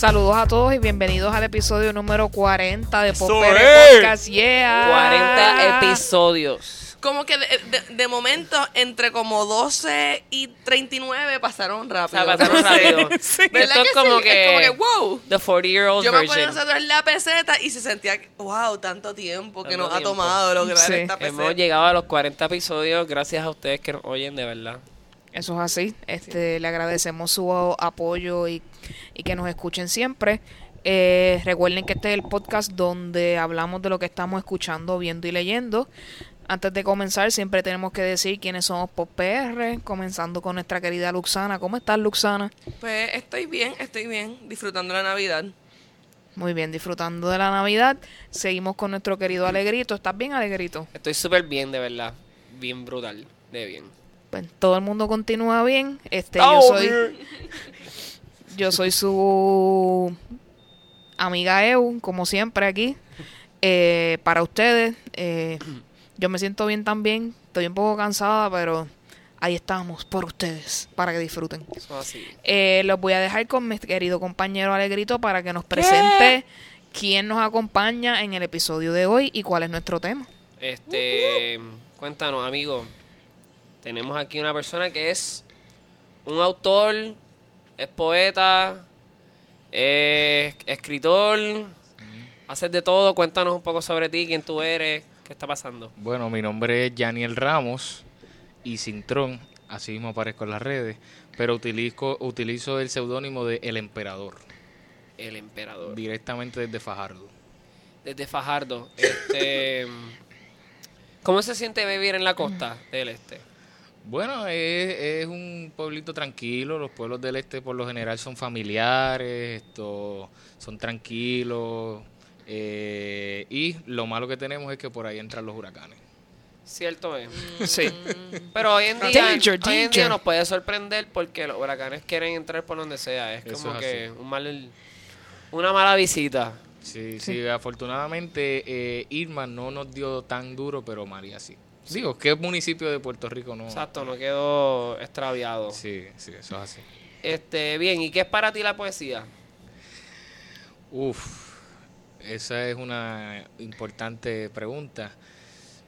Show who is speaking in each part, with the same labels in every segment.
Speaker 1: Saludos a todos y bienvenidos al episodio número 40 de
Speaker 2: ¡Eso
Speaker 1: Popere! Podcast. Yeah.
Speaker 3: 40 episodios.
Speaker 4: Como que de, de- de momento, entre como 12 y 39 pasaron
Speaker 3: O
Speaker 4: rápido.
Speaker 3: sea, pasaron rápido.
Speaker 1: Sí.
Speaker 4: ¿Verdad
Speaker 3: Esto es
Speaker 4: que
Speaker 3: como
Speaker 4: sí?
Speaker 3: que,
Speaker 4: Es como que, wow.
Speaker 3: The 40 year old
Speaker 4: Yo me acuerdo nosotros en la peseta y se sentía, que, wow, tanto tiempo que
Speaker 3: Tanto
Speaker 4: nos ha
Speaker 3: tiempo.
Speaker 4: tomado lograr
Speaker 1: Sí.
Speaker 4: esta peseta.
Speaker 3: Hemos llegado a los 40 episodios gracias a ustedes que nos oyen de verdad.
Speaker 1: Eso es así. Este, Le agradecemos su apoyo y, y que nos escuchen siempre. Eh, recuerden que este es el podcast donde hablamos de lo que estamos escuchando, viendo y leyendo. Antes de comenzar, siempre tenemos que decir quiénes somos Pop PR, comenzando con nuestra querida Luxana. ¿Cómo estás, Luxana?
Speaker 4: Pues estoy bien, estoy bien, disfrutando la Navidad.
Speaker 1: Muy bien, disfrutando de la Navidad. Seguimos con nuestro querido Alegrito. ¿Estás bien, Alegrito?
Speaker 3: Estoy súper bien, de verdad. Bien brutal. De bien.
Speaker 1: Pues todo el mundo continúa bien. Este, yo soy, yo soy su amiga Eu, como siempre aquí. Eh, para ustedes, eh, yo me siento bien también. Estoy un poco cansada, pero ahí estamos por ustedes, para que disfruten.
Speaker 3: Eso así.
Speaker 1: Eh, los voy a dejar con mi querido compañero Alegrito para que nos presente quién nos acompaña en el episodio de hoy y cuál es nuestro tema.
Speaker 3: Este, cuéntanos, amigo. Tenemos aquí una persona que es un autor, es poeta, es escritor, haces de todo. Cuéntanos un poco sobre ti, quién tú eres, qué está pasando.
Speaker 2: Bueno, mi nombre es Janiel Ramos y Cintrón, así mismo aparezco en las redes, pero utilizo, utilizo el seudónimo de El Emperador,
Speaker 3: El emperador.
Speaker 2: directamente desde Fajardo.
Speaker 3: Desde Fajardo. Este, ¿Cómo se siente vivir en la costa del este?
Speaker 2: Bueno, es, es un pueblito tranquilo, los pueblos del este por lo general son familiares, esto, son tranquilos, eh, y lo malo que tenemos es que por ahí entran los huracanes.
Speaker 3: Cierto es.
Speaker 1: Sí.
Speaker 3: Pero hoy en día,
Speaker 1: Danger,
Speaker 3: hoy en día nos puede sorprender porque los huracanes quieren entrar por donde sea. Es
Speaker 2: Eso
Speaker 3: como
Speaker 2: es
Speaker 3: que
Speaker 2: así.
Speaker 3: un mal, una mala visita.
Speaker 2: Sí, sí, afortunadamente eh, Irma no nos dio tan duro, pero María sí. Digo, ¿qué municipio de Puerto Rico no?
Speaker 3: Exacto, no quedó extraviado.
Speaker 2: Sí, sí, eso es así.
Speaker 3: Este, bien, ¿y qué es para ti la poesía?
Speaker 2: Uf, esa es una importante pregunta.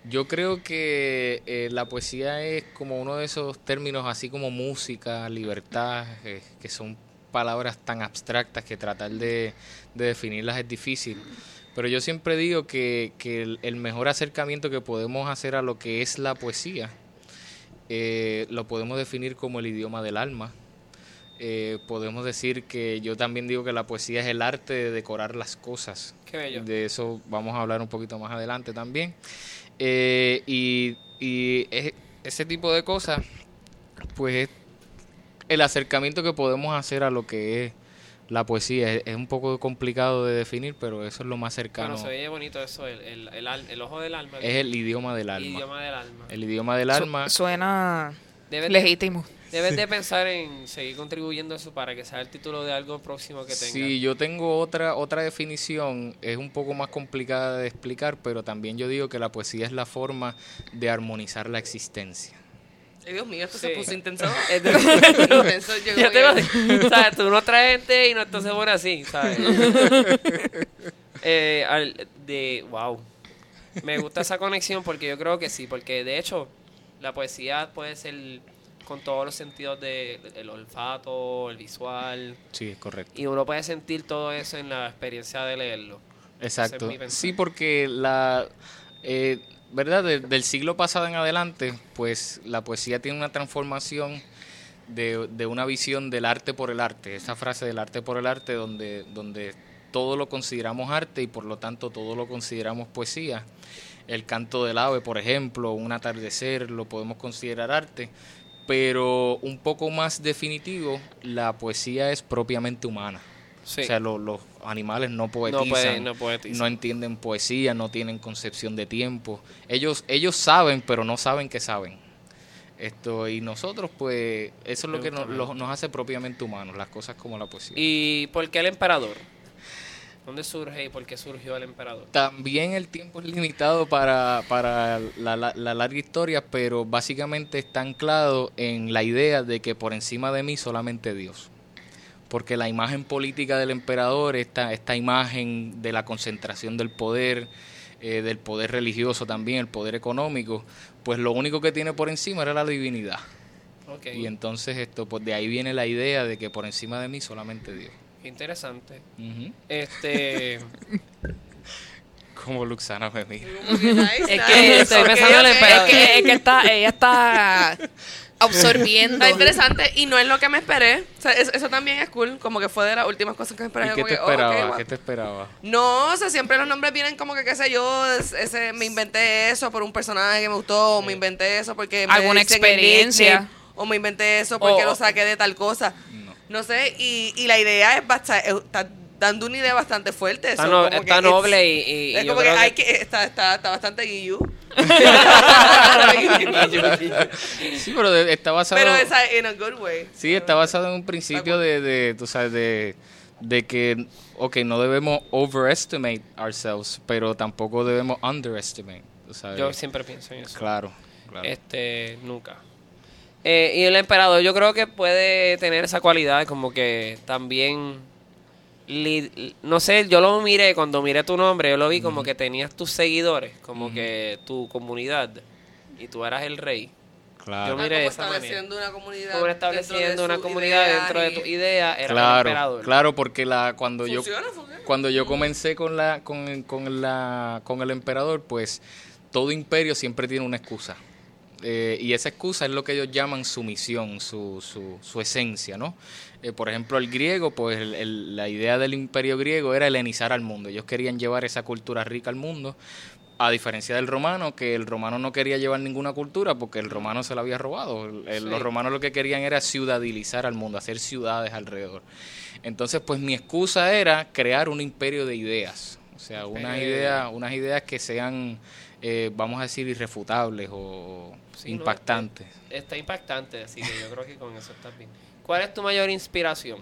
Speaker 2: Yo creo que eh, la poesía es como uno de esos términos así como música, libertad, eh, que son palabras tan abstractas que tratar de, de definirlas es difícil. Pero yo siempre digo que, que el, el mejor acercamiento que podemos hacer a lo que es la poesía eh, lo podemos definir como el idioma del alma. Eh, podemos decir que yo también digo que la poesía es el arte de decorar las cosas.
Speaker 3: Qué bello.
Speaker 2: De eso vamos a hablar un poquito más adelante también. Eh, y y es- ese tipo de cosas, pues es el acercamiento que podemos hacer a lo que es la poesía. Es, es un poco complicado de definir, pero eso es lo más cercano.
Speaker 3: Bueno, se oye bonito eso, el, el, el, al- el ojo del alma.
Speaker 2: Es el idioma del alma.
Speaker 3: idioma del alma.
Speaker 2: El idioma del
Speaker 1: Su-
Speaker 2: alma.
Speaker 1: suena
Speaker 3: Debes de,
Speaker 1: legítimo.
Speaker 3: debes de pensar en seguir contribuyendo a eso para que sea el título de algo próximo que tenga.
Speaker 2: Sí, yo tengo otra otra definición, es un poco más complicada de explicar, pero también yo digo que la poesía es la forma de armonizar la existencia.
Speaker 4: Ay, Dios mío, esto
Speaker 3: Sí.
Speaker 4: se puso intenso. Yo
Speaker 3: Ya te ¿sabes? Tú no traes gente y no se pone así, ¿sabes? Eh, al- de, wow. Me gusta esa conexión porque yo creo que sí, porque de hecho la poesía puede ser con todos los sentidos de el olfato, el visual
Speaker 2: Sí, es correcto.
Speaker 3: y uno puede sentir todo eso en la experiencia de leerlo.
Speaker 2: Exacto.
Speaker 3: Es.
Speaker 2: Sí, porque la eh, verdad De- del siglo pasado en adelante, pues la poesía tiene una transformación de, de una visión del arte por el arte. Esa frase del arte por el arte, donde donde todo lo consideramos arte y por lo tanto todo lo consideramos poesía. El canto del ave, por ejemplo, un atardecer, lo podemos considerar arte. Pero un poco más definitivo, la poesía es propiamente humana.
Speaker 3: Sí.
Speaker 2: O sea, lo- los animales no poetizan,
Speaker 3: pueden- no poetizan.
Speaker 2: no entienden poesía, no tienen concepción de tiempo. Ellos, ellos saben, pero no saben que saben. Esto, y nosotros, pues, eso es lo que nos, lo- nos hace propiamente humanos, las cosas como la poesía.
Speaker 3: ¿Y por qué el emperador? ¿Dónde surge y por qué surgió el emperador?
Speaker 2: También el tiempo es limitado para, para la, la- la larga historia, pero básicamente está anclado en la idea de que por encima de mí solamente Dios. Porque la imagen política del emperador, esta, esta imagen de la concentración del poder, eh, del poder religioso también, el poder económico, pues lo único que tiene por encima era la divinidad.
Speaker 3: Ok.
Speaker 2: Y entonces esto, pues de ahí viene la idea de que por encima de mí solamente Dios.
Speaker 3: Interesante. Este.
Speaker 2: Como Luxana me mira.
Speaker 4: Nice,
Speaker 1: Es
Speaker 4: nice.
Speaker 1: que
Speaker 3: estoy
Speaker 4: Ok,
Speaker 3: pensando en el
Speaker 4: ok,
Speaker 3: emperador.
Speaker 4: ok.
Speaker 1: Es que, es que está, ella está absorbiendo.
Speaker 4: Está interesante y no es lo que me esperé. O sea, eso, eso también es cool, como que fue de las últimas cosas que me esperé.
Speaker 2: ¿Y
Speaker 4: Yo
Speaker 2: qué te
Speaker 4: oh,
Speaker 2: esperaba? ¿Qué te esperaba?
Speaker 4: No, o sea, siempre los nombres vienen como que, qué sé yo, es- ese, me inventé eso por un personaje que me gustó, o me inventé eso porque me
Speaker 1: Alguna
Speaker 4: el
Speaker 1: experiencia.
Speaker 4: o me inventé eso porque lo saqué de tal cosa.
Speaker 2: No.
Speaker 4: No sé, y, y la idea es bastante, está dando una idea bastante fuerte.
Speaker 3: Está,
Speaker 4: so,
Speaker 3: no-
Speaker 4: como
Speaker 3: está
Speaker 4: que
Speaker 3: noble y, y
Speaker 4: es
Speaker 3: yo
Speaker 4: como que,
Speaker 3: creo
Speaker 4: hay que está, está, está bastante guillu.
Speaker 2: Sí, pero está basado...
Speaker 4: Pero esa in a good way.
Speaker 2: Sí, está basado en un principio de, de tú sabes, de, de que, ok, no debemos overestimate ourselves, pero tampoco debemos underestimate, tú sabes.
Speaker 3: Yo siempre pienso en eso.
Speaker 2: Claro, claro.
Speaker 3: Este, nunca. Eh, y el emperador yo creo que puede tener esa cualidad como que también, li- no sé, yo lo miré, cuando miré tu nombre, yo lo vi como que tenías tus seguidores, como que tu comunidad, y tú eras el rey.
Speaker 2: claro.
Speaker 3: yo miré esa
Speaker 4: estableciendo una comunidad.
Speaker 3: Como
Speaker 4: dentro de
Speaker 3: estableciendo una comunidad
Speaker 4: ideas
Speaker 3: dentro de tu idea, era el
Speaker 2: Claro,
Speaker 3: emperador.
Speaker 2: claro, porque la cuando yo
Speaker 4: funciona.
Speaker 2: cuando yo comencé con la con, con la con el emperador, pues todo imperio siempre tiene una excusa. Eh, y esa excusa es lo que ellos llaman su misión, su, su, su esencia, ¿no? Eh, por ejemplo, el griego, pues el- el- la idea del imperio griego era helenizar al mundo. Ellos querían llevar esa cultura rica al mundo, a diferencia del romano, que el romano no quería llevar ninguna cultura porque el romano se la había robado. El-
Speaker 3: Sí.
Speaker 2: Los romanos lo que querían era ciudadilizar al mundo, hacer ciudades alrededor. Entonces, pues mi excusa era crear un imperio de ideas. O sea, unas
Speaker 3: Eh.
Speaker 2: ideas, unas ideas que sean, eh, vamos a decir, irrefutables o
Speaker 3: Sí, ¿no?
Speaker 2: impactantes.
Speaker 3: Está impactante, así que yo creo que con eso estás bien. ¿Cuál es tu mayor inspiración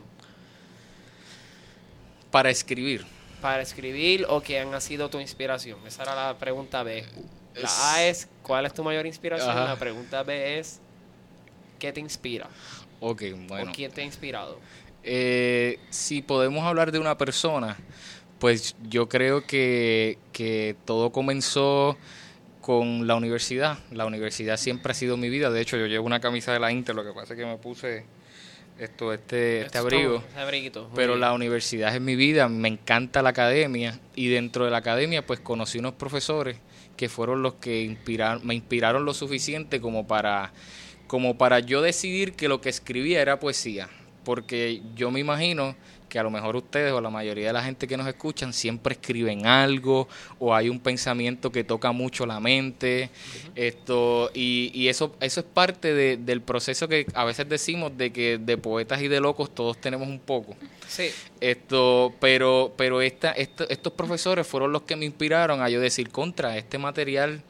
Speaker 2: Para escribir.
Speaker 3: para escribir o quién ha sido tu inspiración? Esa era la pregunta B. La A es ¿cuál es tu mayor inspiración?
Speaker 2: Ajá.
Speaker 3: La pregunta B es ¿qué te inspira?
Speaker 2: Ok, bueno.
Speaker 3: ¿O quién te ha inspirado?
Speaker 2: Eh, si podemos hablar de una persona, pues yo creo que, que todo comenzó con la universidad. La universidad siempre ha sido mi vida. De hecho, yo llevo una camisa de la Inter, lo que pasa es que me puse esto, este, este abrigo. Pero la universidad es mi vida, me encanta la academia y dentro de la academia pues conocí unos profesores que fueron los que inspiraron, me inspiraron lo suficiente como para, como para yo decidir que lo que escribía era poesía. Porque yo me imagino que a lo mejor ustedes o la mayoría de la gente que nos escuchan siempre escriben algo o hay un pensamiento que toca mucho la mente esto y, y eso eso es parte de- del proceso que a veces decimos de que de poetas y de locos todos tenemos un poco
Speaker 3: Sí,
Speaker 2: esto, pero, pero esta, esto- estos profesores fueron los que me inspiraron a yo decir contra este material.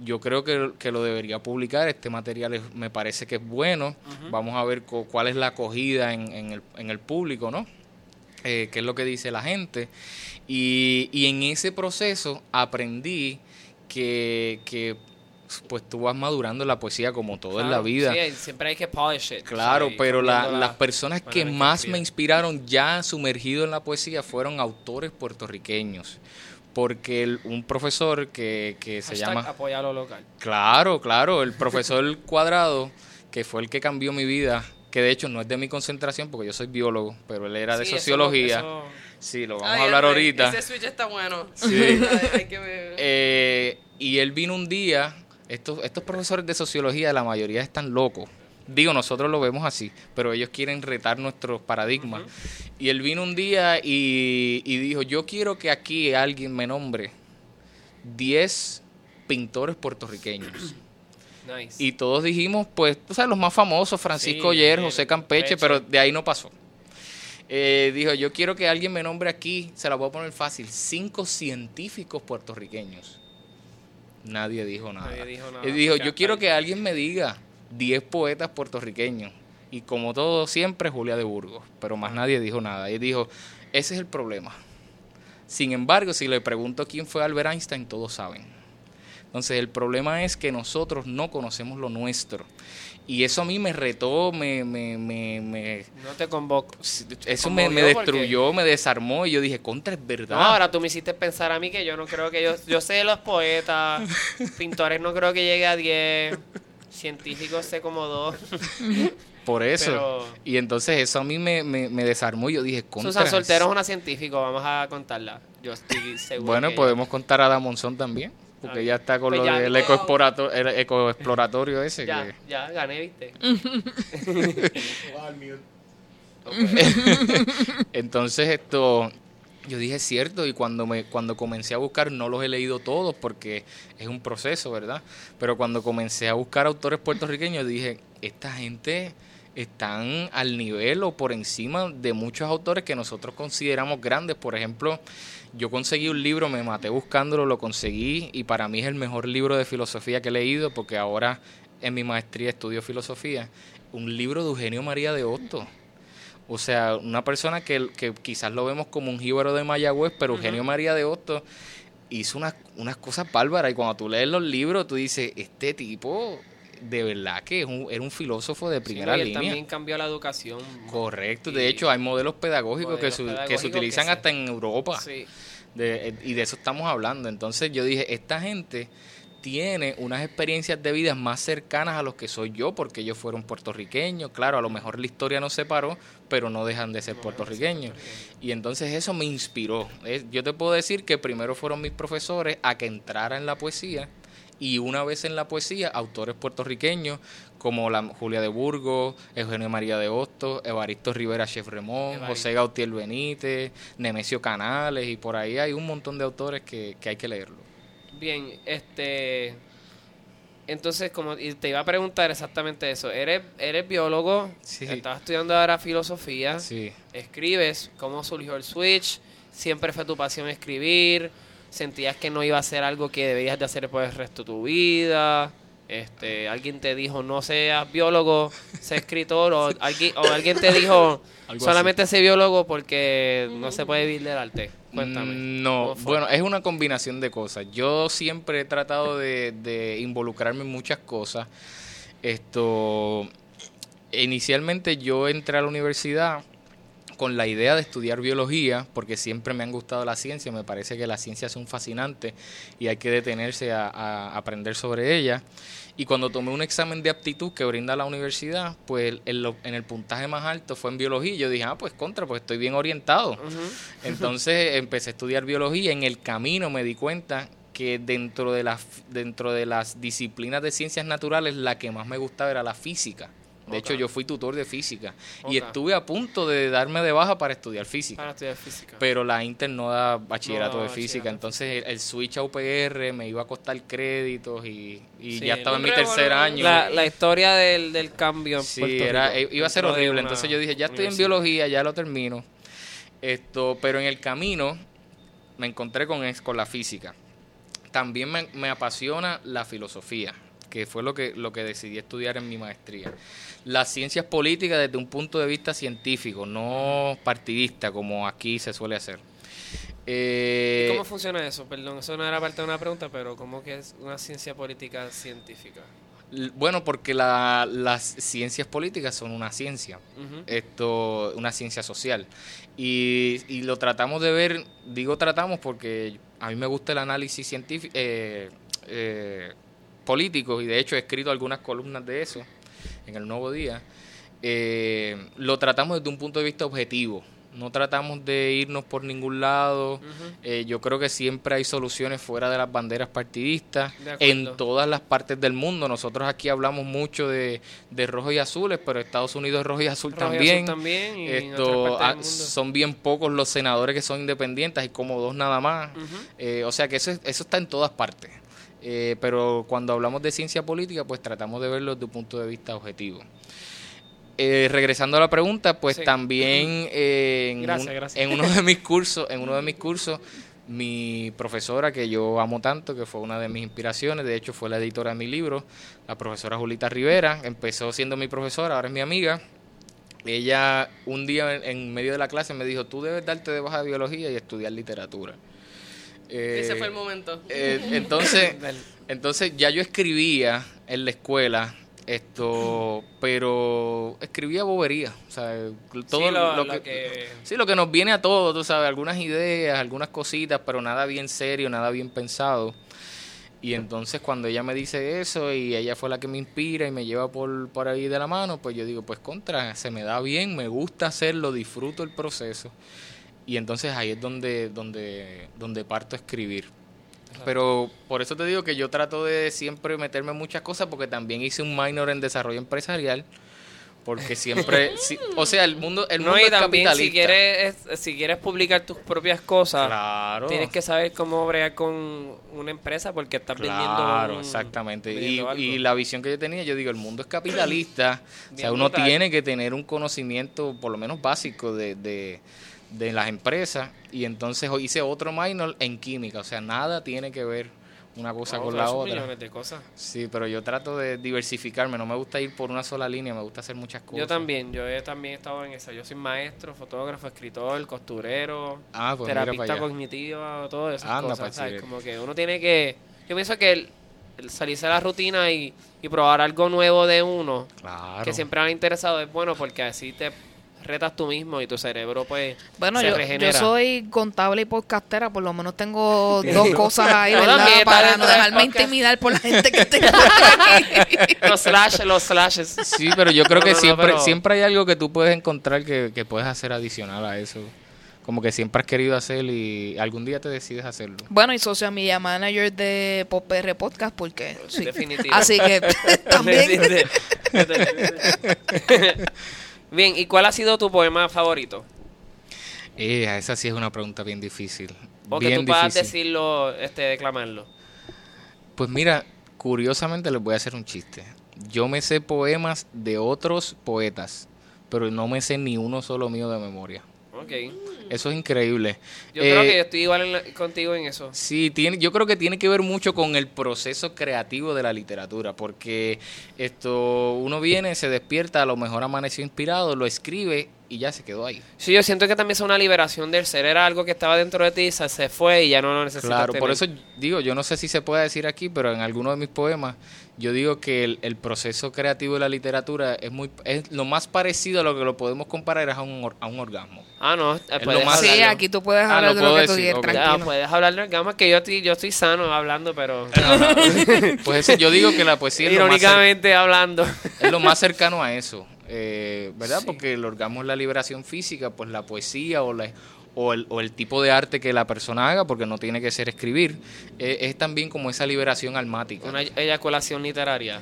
Speaker 2: Yo creo que, que lo debería publicar. Este material es- me parece que es bueno. Vamos a ver cu- cuál es la acogida en, en el, en el público, ¿no? Eh, qué es lo que dice la gente. Y, y en ese proceso aprendí que, que pues tú vas madurando la poesía como todo en la vida.
Speaker 3: Sí, siempre hay que polish it.
Speaker 2: Claro,
Speaker 3: Sí,
Speaker 2: pero la- las personas que más me inspiraron ya sumergido en la poesía fueron autores puertorriqueños. Porque el- un profesor que, que se llama...
Speaker 3: apoya lo local.
Speaker 2: Claro, claro, el profesor Cuadrado, que fue el que cambió mi vida, que de hecho no es de mi concentración porque yo soy biólogo, pero él era de
Speaker 3: Sí,
Speaker 2: sociología.
Speaker 3: eso-
Speaker 2: Sí, lo vamos
Speaker 4: Ay,
Speaker 2: a hablar ahorita.
Speaker 4: Ese switch está bueno.
Speaker 2: Sí.
Speaker 4: Ay, que.
Speaker 2: Eh, y él vino un día, estos, estos profesores de sociología, la mayoría están locos. Digo, nosotros lo vemos así, pero ellos quieren retar nuestros paradigmas. Y él vino un día y, y dijo, yo quiero que aquí alguien me nombre 10 pintores puertorriqueños.
Speaker 3: Nice.
Speaker 2: Y todos dijimos, pues, tú sabes, los más famosos, Francisco
Speaker 3: Sí,
Speaker 2: Oyer, José Campeche, pero de ahí no pasó. Eh, dijo, yo quiero que alguien me nombre aquí, se la voy a poner fácil, cinco científicos puertorriqueños. Nadie dijo nada.
Speaker 3: Nadie dijo nada.
Speaker 2: Él dijo,
Speaker 3: Porque
Speaker 2: yo quiero que alguien me diga 10 poetas puertorriqueños. Y como todo siempre, Julia de Burgos. Pero más nadie dijo nada. Y dijo, ese es el problema. Sin embargo, si le pregunto quién fue Albert Einstein, todos saben. Entonces el problema es que nosotros no conocemos lo nuestro. Y eso a mí me retó, me, me, me, me-
Speaker 3: No te convoco.
Speaker 2: eso me, me
Speaker 3: porque-
Speaker 2: destruyó, me desarmó y yo dije, contra, es verdad.
Speaker 3: No, ahora tú me hiciste pensar a mí que yo no creo que yo... Yo sé de los poetas, pintores no creo que llegue a 10, científicos sé como dos.
Speaker 2: Por eso.
Speaker 3: Pero-
Speaker 2: Y entonces eso a mí me, me, me desarmó y yo dije, contra.
Speaker 3: Susan Soltero es una científica, vamos a contarla. Yo estoy seguro
Speaker 2: Bueno, podemos contar a Damonzón también, porque ya está con
Speaker 3: pues
Speaker 2: lo del el ecoexploratorio ese.
Speaker 3: Ya,
Speaker 2: que-
Speaker 3: ya, gané, ¿viste?
Speaker 2: Entonces esto, yo dije cierto y cuando me cuando comencé a buscar no los he leído todos porque es un proceso, ¿verdad? Pero cuando comencé a buscar autores puertorriqueños dije esta gente están al nivel o por encima de muchos autores que nosotros consideramos grandes. Por ejemplo, yo conseguí un libro, me maté buscándolo, lo conseguí y para mí es el mejor libro de filosofía que he leído porque ahora en mi maestría estudio filosofía. Un libro de Eugenio María de Hostos. O sea, una persona que, que quizás lo vemos como un jíbaro de Mayagüez, pero Eugenio María de Hostos hizo unas, unas cosas bárbaras. Y cuando tú lees los libros, tú dices, este tipo de verdad que es un, era un filósofo de
Speaker 3: Sí,
Speaker 2: primera
Speaker 3: no, y él
Speaker 2: línea.
Speaker 3: también cambió la educación.
Speaker 2: Correcto. De hecho, hay modelos pedagógicos, que, su- que se
Speaker 3: que
Speaker 2: utilizan
Speaker 3: se-
Speaker 2: hasta en Europa.
Speaker 3: Sí.
Speaker 2: De- y de eso estamos hablando. Entonces yo dije, esta gente tiene unas experiencias de vida más cercanas a los que soy yo, porque ellos fueron puertorriqueños. Claro, a lo mejor la historia nos separó, pero no dejan de ser puertorriqueños. Y entonces eso me inspiró. Yo te puedo decir que primero fueron mis profesores a que entrara en la poesía. Y una vez en la poesía, autores puertorriqueños como la Julia de Burgos, Eugenio María de Hostos, Evaristo Rivera Chef Remón,
Speaker 3: Evaristo.
Speaker 2: José Gautier Benítez, Nemesio Canales, y por ahí hay un montón de autores que, que hay que leerlo.
Speaker 3: Bien, este. Entonces, como y te iba a preguntar exactamente eso. Eres, eres biólogo,
Speaker 2: Sí.
Speaker 3: estás estudiando ahora filosofía,
Speaker 2: Sí.
Speaker 3: escribes, ¿cómo surgió el switch? ¿Siempre fue tu pasión escribir? ¿Sentías que no iba a ser algo que deberías de hacer por el resto de tu vida? Este, alguien te dijo no seas biólogo, sé escritor o alguien, o alguien te dijo solamente sé biólogo porque no se puede vivir del arte. Cuéntame.
Speaker 2: Mm, No, bueno, es una combinación de cosas. Yo siempre he tratado de, de involucrarme en muchas cosas. Esto, inicialmente yo entré a la universidad con la idea de estudiar biología, porque siempre me han gustado la ciencia, me parece que las ciencias son fascinantes y hay que detenerse a, a aprender sobre ellas. Y cuando tomé un examen de aptitud que brinda la universidad, pues en, lo- en el puntaje más alto fue en biología. Y yo dije, ah, pues contra, pues estoy bien orientado. Entonces empecé a estudiar biología. En el camino me di cuenta que dentro de las dentro de las disciplinas de ciencias naturales la que más me gustaba era la física. De hecho, yo fui tutor de física y estuve a punto de darme de baja para estudiar física.
Speaker 3: Para estudiar física.
Speaker 2: Pero la Inter no da bachillerato
Speaker 3: No
Speaker 2: de física,
Speaker 3: bachillerato.
Speaker 2: entonces el, el switch a UPR me iba a costar créditos y, y
Speaker 3: Sí,
Speaker 2: ya estaba en mi tercer año.
Speaker 3: La, la historia del, del cambio en
Speaker 2: Sí,
Speaker 3: Puerto
Speaker 2: era,
Speaker 3: Rico,
Speaker 2: iba a ser horrible.
Speaker 3: una
Speaker 2: Entonces yo dije, ya estoy en biología, ya lo termino. Esto, pero en el camino me encontré con, con la física. También me, me apasiona la filosofía, que fue lo que, lo que decidí estudiar en mi maestría. Las ciencias políticas desde un punto de vista científico, no partidista, como aquí se suele hacer. Eh,
Speaker 3: ¿Cómo funciona eso? Perdón, eso no era parte de una pregunta, pero ¿cómo que es una ciencia política científica?
Speaker 2: bueno, porque la- las ciencias políticas son una ciencia. Esto una ciencia social y, y lo tratamos de ver digo tratamos porque a mí me gusta el análisis científico eh, eh, político y de hecho he escrito algunas columnas de eso en el Nuevo Día Eh, lo tratamos desde un punto de vista objetivo no tratamos de irnos por ningún lado. Eh, yo creo que siempre hay soluciones fuera de las banderas partidistas en todas las partes del mundo. Nosotros aquí hablamos mucho de, de rojos y azules, pero Estados Unidos es rojo y azul
Speaker 3: Rojo y
Speaker 2: también.
Speaker 3: azul también y en
Speaker 2: Esto, ah, son bien pocos los senadores que son independientes, hay como dos nada más. Eh, o sea que eso, es- eso está en todas partes. Eh, pero cuando hablamos de ciencia política, pues tratamos de verlo desde un punto de vista objetivo. Eh, regresando a la pregunta, pues
Speaker 3: Sí.
Speaker 2: también eh, en,
Speaker 3: Gracias,
Speaker 2: un-
Speaker 3: gracias.
Speaker 2: en uno de mis cursos, en uno de mis cursos, mi profesora que yo amo tanto, que fue una de mis inspiraciones, de hecho fue la editora de mi libro, la profesora Julita Rivera, empezó siendo mi profesora, ahora es mi amiga. Ella un día en, en medio de la clase me dijo, tú debes darte de baja de biología y estudiar literatura. Eh,
Speaker 4: Ese fue el momento.
Speaker 2: eh, entonces, entonces ya yo escribía en la escuela esto, pero escribía bobería, o sea, todo
Speaker 3: Sí, lo-
Speaker 2: lo,
Speaker 3: lo
Speaker 2: que,
Speaker 3: que-
Speaker 2: sí, lo que nos viene a todos, tú sabes, algunas ideas, algunas cositas, pero nada bien serio, nada bien pensado. Y entonces cuando ella me dice eso y ella fue la que me inspira y me lleva por, por ahí de la mano, pues yo digo, pues contra, se me da bien, me gusta hacerlo, disfruto el proceso. Y entonces ahí es donde, donde, donde parto a escribir. Pero por eso te digo que yo trato de siempre meterme en muchas cosas porque también hice un minor en desarrollo empresarial. Porque siempre, o sea, el mundo, el
Speaker 3: no,
Speaker 2: mundo
Speaker 3: y
Speaker 2: es
Speaker 3: también
Speaker 2: capitalista.
Speaker 3: si quieres, es- si quieres publicar tus propias cosas,
Speaker 2: claro.
Speaker 3: tienes que saber cómo bregar con una empresa porque estás vendiendo
Speaker 2: Claro, exactamente. Y,
Speaker 3: vendiendo algo.
Speaker 2: y la visión que yo tenía, yo digo, el mundo es capitalista. o sea, uno
Speaker 3: brutal.
Speaker 2: tiene que tener un conocimiento, por lo menos básico, de, de, de las empresas. Y entonces hice otro minor en química. O sea, nada tiene que ver una cosa con la otra.
Speaker 3: de cosas.
Speaker 2: Sí, pero yo trato de diversificarme. No me gusta ir por una sola línea, me gusta hacer muchas cosas.
Speaker 3: Yo también, yo he también estado en eso. Yo soy maestro, fotógrafo, escritor, costurero,
Speaker 2: Ah, pues
Speaker 3: terapista cognitiva, todas esas
Speaker 2: Anda
Speaker 3: cosas. ¿sabes? Como que uno tiene que. Yo pienso que el, el salirse de la rutina y, y probar algo nuevo de uno,
Speaker 2: Claro.
Speaker 3: que siempre han interesado, es bueno porque así te retas tú mismo y tu cerebro, pues.
Speaker 1: Bueno,
Speaker 3: se
Speaker 1: yo, soy contable y podcastera, por lo menos tengo dos cosas ahí, Para no dejarme
Speaker 3: podcast.
Speaker 1: intimidar por la gente que tengo aquí.
Speaker 3: Los slashes, los slashes.
Speaker 2: Sí, pero yo creo
Speaker 3: No,
Speaker 2: que
Speaker 3: no, no,
Speaker 2: siempre,
Speaker 3: pero-
Speaker 2: siempre hay algo que tú puedes encontrar que, que puedes hacer adicional a eso. Como que siempre has querido hacer y algún día te decides hacerlo.
Speaker 1: Bueno, y social media manager de Pop PR Podcast, porque sí.
Speaker 3: Definitivo.
Speaker 1: Así que también.
Speaker 3: Bien, ¿y cuál ha sido tu poema favorito?
Speaker 2: Eh, esa sí es una pregunta bien difícil.
Speaker 3: O que
Speaker 2: bien
Speaker 3: tú puedas
Speaker 2: difícil.
Speaker 3: decirlo, este, declamarlo.
Speaker 2: Pues mira, curiosamente les voy a hacer un chiste. Yo me sé poemas de otros poetas, pero no me sé ni uno solo mío de memoria.
Speaker 3: Ok.
Speaker 2: Eso es increíble.
Speaker 3: Yo creo
Speaker 2: Eh,
Speaker 3: que yo estoy igual en la- contigo en eso.
Speaker 2: Sí, tiene, yo creo que tiene que ver mucho con el proceso creativo de la literatura, porque esto uno viene, se despierta, a lo mejor amaneció inspirado, lo escribe y ya se quedó ahí.
Speaker 3: Sí, yo siento que también es una liberación del ser. Era algo que estaba dentro de ti, se, se fue y ya no lo necesitas
Speaker 2: Claro, por eso digo, yo no sé si se puede decir aquí, pero en alguno de mis poemas yo digo que el, el proceso creativo de la literatura es muy es lo más parecido a lo que lo podemos comparar es a un, or- a un orgasmo.
Speaker 3: Ah, no, puedes
Speaker 2: más-
Speaker 1: Sí,
Speaker 3: hablarlo.
Speaker 1: aquí tú puedes
Speaker 2: Ah,
Speaker 1: hablar
Speaker 2: lo
Speaker 1: de lo que tú
Speaker 2: decir,
Speaker 1: quieras,
Speaker 2: ok.
Speaker 3: Ah,
Speaker 1: tranquilo.
Speaker 3: puedes hablar de gama que yo estoy, yo estoy sano hablando, pero
Speaker 2: Pues eso, yo digo que la poesía es lo, más
Speaker 3: irónicamente hablando.
Speaker 2: es lo más cercano a eso, eh, ¿verdad?
Speaker 3: Sí.
Speaker 2: Porque el orgasmo es la liberación física, pues la poesía o la o el, o el tipo de arte que la persona haga, porque no tiene que ser escribir, eh, es también como esa liberación almática.
Speaker 3: Una eyaculación literaria.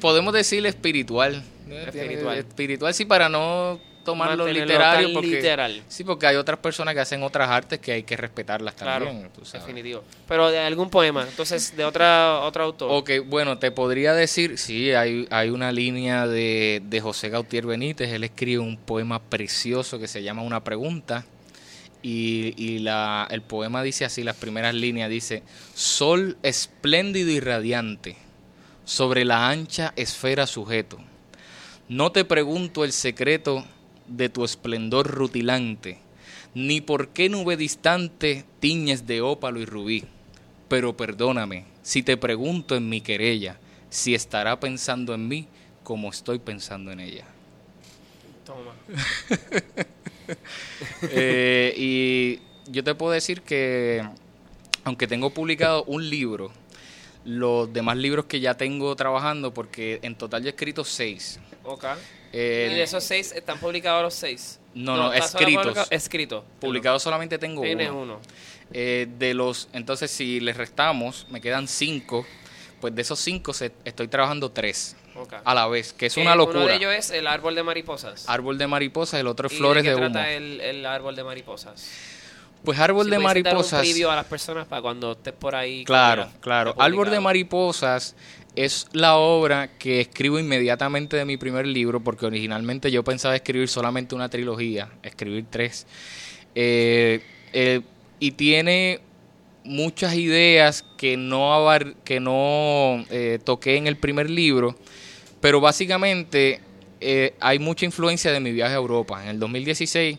Speaker 2: Podemos decirle espiritual.
Speaker 3: Espiritual.
Speaker 2: Espiritual, sí, para no tomarlo
Speaker 3: Mantenerlo
Speaker 2: literario. Porque,
Speaker 3: literal.
Speaker 2: Sí, porque hay otras personas que hacen otras artes que hay que respetarlas
Speaker 3: Claro,
Speaker 2: también. tú sabes.
Speaker 3: definitivo. Pero de algún poema, entonces de otra otro autor.
Speaker 2: Ok, bueno, te podría decir, sí, hay, hay una línea de, de José Gautier Benítez, él escribe un poema precioso que se llama Una pregunta, y, y la, el poema dice así, las primeras líneas dice, Sol espléndido y radiante, sobre la ancha esfera sujeto, no te pregunto el secreto de tu esplendor rutilante, ni por qué nube distante tiñes de ópalo y rubí pero perdóname si te pregunto en mi querella si estará pensando en mí como estoy pensando en ella.
Speaker 3: Toma.
Speaker 2: Eh, y yo te puedo decir que, aunque tengo publicado un libro, los demás libros que ya tengo trabajando, porque en total yo he escrito seis.
Speaker 3: Ok.
Speaker 2: Eh,
Speaker 3: y de esos seis, ¿están publicados los seis?
Speaker 2: No, no,
Speaker 3: ¿está solo
Speaker 2: escritos.
Speaker 3: publicado? Escrito.
Speaker 2: publicado solamente tengo
Speaker 3: Tienes
Speaker 2: uno.
Speaker 3: uno.
Speaker 2: Eh, de los, entonces si les restamos, me quedan cinco. Pues de esos cinco se- estoy trabajando tres a la vez, que es una locura.
Speaker 3: Uno de ellos es el árbol de mariposas.
Speaker 2: Árbol de mariposas, el otro es
Speaker 3: ¿Y
Speaker 2: flores
Speaker 3: de
Speaker 2: de,
Speaker 3: qué
Speaker 2: humo.
Speaker 3: trata el, el árbol de mariposas?
Speaker 2: Pues árbol
Speaker 3: Si
Speaker 2: de
Speaker 3: pudiese dar
Speaker 2: mariposas.
Speaker 3: un a las personas para cuando estés por ahí.
Speaker 2: Claro, claro. Árbol de mariposas es la obra que escribo inmediatamente de mi primer libro, porque originalmente yo pensaba escribir solamente una trilogía, escribir tres. Eh, eh, y tiene muchas ideas que no, abar- que no eh, toqué en el primer libro, pero básicamente eh, hay mucha influencia de mi viaje a Europa. En el 2016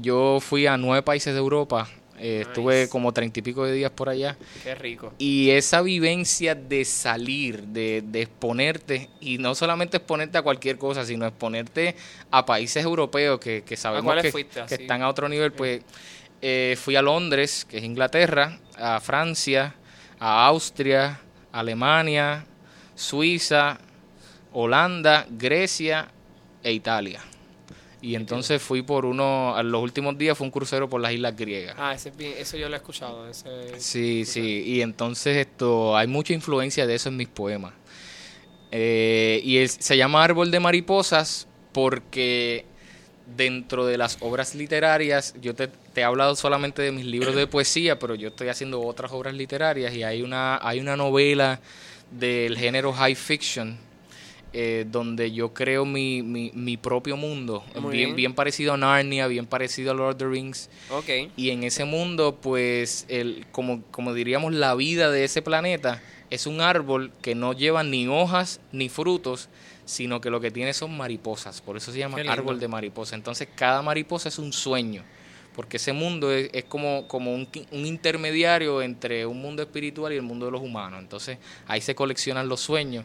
Speaker 2: yo fui a nueve países de Europa Eh, Estuve como treinta y pico de días por allá.
Speaker 3: Qué rico.
Speaker 2: Y esa vivencia de salir, de, de exponerte, y no solamente exponerte a cualquier cosa, sino exponerte a países europeos que, que sabemos que,
Speaker 3: fuiste,
Speaker 2: que
Speaker 3: así?
Speaker 2: están a otro nivel, pues eh, fui a Londres, que es Inglaterra, a Francia, a Austria, Alemania, Suiza, Holanda, Grecia e Italia. Y entonces fui por uno, a los últimos días fue un crucero por las islas griegas.
Speaker 3: Ah, ese eso yo lo he escuchado. Ese,
Speaker 2: Sí, sí, y entonces esto, hay mucha influencia de eso en mis poemas. Eh, y es- se llama Árbol de Mariposas porque dentro de las obras literarias, yo te, te he hablado solamente de mis libros de poesía, pero yo estoy haciendo otras obras literarias y hay una, hay una novela del género high fiction eh, donde yo creo mi, mi, mi propio mundo, bien,
Speaker 3: bien.
Speaker 2: bien parecido a Narnia, bien parecido a Lord of the Rings. Y en ese mundo, pues, el, como, como diríamos, la vida de ese planeta es un árbol que no lleva ni hojas ni frutos, sino que lo que tiene son mariposas. Por eso se llama árbol de mariposa. Entonces, cada mariposa es un sueño. Porque ese mundo es, es como, como un, un intermediario entre un mundo espiritual y el mundo de los humanos. Entonces, ahí se coleccionan los sueños.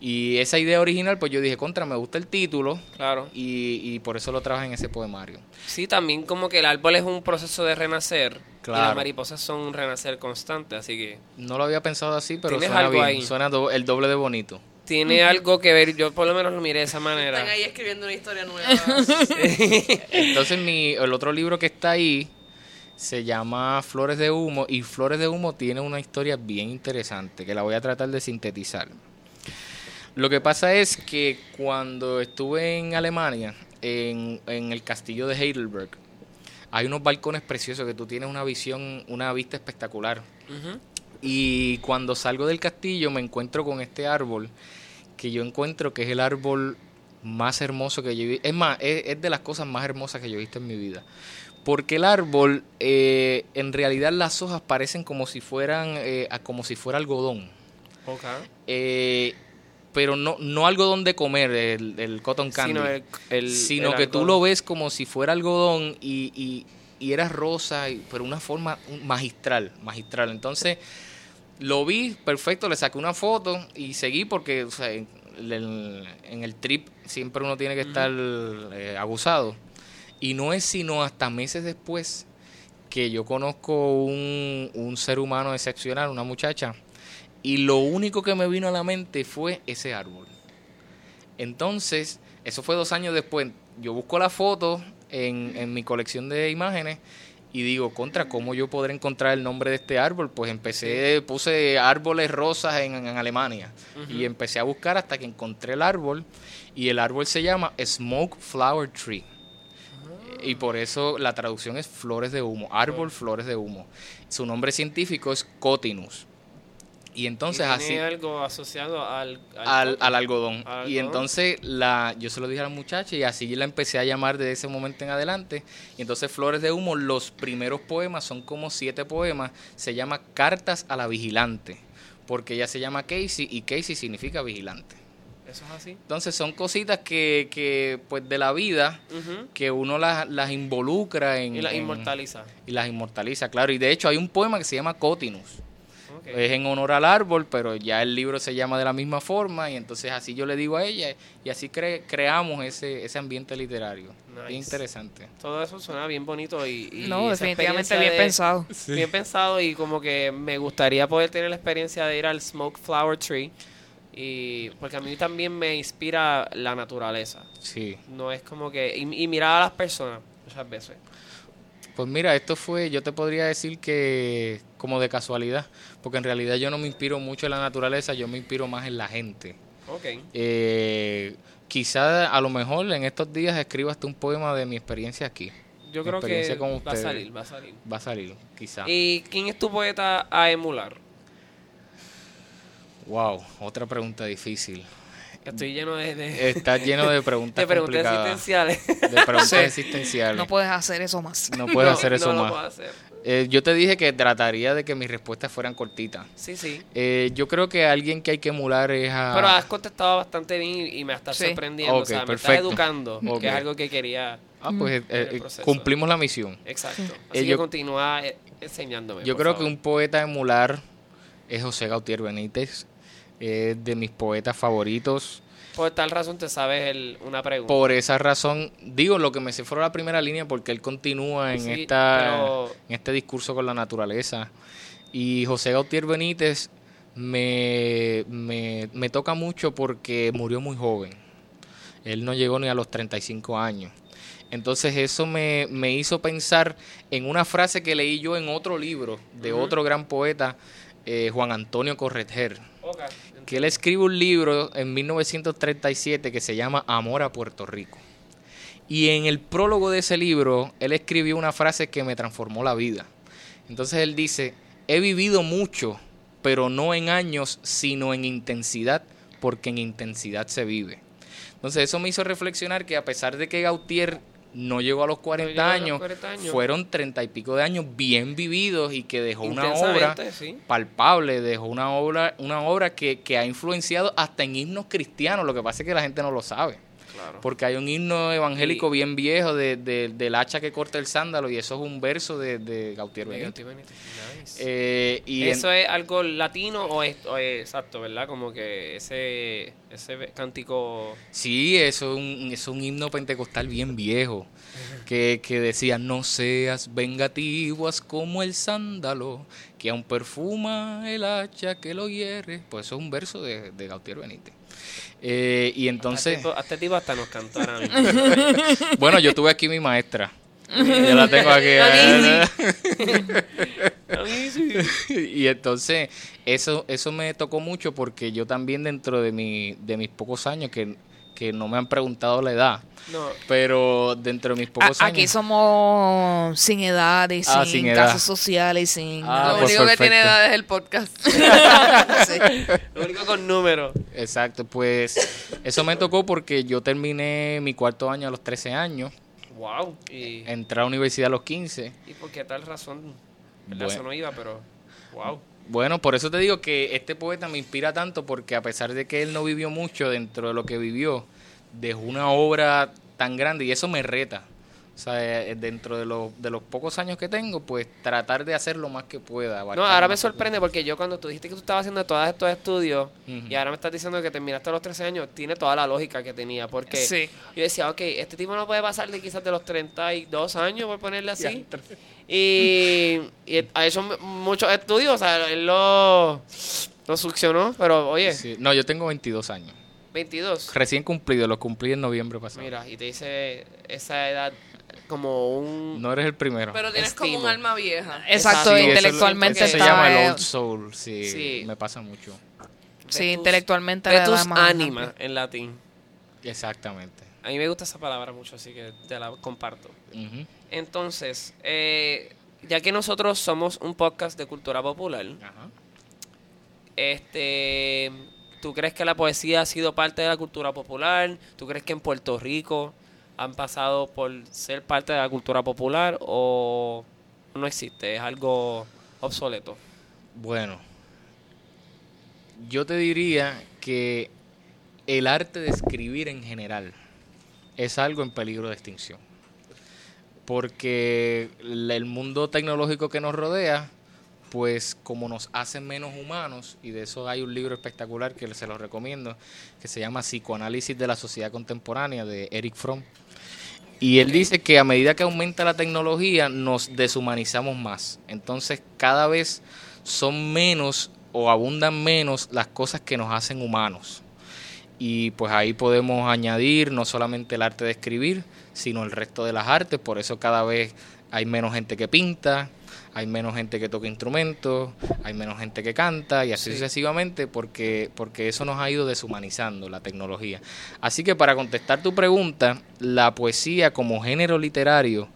Speaker 2: Y esa idea original, pues yo dije, contra, me gusta el título.
Speaker 3: Claro.
Speaker 2: Y, y por eso lo traje en ese poemario.
Speaker 3: Sí, también como que el árbol es un proceso de renacer. Y
Speaker 2: Claro.
Speaker 3: las mariposas son un renacer constante, así que
Speaker 2: No lo había pensado así, pero suena
Speaker 3: algo
Speaker 2: bien.
Speaker 3: ahí.
Speaker 2: Suena do- el doble de bonito.
Speaker 3: tiene algo que ver. Yo por lo menos lo miré de esa manera.
Speaker 4: Están ahí escribiendo una historia nueva.
Speaker 2: Entonces, mi, el otro libro que está ahí se llama Flores de Humo y Flores de Humo tiene una historia bien interesante que la voy a tratar de sintetizar. Lo que pasa es que cuando estuve en Alemania, en, en el castillo de Heidelberg, hay unos balcones preciosos que tú tienes una visión, una vista espectacular. Y cuando salgo del castillo me encuentro con este árbol que yo encuentro que es el árbol más hermoso que yo he visto. Es más, es, es de las cosas más hermosas que yo he visto en mi vida. Porque el árbol, eh, en realidad las hojas parecen como si fueran, eh, como si fuera algodón. Eh, pero no, no algodón de comer, el, el cotton candy
Speaker 3: Sino, el, el-
Speaker 2: sino
Speaker 3: el
Speaker 2: que tú
Speaker 3: algodón.
Speaker 2: lo ves como si fuera algodón y, y, y era rosa, y- pero una forma magistral, magistral. Entonces lo vi, perfecto, le saqué una foto y seguí porque o sea, en, el, en el trip siempre uno tiene que estar eh, abusado. Y no es sino hasta meses después que yo conozco un, un ser humano excepcional, una muchacha, y lo único que me vino a la mente fue ese árbol. Entonces, eso fue dos años después. Yo busco la foto en, en mi colección de imágenes y digo, contra, ¿cómo yo podré encontrar el nombre de este árbol? Pues empecé, puse árboles rosas en, en Alemania y empecé a buscar hasta que encontré el árbol y el árbol se llama Smoke Flower Tree. Y por eso la traducción es flores de humo, árbol flores de humo. Su nombre científico es Cotinus. Y entonces
Speaker 3: Y
Speaker 2: así
Speaker 3: algo asociado al,
Speaker 2: al, algodón.
Speaker 3: Al
Speaker 2: Y entonces la, yo se lo dije a la muchacha y así la empecé a llamar desde ese momento en adelante. Y entonces Flores de Humo, los primeros poemas son como siete poemas. Se llama Cartas a la Vigilante. Porque ella se llama Casey y Casey significa vigilante.
Speaker 3: Eso es así.
Speaker 2: Entonces son cositas que, que pues de la vida que uno las, las involucra en...
Speaker 3: Y la
Speaker 2: en-
Speaker 3: inmortaliza.
Speaker 2: y las inmortaliza, claro. Y de hecho hay un poema que se llama Cotinus. Es en honor al árbol, pero ya el libro se llama de la misma forma y entonces así yo le digo a ella y así cre- creamos ese, ese ambiente literario.
Speaker 3: Nice.
Speaker 2: Bien interesante.
Speaker 3: Todo eso suena bien bonito y, y
Speaker 1: No, definitivamente bien
Speaker 3: de-
Speaker 1: pensado.
Speaker 3: Bien pensado y como que me gustaría poder tener la experiencia de ir al Smoke Flower Tree y porque a mí también me inspira la naturaleza.
Speaker 2: Sí.
Speaker 3: No es como que y, y mirar a las personas muchas veces.
Speaker 2: Pues mira, esto fue, yo te podría decir que como de casualidad, porque en realidad yo no me inspiro mucho en la naturaleza, yo me inspiro más en la gente.
Speaker 3: Ok.
Speaker 2: Eh, quizá a lo mejor en estos días escribo hasta un poema de mi experiencia aquí.
Speaker 3: Yo
Speaker 2: Mi
Speaker 3: creo que
Speaker 2: con
Speaker 3: va a salir, va a salir.
Speaker 2: Va a salir, quizá.
Speaker 3: ¿Y quién es tu poeta a emular?
Speaker 2: Wow, otra pregunta difícil.
Speaker 3: Estoy lleno de, de,
Speaker 2: Está lleno de preguntas
Speaker 3: de preguntas
Speaker 2: complicadas.
Speaker 3: existenciales.
Speaker 2: De preguntas
Speaker 1: Sí.
Speaker 2: existenciales.
Speaker 1: No puedes hacer eso más.
Speaker 2: No puedes
Speaker 3: No,
Speaker 2: hacer eso
Speaker 3: no lo
Speaker 2: más.
Speaker 3: puedo hacer.
Speaker 2: Eh, yo te dije que trataría de que mis respuestas fueran cortitas.
Speaker 3: Sí, sí.
Speaker 2: Eh, yo creo que alguien que hay que emular es a...
Speaker 3: Pero has contestado bastante bien y- me estás
Speaker 1: Sí.
Speaker 3: sorprendiendo. O sea, me estás educando, que es algo que quería.
Speaker 2: Ah, pues eh, eh,
Speaker 3: proceso.
Speaker 2: cumplimos la misión.
Speaker 3: Exacto.
Speaker 2: Eh,
Speaker 3: Así que
Speaker 2: yo-
Speaker 3: continúa eh, enseñándome.
Speaker 2: Yo creo
Speaker 3: favor.
Speaker 2: que un poeta emular es José Gautier Benítez. Es de mis poetas favoritos.
Speaker 3: Por tal razón te sabes el- una pregunta.
Speaker 2: Por esa razón, digo lo que me sé fue la primera línea porque él continúa en,
Speaker 3: Sí,
Speaker 2: esta,
Speaker 3: pero-
Speaker 2: en este discurso con la naturaleza. Y José Gautier Benítez me, me, me toca mucho porque murió muy joven. Él no llegó ni a los 35 años. Entonces eso me, me hizo pensar en una frase que leí yo en otro libro de otro gran poeta, eh, Juan Antonio Corretger
Speaker 3: Ok.
Speaker 2: Que él escribe un libro en 1937 que se llama Amor a Puerto Rico. Y en el prólogo de ese libro, él escribió una frase que me transformó la vida. Entonces él dice, he vivido mucho, pero no en años, sino en intensidad, porque en intensidad se vive. Entonces eso me hizo reflexionar que a pesar de que Gautier no llegó a los 40,
Speaker 3: llegó a los
Speaker 2: años,
Speaker 3: 40 años.
Speaker 2: fueron treinta y pico de años bien vividos y que dejó una obra
Speaker 3: sí.
Speaker 2: palpable, dejó una obra, una obra que, que ha influenciado hasta en himnos cristianos, lo que pasa es que la gente no lo sabe.
Speaker 3: Claro.
Speaker 2: Porque hay un himno evangélico
Speaker 3: Y-
Speaker 2: bien viejo de, de- del hacha que corta el sándalo y eso es un verso de, de Gautier Benítez.
Speaker 3: Benítez, nice.
Speaker 2: Eh, y en-
Speaker 3: ¿Eso es algo latino o es, o es- exacto, verdad? Como que ese, ese cántico...
Speaker 2: sí, eso es, un, es un himno pentecostal bien viejo que, que decía, no seas vengativas como el sándalo, que aún perfuma el hacha que lo hiere. Pues eso es un verso de, de Gautier Benítez. Eh, y entonces...
Speaker 3: a este tipo hasta nos cantó ahora mismo.
Speaker 2: Bueno, yo tuve aquí mi maestra. Yo la tengo aquí.
Speaker 3: A mí sí.
Speaker 2: y entonces, eso, eso me tocó mucho porque yo también dentro de, mi, de mis pocos años, que, que no me han preguntado la edad,
Speaker 3: No,
Speaker 2: pero dentro de mis pocos
Speaker 1: A-
Speaker 2: años...
Speaker 1: aquí somos sin edad y
Speaker 2: Ah,
Speaker 1: sin,
Speaker 2: sin edad.
Speaker 1: casos sociales sin...
Speaker 2: Ah,
Speaker 4: Lo
Speaker 2: pues
Speaker 4: único que tiene
Speaker 2: perfecto.
Speaker 4: edad es el podcast.
Speaker 1: Sí.
Speaker 3: lo único con números.
Speaker 2: Exacto, pues eso me tocó porque yo terminé mi cuarto año a los 13 años,
Speaker 3: Wow. Y,
Speaker 2: entré a la universidad a los 15.
Speaker 3: y por qué tal razón.
Speaker 2: Bueno.
Speaker 3: Eso no iba, pero... Wow.
Speaker 2: Bueno, por eso te digo que este poeta me inspira tanto porque a pesar de que él no vivió mucho dentro de lo que vivió, dejó una obra tan grande y eso me reta. O sea, eh, dentro de, los de los pocos años que tengo, pues tratar de hacer lo más que pueda.
Speaker 3: No, ahora me sorprende porque yo cuando tú dijiste que tú estabas haciendo todos estos estudios y ahora me estás diciendo que terminaste a los 13 años, tiene toda la lógica que tenía. Porque
Speaker 1: Sí.
Speaker 3: yo decía, ok, este tipo no puede pasar de quizás de los 32 años, por ponerle así. Y, y ha hecho muchos estudios, o sea, él lo, lo succionó, pero oye.
Speaker 2: Sí. No, yo tengo 22 años.
Speaker 3: 22.
Speaker 2: Recién cumplido, lo cumplí en noviembre pasado.
Speaker 3: Mira, y te dice esa edad como un...
Speaker 2: No eres el primero.
Speaker 4: Pero tienes como
Speaker 3: Estimo.
Speaker 4: un alma vieja.
Speaker 1: Exacto,
Speaker 3: Sí,
Speaker 2: eso es lo-
Speaker 1: intelectualmente
Speaker 2: eso se
Speaker 1: está,
Speaker 2: llama el old soul, sí,
Speaker 3: Sí.
Speaker 2: me pasa mucho.
Speaker 1: Sí, intelectualmente más-
Speaker 3: anima en latín.
Speaker 2: Exactamente.
Speaker 3: A mí me gusta esa palabra mucho, así que te la comparto. Entonces, eh, ya que nosotros somos un podcast de cultura popular, este, ¿tú crees que la poesía ha sido parte de la cultura popular? ¿Tú crees que en Puerto Rico han pasado por ser parte de la cultura popular o no existe? Es algo obsoleto.
Speaker 2: Bueno, yo te diría que el arte de escribir en general es algo en peligro de extinción. Porque el mundo tecnológico que nos rodea, pues como nos hace menos humanos, y de eso hay un libro espectacular que se los recomiendo, que se llama Psicoanálisis de la Sociedad Contemporánea de Eric Fromm. Y él dice que a medida que aumenta la tecnología nos deshumanizamos más. Entonces cada vez son menos o abundan menos las cosas que nos hacen humanos. Y pues ahí podemos añadir no solamente el arte de escribir, sino el resto de las artes. Por eso cada vez hay menos gente que pinta, hay menos gente que toca instrumentos, hay menos gente que canta y así
Speaker 3: Sí.
Speaker 2: sucesivamente porque, porque eso nos ha ido deshumanizando la tecnología. Así que para contestar tu pregunta, la poesía como género literario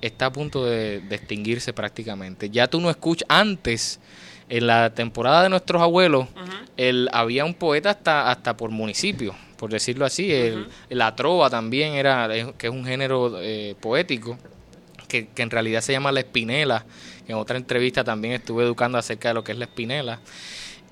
Speaker 2: está a punto de, de extinguirse prácticamente. Ya tú no escuchas, antes, en la temporada de nuestros abuelos, el, había un poeta hasta, hasta por municipio, por decirlo así. El- la trova también era, que es un género eh, poético, que, que en realidad se llama la espinela. En otra entrevista también estuve educando acerca de lo que es la espinela.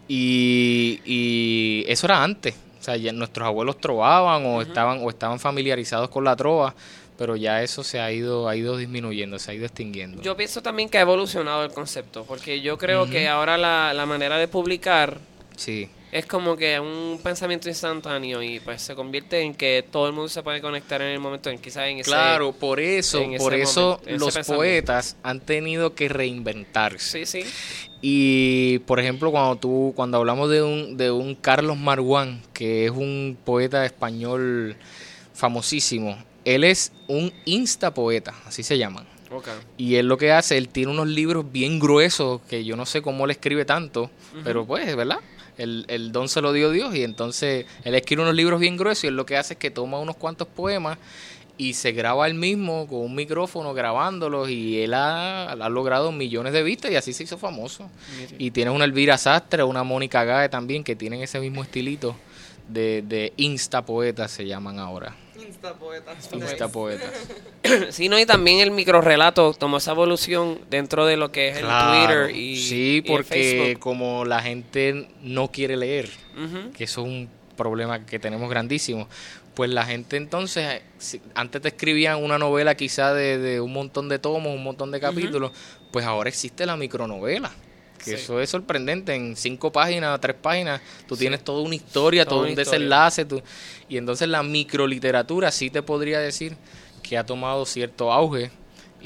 Speaker 2: Y, y eso era antes. O sea, ya nuestros abuelos trovaban o estaban o estaban familiarizados con la trova, pero ya eso se ha ido, ha ido disminuyendo, se ha ido extinguiendo.
Speaker 3: Yo pienso también que ha evolucionado el concepto, porque yo creo que ahora la, la manera de publicar
Speaker 2: Sí,
Speaker 3: es como que un pensamiento instantáneo y pues se convierte en que todo el mundo se puede conectar en el momento en quizás en ese
Speaker 2: claro, por eso, por eso
Speaker 3: momento,
Speaker 2: los poetas han tenido que reinventarse.
Speaker 3: sí sí
Speaker 2: Y por ejemplo, cuando tú, cuando hablamos de un, de un Carlos Marguán, que es un poeta español famosísimo, él es un instapoeta, así se llaman.
Speaker 3: Ok.
Speaker 2: Y él lo que hace, él tiene unos libros bien gruesos, que yo no sé cómo él escribe tanto, pero pues, ¿verdad? El, el don se lo dio Dios y entonces él escribe unos libros bien gruesos y él lo que hace es que toma unos cuantos poemas y se graba él mismo con un micrófono grabándolos y él ha, ha logrado millones de vistas y así se hizo famoso.
Speaker 3: Mire.
Speaker 2: Y tienes una Elvira Sastre, una Mónica Gae también que tienen ese mismo estilito de, de instapoetas se llaman ahora.
Speaker 4: Instapoetas.
Speaker 2: Instapoetas.
Speaker 3: Sí, no, y también el microrelato tomó esa evolución dentro de lo que es
Speaker 2: Claro.
Speaker 3: el Twitter y,
Speaker 2: sí,
Speaker 3: y el
Speaker 2: porque
Speaker 3: Facebook.
Speaker 2: como la gente no quiere leer, que eso es un problema que tenemos grandísimo, pues la gente entonces, antes te escribían una novela quizá de, de un montón de tomos, un montón de capítulos, pues ahora existe la micronovela. Que
Speaker 3: Sí.
Speaker 2: eso es sorprendente, en cinco páginas, tres páginas, tú tienes toda una historia,
Speaker 3: Toda
Speaker 2: todo un
Speaker 3: historia.
Speaker 2: desenlace, tú- y entonces la microliteratura sí te podría decir que ha tomado cierto auge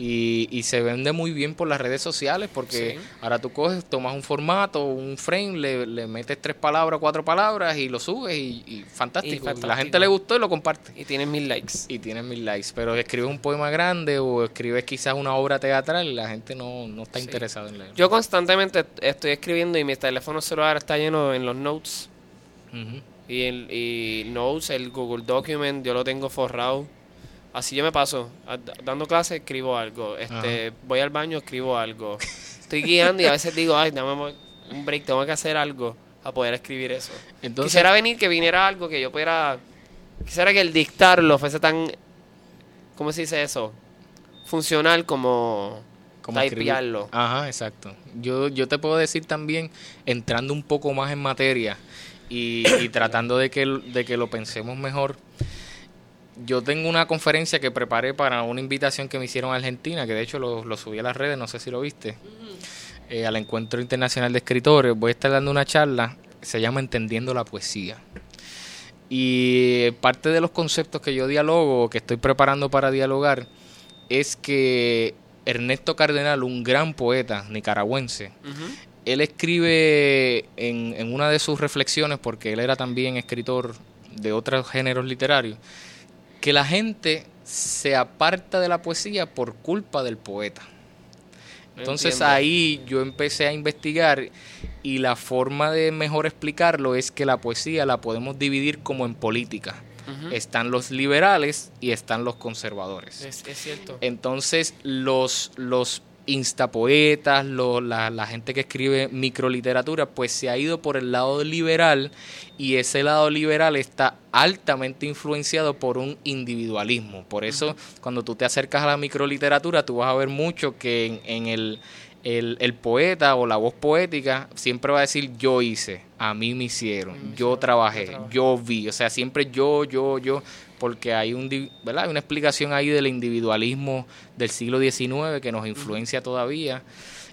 Speaker 2: y, y se vende muy bien por las redes sociales porque
Speaker 3: Sí.
Speaker 2: ahora tú coges, tomas un formato, un frame, le, le metes tres palabras, cuatro palabras y lo subes y, y fantástico.
Speaker 3: Y fantástico.
Speaker 2: La gente le gustó y lo comparte.
Speaker 3: Y tienen mil likes.
Speaker 2: Y tienes mil likes, pero escribes un poema grande o escribes quizás una obra teatral y la gente no, no está
Speaker 3: Sí.
Speaker 2: interesada en leer.
Speaker 3: Yo constantemente estoy escribiendo y mi teléfono celular está lleno en los notes. Y el y Notes, el Google Document, yo lo tengo forrado. Así yo me paso. Dando clases escribo algo. Este, voy al baño, escribo algo. Estoy guiando y a veces digo, ay, dame un break, tengo que hacer algo a poder escribir eso.
Speaker 2: Entonces,
Speaker 3: quisiera venir que viniera algo que yo pudiera. Quisiera que el dictarlo fuese tan. ¿Cómo se dice eso? Funcional como.
Speaker 2: como
Speaker 3: typearlo.
Speaker 2: Ajá, exacto. Yo, yo te puedo decir también, entrando un poco más en materia y, y tratando de que, de que lo pensemos mejor, yo tengo una conferencia que preparé para una invitación que me hicieron a Argentina, que de hecho lo, lo subí a las redes, no sé si lo viste, eh, al Encuentro Internacional de Escritores. Voy a estar dando una charla, se llama Entendiendo la Poesía. Y parte de los conceptos que yo dialogo, que estoy preparando para dialogar, es que Ernesto Cardenal, un gran poeta nicaragüense, él escribe en, en una de sus reflexiones, porque él era también escritor de otros géneros literarios, que la gente se aparta de la poesía por culpa del poeta. Entonces ahí yo empecé a investigar y la forma de mejor explicarlo es que la poesía la podemos dividir como en política. Están los liberales y están los conservadores.
Speaker 3: Es, es cierto.
Speaker 2: Entonces, los, los instapoetas, lo- la, la gente que escribe microliteratura, pues se ha ido por el lado liberal y ese lado liberal está altamente influenciado por un individualismo. Por eso, cuando tú te acercas a la microliteratura, tú vas a ver mucho que en, en el, el, el poeta o la voz poética siempre va a decir yo hice, a mí me hicieron, trabajé,
Speaker 3: yo trabajé.
Speaker 2: yo vi, o sea, siempre yo, yo, yo, porque hay un, ¿verdad? Hay una explicación ahí del individualismo del siglo XIX que nos influencia todavía.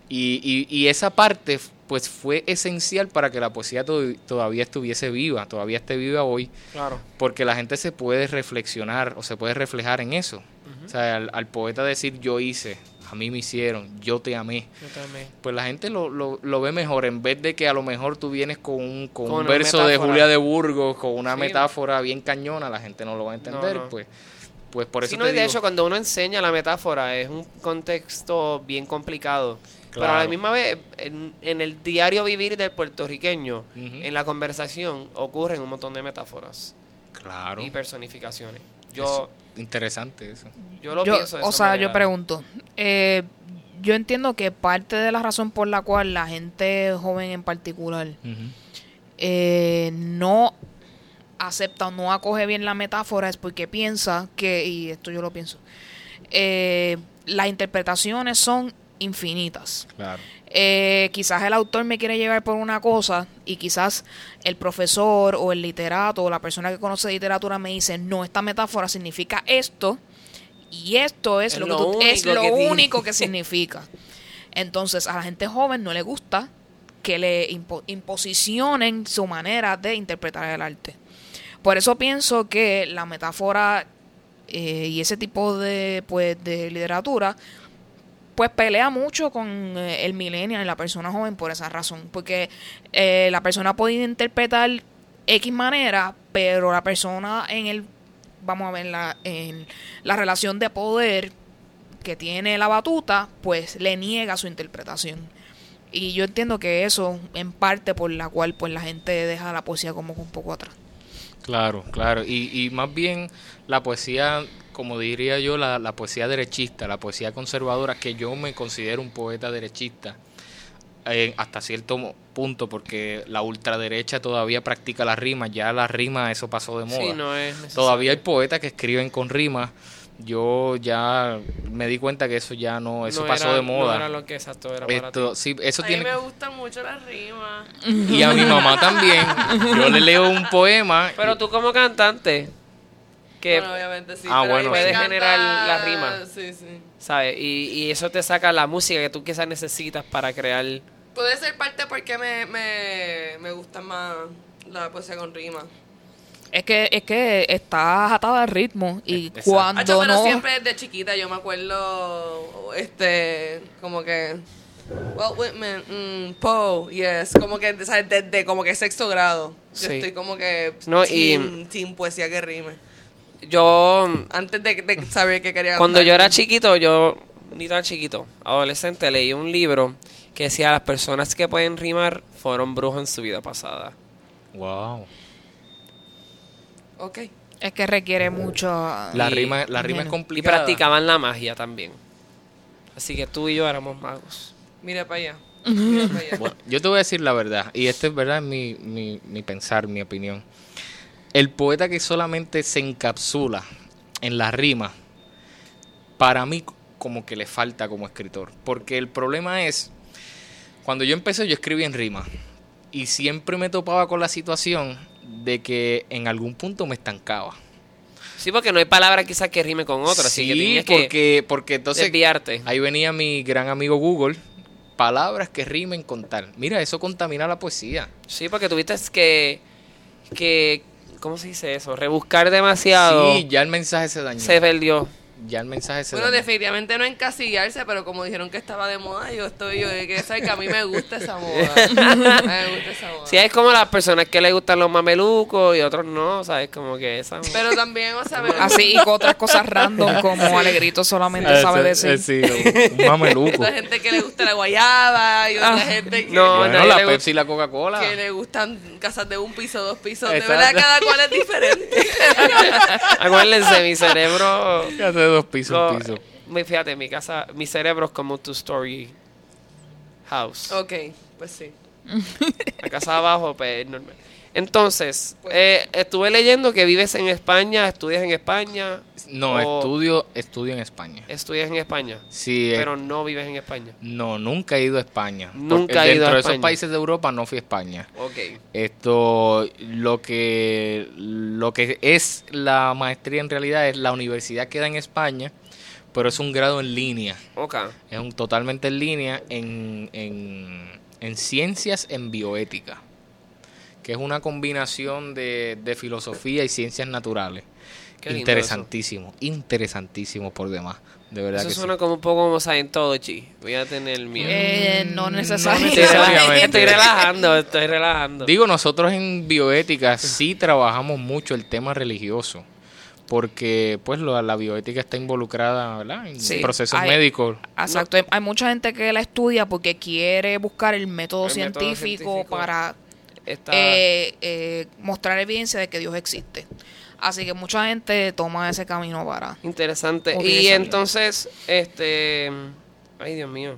Speaker 2: Y, y, y esa parte, pues, fue esencial para que la poesía to- todavía estuviese viva, todavía esté viva hoy,
Speaker 3: Claro.
Speaker 2: porque la gente se puede reflexionar o se puede reflejar en eso. O sea, al, al poeta decir yo hice, a mí me hicieron, yo te amé
Speaker 3: Yo
Speaker 2: pues la gente lo, lo, lo ve mejor en vez de que a lo mejor tú vienes con un, con
Speaker 3: Con
Speaker 2: un
Speaker 3: una
Speaker 2: verso de. Julia de Burgos, con una
Speaker 3: Sí.
Speaker 2: metáfora bien cañona, la gente no lo va a entender,
Speaker 3: No, no.
Speaker 2: pues pues por eso
Speaker 3: Sí, no,
Speaker 2: te
Speaker 3: y de
Speaker 2: digo,
Speaker 3: hecho, cuando uno enseña la metáfora, es un contexto bien complicado. Pero a la misma vez, en, en el diario vivir del puertorriqueño, en la conversación, ocurren un montón de metáforas
Speaker 2: claro,
Speaker 3: y personificaciones. Yo,
Speaker 2: eso, interesante eso.
Speaker 3: yo lo
Speaker 1: Yo-
Speaker 3: pienso de
Speaker 1: o
Speaker 3: esa
Speaker 1: sea,
Speaker 3: manera.
Speaker 1: yo pregunto, eh, yo entiendo que parte de la razón por la cual la gente joven en particular eh, no acepta o no acoge bien la metáfora es porque piensa que, y esto yo lo pienso, eh, las interpretaciones son infinitas.
Speaker 2: Claro.
Speaker 1: Eh, quizás el autor me quiere llevar por una cosa y quizás el profesor o el literato o la persona que conoce literatura me dice, no, esta metáfora significa esto y esto es,
Speaker 3: Es
Speaker 1: lo, que tú- es
Speaker 3: único
Speaker 1: lo
Speaker 3: que tiene".
Speaker 1: único que significa. Entonces, a la gente joven no le gusta que le impo- imposicionen su manera de interpretar el arte. Por eso pienso que la metáfora eh, y ese tipo de, pues, de literatura pues pelea mucho con eh, el millennial y la persona joven por esa razón. Porque eh, la persona puede interpretar X manera, pero la persona en el, vamos a ver, la, en la relación de poder que tiene la batuta, pues le niega su interpretación. Y yo entiendo que eso, en parte por la cual pues la gente deja la poesía como un poco atrás.
Speaker 2: Claro, claro. Y, y más bien la poesía, como diría yo, la, la poesía derechista, la poesía conservadora, que yo me considero un poeta derechista eh, hasta cierto punto, porque la ultraderecha todavía practica la rima, ya la rima, eso pasó de moda.
Speaker 3: Sí, no es necesario.
Speaker 2: Todavía hay poetas que escriben con rimas. Yo ya me di cuenta que eso ya no, eso
Speaker 3: No
Speaker 2: pasó
Speaker 3: era-
Speaker 2: de moda.
Speaker 3: No era lo que exacto era para
Speaker 2: Esto,
Speaker 3: ti.
Speaker 2: sí, eso
Speaker 4: A mí
Speaker 2: tiene
Speaker 4: me gustan mucho las rimas.
Speaker 2: y a mi mamá también. Yo le leo un poema.
Speaker 3: Pero tú como cantante, que,
Speaker 4: Bueno, obviamente sí.
Speaker 2: Ah,
Speaker 4: pero mí
Speaker 2: bueno,
Speaker 3: sí.
Speaker 4: encanta-
Speaker 3: generar la rima.
Speaker 4: Sí, sí.
Speaker 3: ¿sabes? Y, y eso te saca la música que tú quizás necesitas para crear...
Speaker 4: Puede ser parte porque me, me, me gusta más la poesía con rima.
Speaker 1: Es que, es que estás atada al ritmo y
Speaker 2: Exacto.
Speaker 1: cuando
Speaker 4: Hacho, pero
Speaker 1: no...
Speaker 4: siempre desde chiquita yo me acuerdo, este, como que, Walt Whitman, mm, Poe, yes, como que, ¿sabes? Desde como que sexto grado. Yo
Speaker 3: Sí.
Speaker 4: estoy como que
Speaker 3: No, y-
Speaker 4: team, team poesía que rime.
Speaker 3: Yo,
Speaker 4: Antes de, de saber que quería
Speaker 3: cuando
Speaker 4: cantar.
Speaker 3: yo era chiquito, yo, ni tan chiquito, adolescente, leí un libro que decía las personas que pueden rimar fueron brujos en su vida pasada.
Speaker 2: Wow.
Speaker 4: Ok.
Speaker 1: Es que requiere mucho...
Speaker 2: La
Speaker 3: Y-
Speaker 2: rima, la rima es
Speaker 1: Bueno.
Speaker 3: Y
Speaker 2: complicada.
Speaker 3: practicaban la magia también. Así que tú y yo éramos magos.
Speaker 4: Mira para allá. Mira para allá.
Speaker 2: Bueno, yo te voy a decir la verdad, y este es verdad mi, mi, mi pensar, mi opinión. El poeta que solamente se encapsula en la rima, para mí como que le falta como escritor. Porque el problema es, cuando yo empecé yo escribí en rima, y siempre me topaba con la situación de que en algún punto me estancaba.
Speaker 3: Sí, porque no hay palabra quizás que rime con otra, así que
Speaker 2: sí,
Speaker 3: tienes que
Speaker 2: porque, porque entonces
Speaker 3: desviarte.
Speaker 2: Ahí venía mi gran amigo Google. Palabras que rimen con tal. Mira, eso contamina la poesía.
Speaker 3: Sí, porque tuviste que, que, ¿cómo se dice eso? Rebuscar demasiado.
Speaker 2: Sí, ya el mensaje se dañó.
Speaker 3: se perdió.
Speaker 2: Ya el mensaje se
Speaker 4: Bueno, definitivamente no encasillarse, pero como dijeron que estaba de moda, yo estoy, yo que que a mí me gusta esa moda. Me gusta esa moda.
Speaker 3: Sí, es como las personas que les gustan los mamelucos y otros no, ¿sabes? Como que esa...
Speaker 4: Pero también, o sea, me-
Speaker 1: Así y con otras cosas random como Alegrito solamente
Speaker 2: Ah,
Speaker 1: sabe decir.
Speaker 2: ese, un mameluco.
Speaker 4: Otra gente que le gusta la guayaba y otra
Speaker 3: Ah,
Speaker 4: gente que,
Speaker 3: no,
Speaker 2: bueno,
Speaker 3: nadie
Speaker 2: la Pepsi y la Coca-Cola.
Speaker 4: que le gustan casas de un piso, dos pisos. De verdad, cada cual es diferente.
Speaker 3: Acuérdense, mi cerebro...
Speaker 2: Dos pisos, un piso.
Speaker 3: mi- fíjate, mi casa, mi cerebro es como tu story house.
Speaker 4: ok, pues sí.
Speaker 3: La casa abajo, pues es normal. Entonces, eh, estuve leyendo que vives en España, estudias en España.
Speaker 2: No,
Speaker 3: o
Speaker 2: estudio, estudio en España.
Speaker 3: Estudias en España,
Speaker 2: Sí, eh,
Speaker 3: pero no vives en España.
Speaker 2: no, nunca he ido a España.
Speaker 3: Nunca he ido
Speaker 2: Dentro
Speaker 3: a
Speaker 2: de esos
Speaker 3: España.
Speaker 2: países de Europa no fui a España.
Speaker 3: Ok.
Speaker 2: Esto, lo que, lo que es la maestría en realidad es la universidad queda en España, pero es un grado en línea.
Speaker 3: Ok.
Speaker 2: Es un totalmente en línea en, en, en ciencias en bioética, que es una combinación de, de filosofía y ciencias naturales.
Speaker 3: Qué lindo
Speaker 2: interesantísimo, interesantísimo por demás. De verdad
Speaker 3: Eso
Speaker 2: que
Speaker 3: suena
Speaker 2: sí.
Speaker 3: como un poco como Scientology. Voy a tener miedo.
Speaker 1: Eh, no
Speaker 2: Mm,
Speaker 1: necesariamente.
Speaker 3: Estoy, rela-
Speaker 2: necesariamente.
Speaker 3: estoy relajando, estoy relajando.
Speaker 2: Digo, nosotros en bioética sí trabajamos mucho el tema religioso, porque pues lo- la bioética está involucrada ¿verdad? en
Speaker 1: Sí,
Speaker 2: procesos
Speaker 1: hay-
Speaker 2: médicos.
Speaker 1: Exacto, hay- hay mucha gente que la estudia porque quiere buscar el método,
Speaker 3: El método
Speaker 1: científico,
Speaker 3: científico.
Speaker 1: para
Speaker 3: Está-
Speaker 1: eh, eh, mostrar evidencia de que Dios existe. Así que mucha gente toma ese camino para...
Speaker 3: Interesante. Y entonces, este. Ay, Dios mío.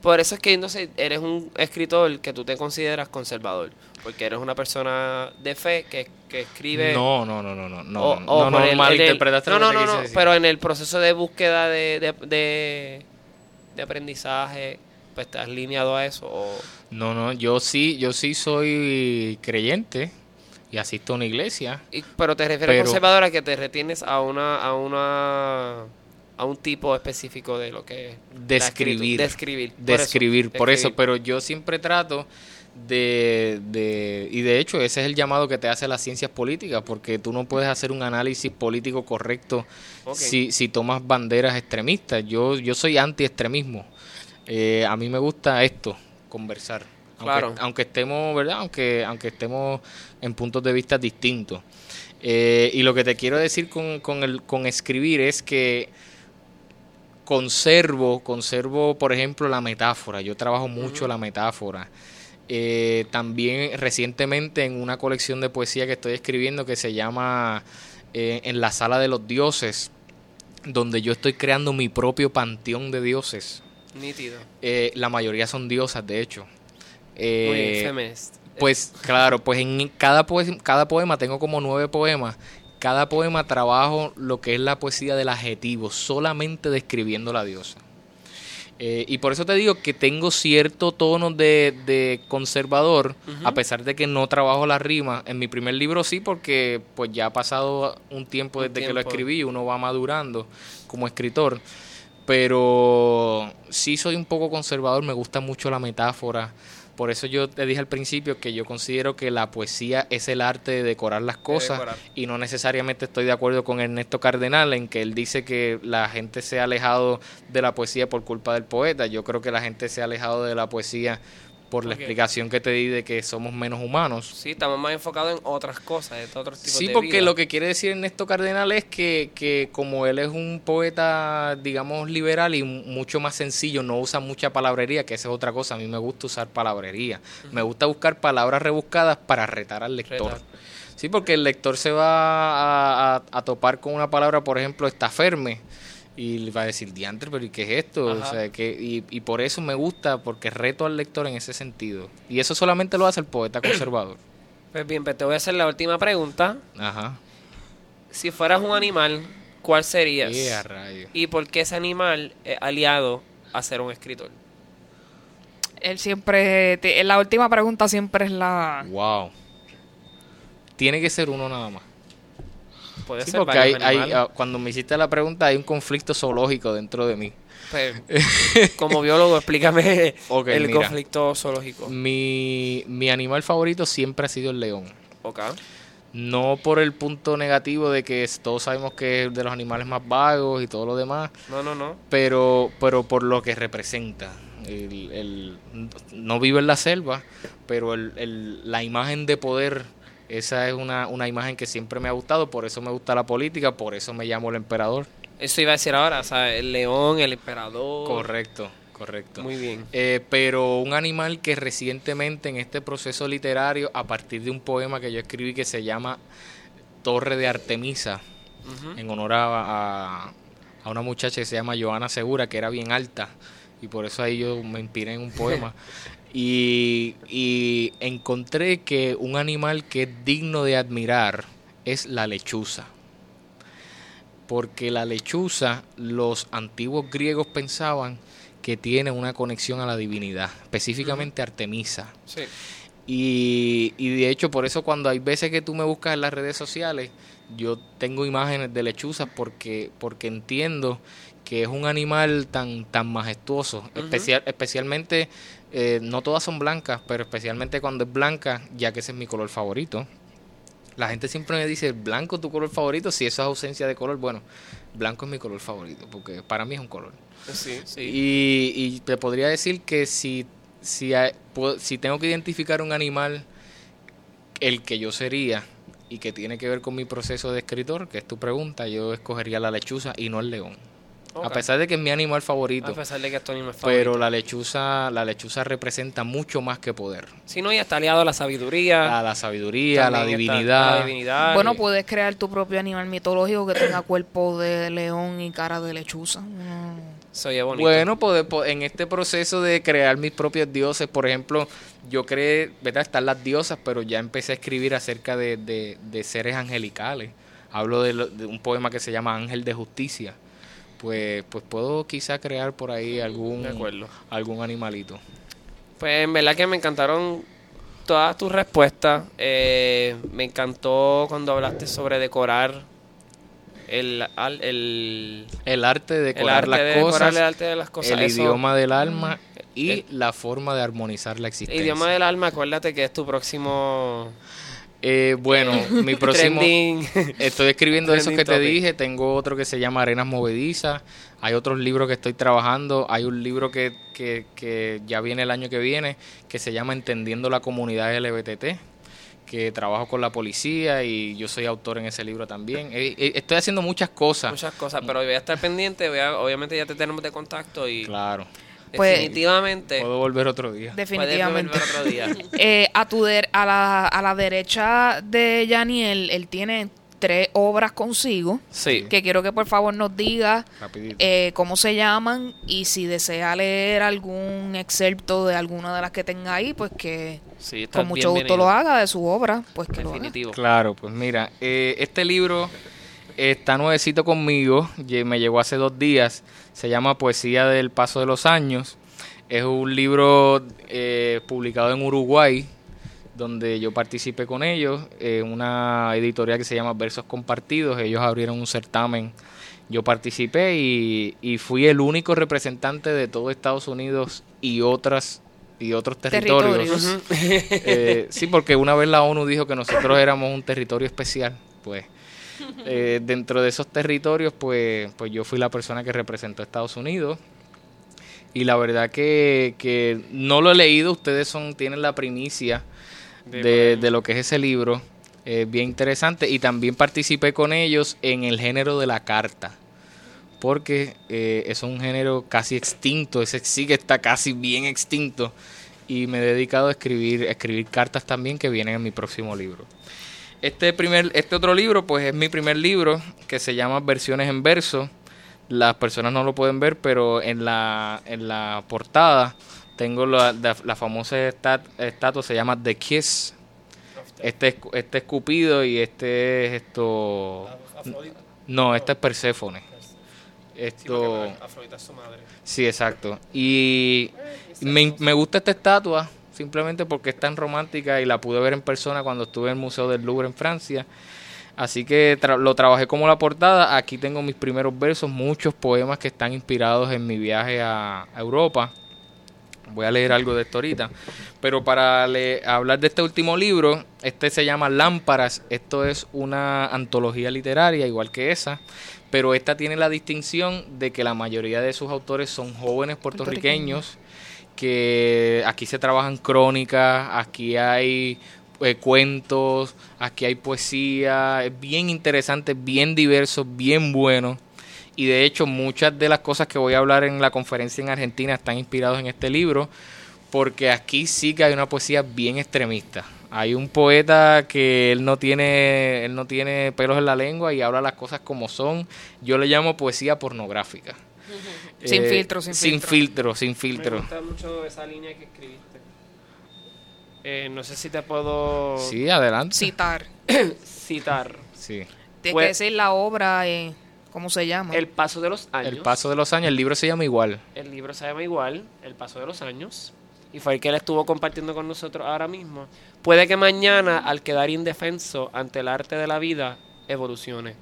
Speaker 3: Por eso es que entonces eres un escritor que tú te consideras conservador. Porque eres una persona de fe que, que escribe.
Speaker 2: No, no, no, no, no, no,
Speaker 3: o-
Speaker 2: no,
Speaker 3: o
Speaker 2: no,
Speaker 3: por el-
Speaker 2: malinterpretaste
Speaker 3: no, no, no, no, pero en el proceso de búsqueda de, de, de, de aprendizaje, pues estás lineado a eso. O,
Speaker 2: No, no, yo sí, yo sí soy creyente y asisto a una iglesia.
Speaker 3: y- pero te refieres a
Speaker 2: Pero-
Speaker 3: conservador a que te retienes a una, a una a un tipo específico de lo que es la
Speaker 2: Describir.
Speaker 3: escritu- Describir.
Speaker 2: de escribir. Por eso,
Speaker 3: describir.
Speaker 2: pero yo siempre trato de, de, y de hecho ese es el llamado que te hace las ciencias políticas, porque tú no puedes hacer un análisis político correcto si, si tomas banderas extremistas. Yo, yo soy anti-extremismo. Eh, a mí me gusta esto, conversar. Aunque,
Speaker 3: Claro.
Speaker 2: aunque estemos, ¿verdad? Aunque, aunque estemos en puntos de vista distintos. Eh, y lo que te quiero decir con, con, el, con escribir es que conservo, conservo, por ejemplo, la metáfora. Yo trabajo mucho la metáfora. Eh, también recientemente en una colección de poesía que estoy escribiendo que se llama eh, En la sala de los dioses, donde yo estoy creando mi propio panteón de dioses.
Speaker 3: Nítido.
Speaker 2: Eh, la mayoría son diosas, de hecho. Eh, pues claro, pues en cada, poe- cada poema tengo como nueve poemas. Cada poema trabajo lo que es la poesía del adjetivo, solamente describiendo la diosa. Eh, y por eso te digo que tengo cierto tono de, de conservador, a pesar de que no trabajo la rima. En mi primer libro sí, porque pues ya ha pasado un tiempo
Speaker 3: Un
Speaker 2: desde que lo escribí, uno va madurando como escritor. Pero sí soy un poco conservador, me gusta mucho la metáfora. Por eso yo te dije al principio que yo considero que la poesía es el arte de decorar las cosas
Speaker 3: decorar.
Speaker 2: y no necesariamente estoy de acuerdo con Ernesto Cardenal en que él dice que la gente se ha alejado de la poesía por culpa del poeta. Yo creo que la gente se ha alejado de la poesía por la explicación que te di de que somos menos humanos.
Speaker 3: Sí, estamos más enfocados en otras cosas, en otros tipos
Speaker 2: Sí,
Speaker 3: de
Speaker 2: porque
Speaker 3: vida.
Speaker 2: lo que quiere decir Ernesto Cardenal es que, que como él es un poeta, digamos, liberal y mucho más sencillo, no usa mucha palabrería, que esa es otra cosa, a mí me gusta usar palabrería. Me gusta buscar palabras rebuscadas para retar al lector.
Speaker 3: Retar.
Speaker 2: Sí, porque el lector se va a, a- a topar con una palabra, por ejemplo, estaferme, y le va a decir, diantre, pero ¿y qué es esto? O sea, que, y, y por eso me gusta, porque reto al lector en ese sentido. Y eso solamente lo hace el poeta conservador.
Speaker 3: Pues bien, pues te voy a hacer la última pregunta.
Speaker 2: Ajá.
Speaker 3: Si fueras un animal, ¿cuál serías?
Speaker 2: A rayos.
Speaker 3: ¿Y por qué ese animal es aliado a ser un escritor?
Speaker 1: Él siempre, te- la última pregunta siempre es la...
Speaker 2: Wow. Tiene que ser uno nada más.
Speaker 3: Puede
Speaker 2: Sí,
Speaker 3: ser
Speaker 2: porque hay, hay, ah, cuando me hiciste la pregunta hay un conflicto zoológico dentro de mí.
Speaker 3: Pues, como biólogo, explícame el
Speaker 2: mira.
Speaker 3: conflicto zoológico.
Speaker 2: Mi, mi animal favorito siempre ha sido el león. No por el punto negativo de que todos sabemos que es de los animales más vagos y todo lo demás,
Speaker 3: No, no, no.
Speaker 2: pero, pero por lo que representa. El, el- no vive en la selva, pero el, el- la imagen de poder, esa es una, una imagen que siempre me ha gustado, por eso me gusta la política, por eso me llamo el emperador.
Speaker 3: Eso iba a decir ahora, o sea, el león, el emperador.
Speaker 2: Correcto, correcto.
Speaker 3: Muy bien.
Speaker 2: Eh, pero un animal que recientemente en este proceso literario, a partir de un poema que yo escribí que se llama Torre de Artemisa, en honor a, a- a una muchacha que se llama Joana Segura, que era bien alta, y por eso ahí yo me inspiré en un poema. y, y encontré que un animal que es digno de admirar es la lechuza. Porque la lechuza, los antiguos griegos pensaban que tiene una conexión a la divinidad, específicamente Artemisa.
Speaker 3: Sí.
Speaker 2: Y, y de hecho, por eso cuando hay veces que tú me buscas en las redes sociales, yo tengo imágenes de lechuzas porque, porque entiendo que es un animal tan, tan majestuoso. Especial, especialmente, eh, no todas son blancas, pero especialmente cuando es blanca, ya que ese es mi color favorito. La gente siempre me dice, ¿blanco tu color favorito? Si eso es ausencia de color, bueno, blanco es mi color favorito, porque para mí es un color.
Speaker 3: Sí, sí.
Speaker 2: Y, y te podría decir que si, si, si tengo que identificar un animal, el que yo sería y que tiene que ver con mi proceso de escritor, que es tu pregunta, yo escogería la lechuza y no el león. A pesar de que es mi animal favorito,
Speaker 3: A pesar de que es tu animal
Speaker 2: pero
Speaker 3: favorito.
Speaker 2: la lechuza, la lechuza representa mucho más que poder.
Speaker 3: Si no, ya está aliado a la sabiduría.
Speaker 2: A la sabiduría, a la divinidad.
Speaker 3: la divinidad.
Speaker 1: Bueno,
Speaker 3: y-
Speaker 1: puedes crear tu propio animal mitológico que tenga cuerpo de león y cara de lechuza. Mm.
Speaker 3: Oye bonito.
Speaker 2: Bueno, pues, pues, en este proceso de crear mis propios dioses, por ejemplo, yo creé, ¿verdad? Están las diosas, pero ya empecé a escribir acerca de, de- de seres angelicales. Hablo de, lo- de un poema que se llama Ángel de Justicia. Pues, pues puedo quizá crear por ahí algún,
Speaker 3: De acuerdo.
Speaker 2: algún animalito.
Speaker 3: Pues en verdad que me encantaron todas tus respuestas. Eh, me encantó cuando hablaste sobre decorar el, al- el,
Speaker 2: El arte de
Speaker 3: el
Speaker 2: decorar
Speaker 3: arte
Speaker 2: las
Speaker 3: de decorar
Speaker 2: cosas,
Speaker 3: el arte de las cosas.
Speaker 2: el
Speaker 3: Eso-
Speaker 2: idioma del alma y
Speaker 3: el-
Speaker 2: la forma de armonizar la existencia.
Speaker 3: Idioma del alma, acuérdate que es tu próximo
Speaker 2: Eh, bueno, mi próximo... Estoy escribiendo esos que te
Speaker 3: topic.
Speaker 2: dije. Tengo otro que se llama Arenas Movedizas. Hay otros libros que estoy trabajando. Hay un libro que, que, que ya viene el año que viene que se llama Entendiendo la comunidad LBTT. Que trabajo con la policía y yo soy autor en ese libro también. Eh, eh, estoy haciendo muchas cosas.
Speaker 3: Muchas cosas, pero voy a estar pendiente. voy a- obviamente ya te tenemos de contacto y
Speaker 2: Claro.
Speaker 1: Pues-
Speaker 3: definitivamente
Speaker 2: Puedo volver otro día.
Speaker 1: Definitivamente.
Speaker 3: volver otro día.
Speaker 1: Eh, a, tu der- a, la, a la derecha de Yaniel, él tiene tres obras consigo.
Speaker 3: Sí.
Speaker 1: Que quiero que por favor nos diga eh, cómo se llaman y si desea leer algún excerpto de alguna de las que tenga ahí, pues que
Speaker 3: Sí,
Speaker 1: con mucho gusto lo haga de su obra, pues que lo haga.
Speaker 3: Definitivo.
Speaker 2: Claro, pues mira, eh, este libro está nuevecito conmigo, me llegó hace dos días, se llama Poesía del Paso de los Años, es un libro eh, publicado en Uruguay, donde yo participé con ellos, en una editorial que se llama Versos Compartidos, ellos abrieron un certamen, yo participé y, y fui el único representante de todo Estados Unidos y otras y otros territorios.
Speaker 1: Territorios.
Speaker 2: Eh, sí, porque una vez la ONU dijo que nosotros éramos un territorio especial, pues eh, dentro de esos territorios, pues, pues yo fui la persona que representó a Estados Unidos. Y la verdad que, que no lo he leído, ustedes son tienen la primicia
Speaker 3: De
Speaker 2: de,
Speaker 3: poder-
Speaker 2: de lo que es ese libro, eh, bien interesante. Y también participé con ellos en el género de la carta, porque eh, es un género casi extinto, ese sí que está casi bien extinto. Y me he dedicado a escribir, a escribir cartas también que vienen en mi próximo libro. Este, primer, este otro libro, pues es mi primer libro, que se llama Versiones en Verso. Las personas no lo pueden ver, pero en la, en la portada tengo la, la, la famosa estat- estatua, se llama The Kiss. Este es, este es Cupido y este es esto... No, este es Perséfone. Esto...
Speaker 3: Afrodita es su madre.
Speaker 2: Sí, exacto. Y me, me gusta esta estatua simplemente porque es tan romántica y la pude ver en persona cuando estuve en el Museo del Louvre en Francia. Así que lo trabajé como la portada. Aquí tengo mis primeros versos, muchos poemas que están inspirados en mi viaje a, Europa. Voy a leer algo de esto ahorita. Pero para hablar de este último libro, este se llama Lámparas. Esto es una antología literaria, igual que esa. Pero esta tiene la distinción de que la mayoría de sus autores son jóvenes puertorriqueños, que aquí se trabajan crónicas, aquí hay eh, cuentos, aquí hay poesía, es bien interesante, bien diverso, bien bueno. Y de hecho muchas de las cosas que voy a hablar en la conferencia en Argentina están inspirados en este libro, porque aquí sí que hay una poesía bien extremista. Hay un poeta que él no tiene, él no tiene pelos en la lengua y habla las cosas como son. Yo le llamo poesía pornográfica.
Speaker 1: Sin
Speaker 2: Eh,
Speaker 1: filtro, sin
Speaker 2: sin
Speaker 1: filtro.
Speaker 2: filtro, sin
Speaker 3: Me
Speaker 2: filtro.
Speaker 3: gusta mucho esa línea que escribiste. Eh, no sé si te puedo
Speaker 2: Sí, adelante.
Speaker 1: Citar.
Speaker 3: citar.
Speaker 2: Sí.
Speaker 1: Tienes
Speaker 3: Pues-
Speaker 1: que decir la obra, eh, ¿cómo se llama?
Speaker 3: El paso de los años.
Speaker 2: El paso de los años, el libro se llama igual.
Speaker 3: El libro se llama igual, El paso de los años. Y fue el que él estuvo compartiendo con nosotros ahora mismo. Puede que mañana, al quedar indefenso ante el arte de la vida, evolucione.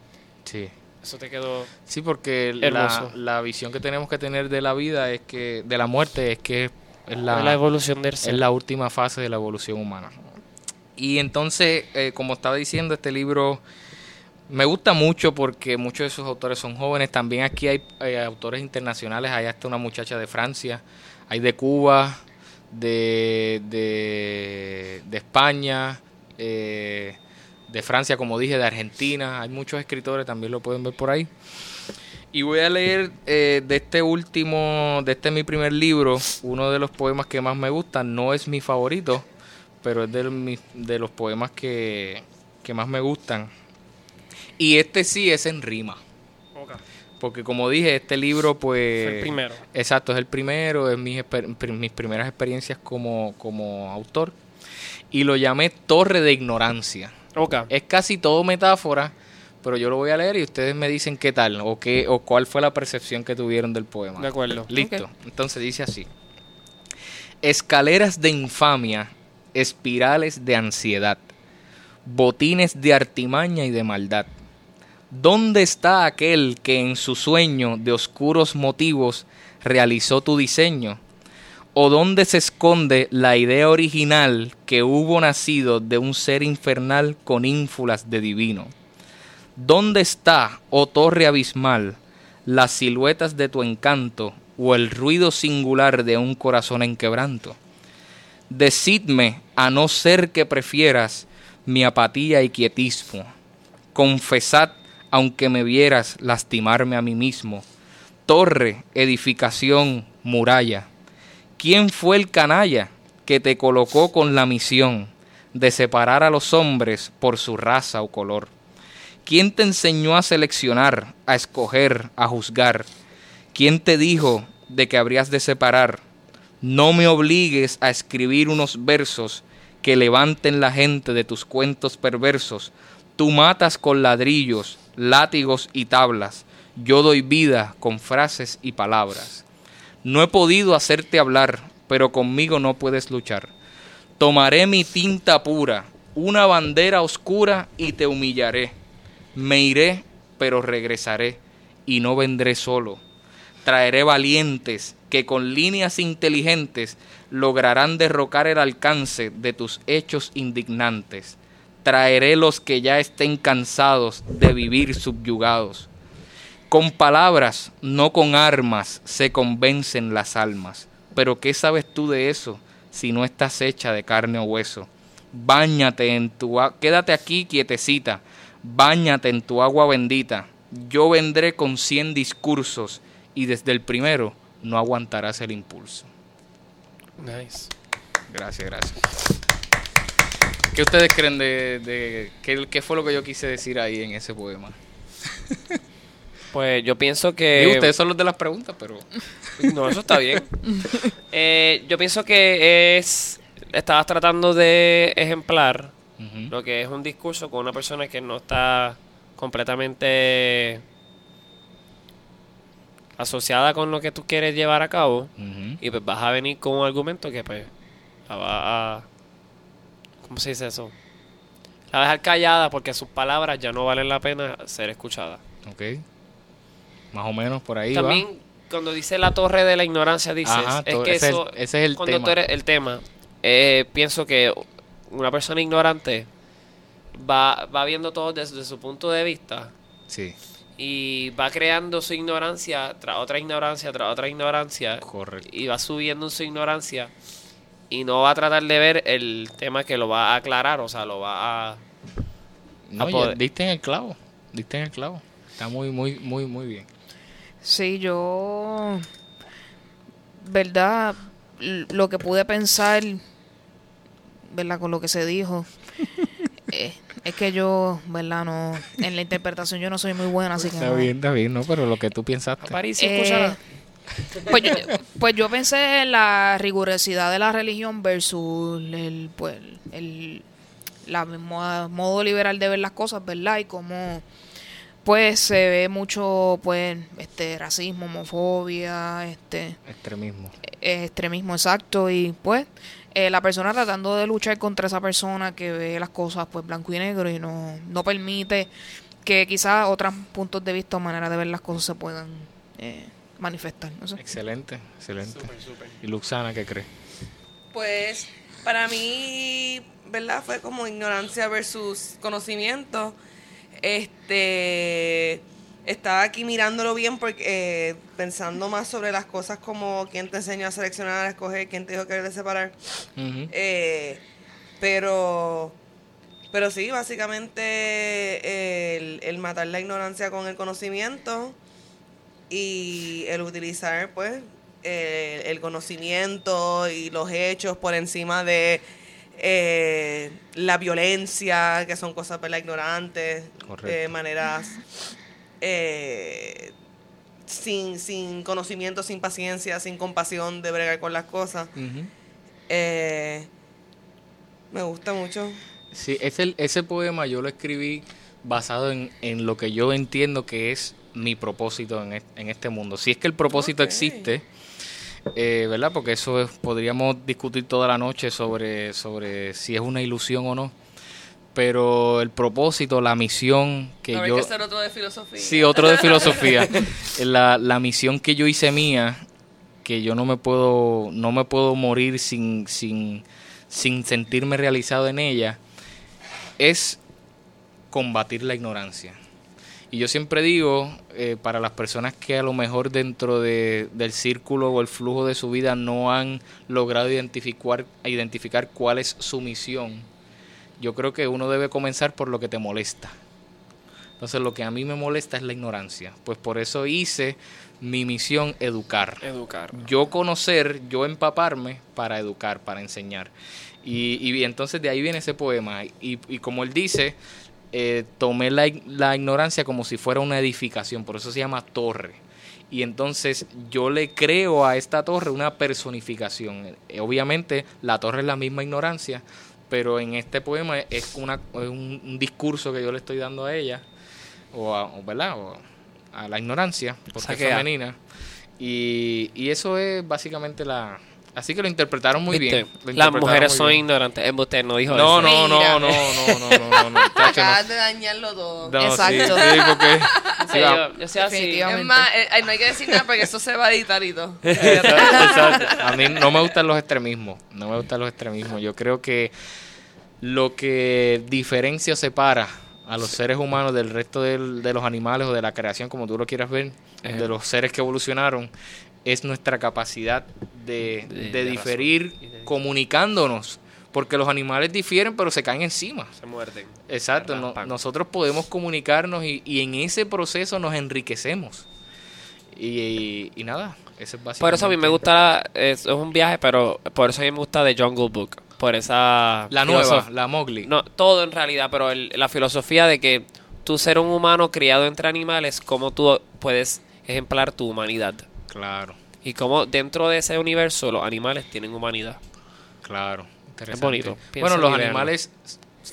Speaker 2: Sí.
Speaker 3: Eso te quedó.
Speaker 2: Sí, porque la, la visión que tenemos que tener de la vida es que, de la muerte, es que es la,
Speaker 3: la, evolución del ser.
Speaker 2: es la última fase de la evolución humana. Y entonces, eh, como estaba diciendo, este libro me gusta mucho porque muchos de sus autores son jóvenes. También aquí hay autores internacionales. Hay hasta una muchacha de Francia, hay de Cuba, de, de, de España, eh, de Francia, como dije, de Argentina. Hay muchos escritores, también lo pueden ver por ahí. Y voy a leer eh, de este último, de este mi primer libro, uno de los poemas que más me gustan. No es mi favorito, pero es de, de los poemas que, que más me gustan. Y este sí es en rima. Porque como dije, este libro pues...
Speaker 3: Fue el primero.
Speaker 2: Exacto, es el primero, es mis, mis primeras experiencias como, como autor. Y lo llamé Torre de Ignorancia. Es casi todo metáfora, pero yo lo voy a leer y ustedes me dicen qué tal o qué o cuál fue la percepción que tuvieron del poema.
Speaker 3: De acuerdo.
Speaker 2: Listo. Entonces dice así. Escaleras de infamia, espirales de ansiedad, botines de artimaña y de maldad, ¿Dónde está aquel que en su sueño de oscuros motivos realizó tu diseño? ¿O dónde se esconde la idea original que hubo nacido de un ser infernal con ínfulas de divino? ¿Dónde está, oh torre abismal, las siluetas de tu encanto o el ruido singular de un corazón en quebranto? Decidme, a no ser que prefieras mi apatía y quietismo. Confesad, aunque me vieras lastimarme a mí mismo. Torre, edificación, muralla. ¿Quién fue el canalla que te colocó con la misión de separar a los hombres por su raza o color? ¿Quién te enseñó a seleccionar, a escoger, a juzgar? ¿Quién te dijo de que habrías de separar? No me obligues a escribir unos versos que levanten la gente de tus cuentos perversos. Tú matas con ladrillos, látigos y tablas. Yo doy vida con frases y palabras. No he podido hacerte hablar, pero conmigo no puedes luchar. Tomaré mi tinta pura, una bandera oscura y te humillaré. Me iré, pero regresaré, y no vendré solo. Traeré valientes que con líneas inteligentes lograrán derrocar el alcance de tus hechos indignantes. Traeré los que ya estén cansados de vivir subyugados. Con palabras, no con armas, se convencen las almas. Pero ¿qué sabes tú de eso si no estás hecha de carne o hueso? Báñate en tu quédate aquí quietecita Báñate en tu agua bendita. Yo vendré con cien discursos y desde el primero no aguantarás el impulso.
Speaker 3: Nice.
Speaker 2: Gracias, gracias. ¿Qué ustedes creen de, de qué, qué, fue lo que yo quise decir ahí en ese poema?
Speaker 3: Pues yo pienso que...
Speaker 2: Digo, ustedes son los de las preguntas, pero...
Speaker 3: No, eso está bien. eh, yo pienso que es... Estabas tratando de ejemplar uh -huh. lo que es un discurso con una persona que no está completamente asociada con lo que tú quieres llevar a cabo uh -huh. y pues vas a venir con un argumento que pues la va a ¿cómo se dice eso? la va a dejar callada porque sus palabras ya no valen la pena ser escuchadas
Speaker 2: ok más o menos por ahí
Speaker 3: también
Speaker 2: va.
Speaker 3: cuando dice la torre de la ignorancia dices
Speaker 2: Ajá,
Speaker 3: es que
Speaker 2: ese
Speaker 3: eso
Speaker 2: es ese es el
Speaker 3: cuando
Speaker 2: tema.
Speaker 3: tú eres el tema eh, pienso que una persona ignorante va, va viendo todo desde su punto de vista
Speaker 2: sí
Speaker 3: y va creando su ignorancia tras otra ignorancia tras otra ignorancia
Speaker 2: correcto
Speaker 3: y va subiendo en su ignorancia y no va a tratar de ver el tema que lo va a aclarar o sea lo va a
Speaker 2: no,
Speaker 3: a
Speaker 2: diste en el clavo diste en el clavo está muy muy muy muy bien
Speaker 1: sí yo verdad lo que pude pensar verdad con lo que se dijo eh, es que yo, ¿verdad? No, en la interpretación yo no soy muy buena, así que
Speaker 2: Está
Speaker 1: no.
Speaker 2: bien, está bien, ¿no? Pero lo que tú pensaste.
Speaker 3: Aparicio,
Speaker 1: Eh, pues, yo, pues yo pensé en la rigurosidad de la religión versus el, pues, el la modo, modo liberal de ver las cosas, ¿verdad? Y cómo pues se ve mucho pues este racismo, homofobia, este
Speaker 2: extremismo.
Speaker 1: eh, extremismo exacto y pues eh, la persona tratando de luchar contra esa persona que ve las cosas pues blanco y negro y no, no permite que quizás otros puntos de vista o maneras de ver las cosas se puedan eh, manifestar. No sé.
Speaker 2: Excelente, excelente.
Speaker 3: Súper, súper.
Speaker 2: ¿Y Luxana qué cree?
Speaker 4: Pues para mí, ¿verdad? Fue como ignorancia versus conocimiento. Este estaba aquí mirándolo bien porque eh, pensando más sobre las cosas como quién te enseñó a seleccionar, a escoger, quién te dijo que de separar.
Speaker 2: Uh -huh.
Speaker 4: eh, pero pero sí, básicamente el, el, matar la ignorancia con el conocimiento y el utilizar pues el, el conocimiento y los hechos por encima de eh, la violencia, que son cosas ¿verdad? ignorantes, eh, maneras eh, sin, sin conocimiento, sin paciencia, sin compasión de bregar con las cosas.
Speaker 2: Uh -huh.
Speaker 4: me gusta mucho.
Speaker 2: Sí, ese, ese poema yo lo escribí basado en, en lo que yo entiendo que es mi propósito en, este, en este mundo. Si es que el propósito okay. existe, eh, ¿verdad? Porque eso es, podríamos discutir toda la noche sobre, sobre si es una ilusión o no. pero el propósito, la misión que
Speaker 4: No hay
Speaker 2: yo...
Speaker 4: que hacer otro de filosofía.
Speaker 2: Sí, otro de filosofía. la, la misión que yo hice mía, que yo no me puedo, no me puedo morir sin, sin, sin sentirme realizado en ella, es combatir la ignorancia. Y yo siempre digo, eh, para las personas que a lo mejor dentro de, del círculo o el flujo de su vida no han logrado identificar, identificar cuál es su misión, yo creo que uno debe comenzar por lo que te molesta. Entonces lo que a mí me molesta es la ignorancia. Pues por eso hice mi misión educar.
Speaker 3: Educar.
Speaker 2: Yo conocer, yo empaparme para educar, para enseñar. Y, y entonces de ahí viene ese poema. Y, y como él dice, eh, tomé la, la ignorancia como si fuera una edificación, por eso se llama torre. Y entonces yo le creo a esta torre una personificación. Eh, obviamente la torre es la misma ignorancia, pero en este poema es, una, es un, un discurso que yo le estoy dando a ella, o a, o, ¿verdad? O a la ignorancia, porque es femenina. Y, y eso es básicamente la... Así que lo interpretaron muy
Speaker 3: ¿Viste?
Speaker 2: bien. lo
Speaker 3: Las
Speaker 2: interpretaron
Speaker 3: mujeres
Speaker 2: muy
Speaker 3: son
Speaker 2: bien.
Speaker 3: ignorantes. Usted no dijo
Speaker 2: No,
Speaker 3: eso.
Speaker 2: no, no, no, no, no, no, no, no.
Speaker 4: Acabas de dañarlo todo.
Speaker 2: No,
Speaker 1: Exacto.
Speaker 2: Sí, sí, porque
Speaker 3: Sí,
Speaker 2: sí, va-
Speaker 3: yo, yo soy así.
Speaker 1: Definitivamente.
Speaker 4: Es más, eh, eh, no hay que decir nada porque eso se va a editar y todo.
Speaker 2: Exacto, exacto. A mí no me gustan los extremismos. No me gustan los extremismos. Yo creo que lo que diferencia o separa a los seres humanos del resto del- de los animales o de la creación, como tú lo quieras ver,
Speaker 3: Eh.
Speaker 2: de los seres que evolucionaron, es nuestra capacidad de,
Speaker 3: De-
Speaker 2: diferir
Speaker 3: razón
Speaker 2: comunicándonos. Porque los animales difieren, pero se caen encima.
Speaker 3: Se muerden.
Speaker 2: Exacto, no- nosotros podemos comunicarnos y, y en ese proceso nos enriquecemos. Y, y nada, eso es básicamente.
Speaker 3: Por eso a mí me gusta, la- es, es un viaje, pero por eso a mí me gusta The Jungle Book. Por esa...
Speaker 2: La nueva, la Mowgli.
Speaker 3: No, todo en realidad, pero el- la filosofía de que tú ser un humano criado entre animales, cómo tú puedes ejemplar tu humanidad.
Speaker 2: Claro,
Speaker 3: Y cómo dentro de ese universo los animales tienen humanidad.
Speaker 2: claro. Interesante.
Speaker 3: bonito.
Speaker 2: Bueno, los animales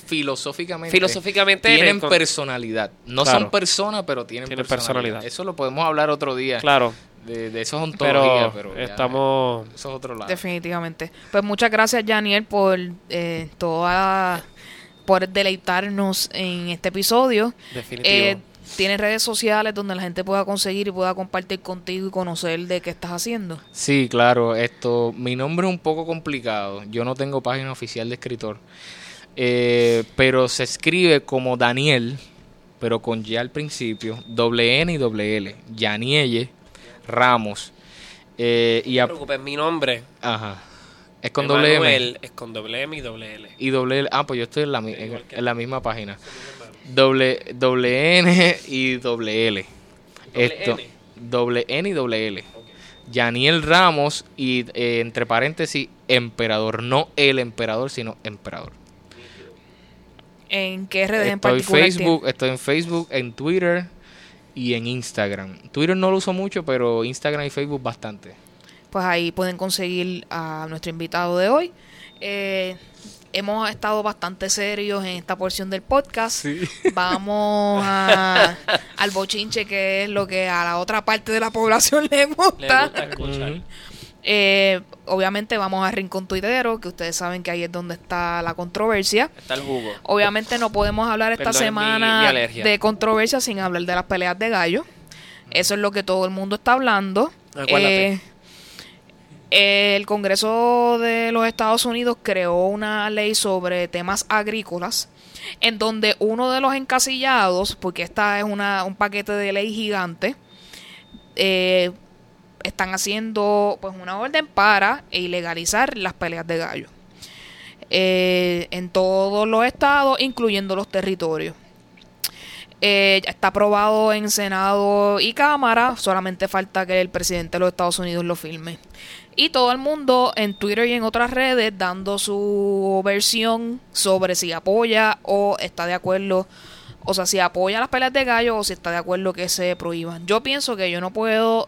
Speaker 2: filosóficamente,
Speaker 3: Filosóficamente
Speaker 2: tienen
Speaker 3: con-
Speaker 2: personalidad. No
Speaker 3: Claro.
Speaker 2: son personas, pero tienen,
Speaker 3: Tienen
Speaker 2: personalidad.
Speaker 3: personalidad.
Speaker 2: Eso lo podemos hablar otro día.
Speaker 3: Claro,
Speaker 2: De, de eso es ontología,
Speaker 3: pero,
Speaker 2: pero, ya,
Speaker 3: estamos...
Speaker 2: Eso es otro lado.
Speaker 1: Definitivamente. Pues muchas gracias, Janiel, por eh, toda por deleitarnos en este episodio.
Speaker 3: Definitivo.
Speaker 1: Eh, ¿Tienes redes sociales donde la gente pueda conseguir y pueda compartir contigo y conocer de qué estás haciendo?
Speaker 2: Sí, claro. Esto, mi nombre es un poco complicado. Yo no tengo página oficial de escritor, Eh, pero se escribe como Daniel, pero con Y al principio, doble N y doble L. Yanielle Ramos. Eh, y
Speaker 3: no te preocupes, mi nombre,
Speaker 2: ajá. Es con doble M
Speaker 3: es con doble M y doble L.
Speaker 2: y doble L. Ah, pues yo estoy la, en la misma página. Doble, doble N y doble L.
Speaker 3: ¿Doble
Speaker 2: Esto,
Speaker 3: N?
Speaker 2: doble N y doble L. Yaniel Ramos y eh, entre paréntesis, emperador. No el emperador, sino emperador.
Speaker 1: ¿En qué redes en
Speaker 2: Estoy,
Speaker 1: particular
Speaker 2: Facebook, estoy en Facebook, en Twitter y en Instagram. Twitter no lo uso mucho, pero Instagram y Facebook bastante.
Speaker 1: Pues ahí pueden conseguir a nuestro invitado de hoy. Eh, hemos estado bastante serios en esta porción del podcast. Vamos a- al bochinche, que es lo que a la otra parte de la población le
Speaker 3: Le
Speaker 1: gusta. Eh, obviamente vamos a Rincón Tuitero, que ustedes saben que ahí es donde está la controversia.
Speaker 3: Está el jugo.
Speaker 1: Obviamente no podemos hablar esta
Speaker 3: Perdón,
Speaker 1: semana
Speaker 3: mi
Speaker 1: de controversia sin hablar de las peleas de gallo. Eso es lo que todo el mundo está hablando.
Speaker 3: Acuérdate.
Speaker 1: Eh, el Congreso de los Estados Unidos creó una ley sobre temas agrícolas en donde uno de los encasillados, porque esta es un paquete de ley gigante, eh, están haciendo pues una orden para ilegalizar las peleas de gallo eh, en todos los estados, incluyendo los territorios. Eh, está aprobado en Senado y Cámara, solamente falta que el presidente de los Estados Unidos lo firme. Y todo el mundo en Twitter y en otras redes dando su versión sobre si apoya o está de acuerdo, o sea, si apoya las peleas de gallo o si está de acuerdo que se prohíban. Yo pienso que yo no puedo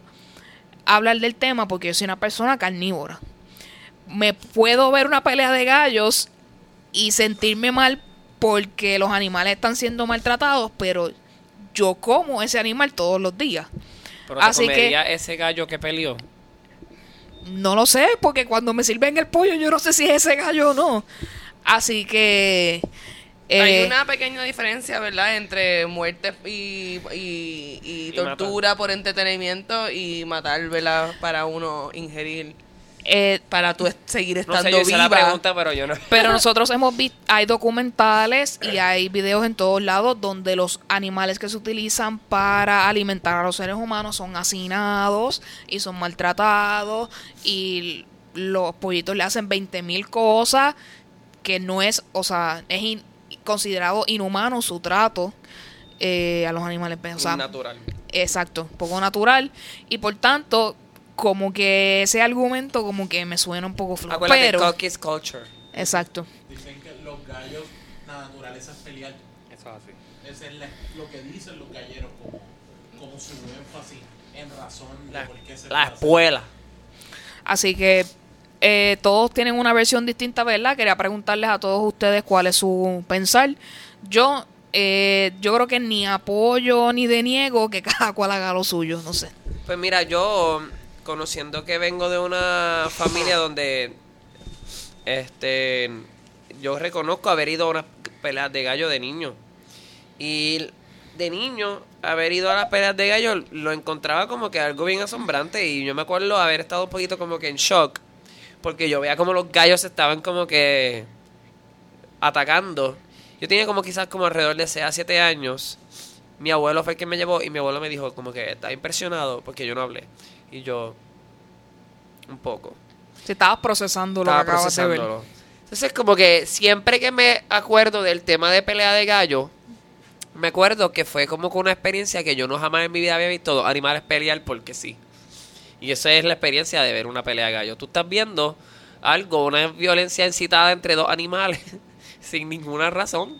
Speaker 1: hablar del tema porque yo soy una persona carnívora. Me puedo ver una pelea de gallos y sentirme mal porque los animales están siendo maltratados, pero yo como ese animal todos los días.
Speaker 3: Pero te
Speaker 1: Así que-
Speaker 3: ese gallo que peleó.
Speaker 1: No lo sé, porque cuando me sirven el pollo yo no sé si es ese gallo o no. Así que Eh,
Speaker 4: Hay una pequeña diferencia, ¿verdad? Entre muerte y, y, y
Speaker 3: Y
Speaker 4: tortura por entretenimiento y matar, ¿verdad? Para uno ingerir,
Speaker 1: eh,
Speaker 4: para tú seguir
Speaker 3: No
Speaker 4: estando
Speaker 3: sé, yo hice la
Speaker 4: viva.
Speaker 3: pregunta, pero yo no.
Speaker 1: Pero nosotros hemos visto, hay documentales y hay videos en todos lados donde los animales que se utilizan para alimentar a los seres humanos son hacinados y son maltratados y los pollitos le hacen 20 mil cosas que no es, o sea, es in- considerado inhumano su trato eh, a los animales. O sea,
Speaker 3: natural.
Speaker 1: Exacto, poco natural y por tanto como que ese argumento como que me suena un poco flojo.
Speaker 3: Acuérdate,
Speaker 1: Pero,
Speaker 3: culture.
Speaker 1: exacto.
Speaker 5: Dicen que los gallos, la naturaleza es pelear.
Speaker 2: Eso es así.
Speaker 5: Ese es la- lo que dicen los galleros como, como su énfasis en razón de
Speaker 3: La,
Speaker 5: por qué se
Speaker 3: la espuela.
Speaker 1: Así que eh, todos tienen una versión distinta, ¿verdad? Quería preguntarles a todos ustedes cuál es su pensar. Yo, eh, yo creo que ni apoyo ni deniego que cada cual haga lo suyo, no sé.
Speaker 3: Pues mira, yo conociendo que vengo de una familia donde este yo reconozco haber ido a unas peleas de gallo de niño. Y de niño, haber ido a las peleas de gallo lo encontraba como que algo bien asombrante. Y yo me acuerdo haber estado un poquito como que en shock. Porque yo veía como los gallos estaban como que atacando. Yo tenía como quizás como alrededor de 6 a 7 años. Mi abuelo fue el que me llevó y mi abuelo me dijo como que está impresionado porque yo no hablé. Y yo, un poco.
Speaker 1: Si estabas procesando lo
Speaker 3: Estaba
Speaker 1: que acabas de ver.
Speaker 3: procesándolo. Entonces como que siempre que me acuerdo del tema de pelea de gallo, me acuerdo que fue como que una experiencia que yo no jamás en mi vida había visto dos animales pelear porque sí. Y esa es la experiencia de ver una pelea de gallo. Tú estás viendo algo, una violencia incitada entre dos animales sin ninguna razón.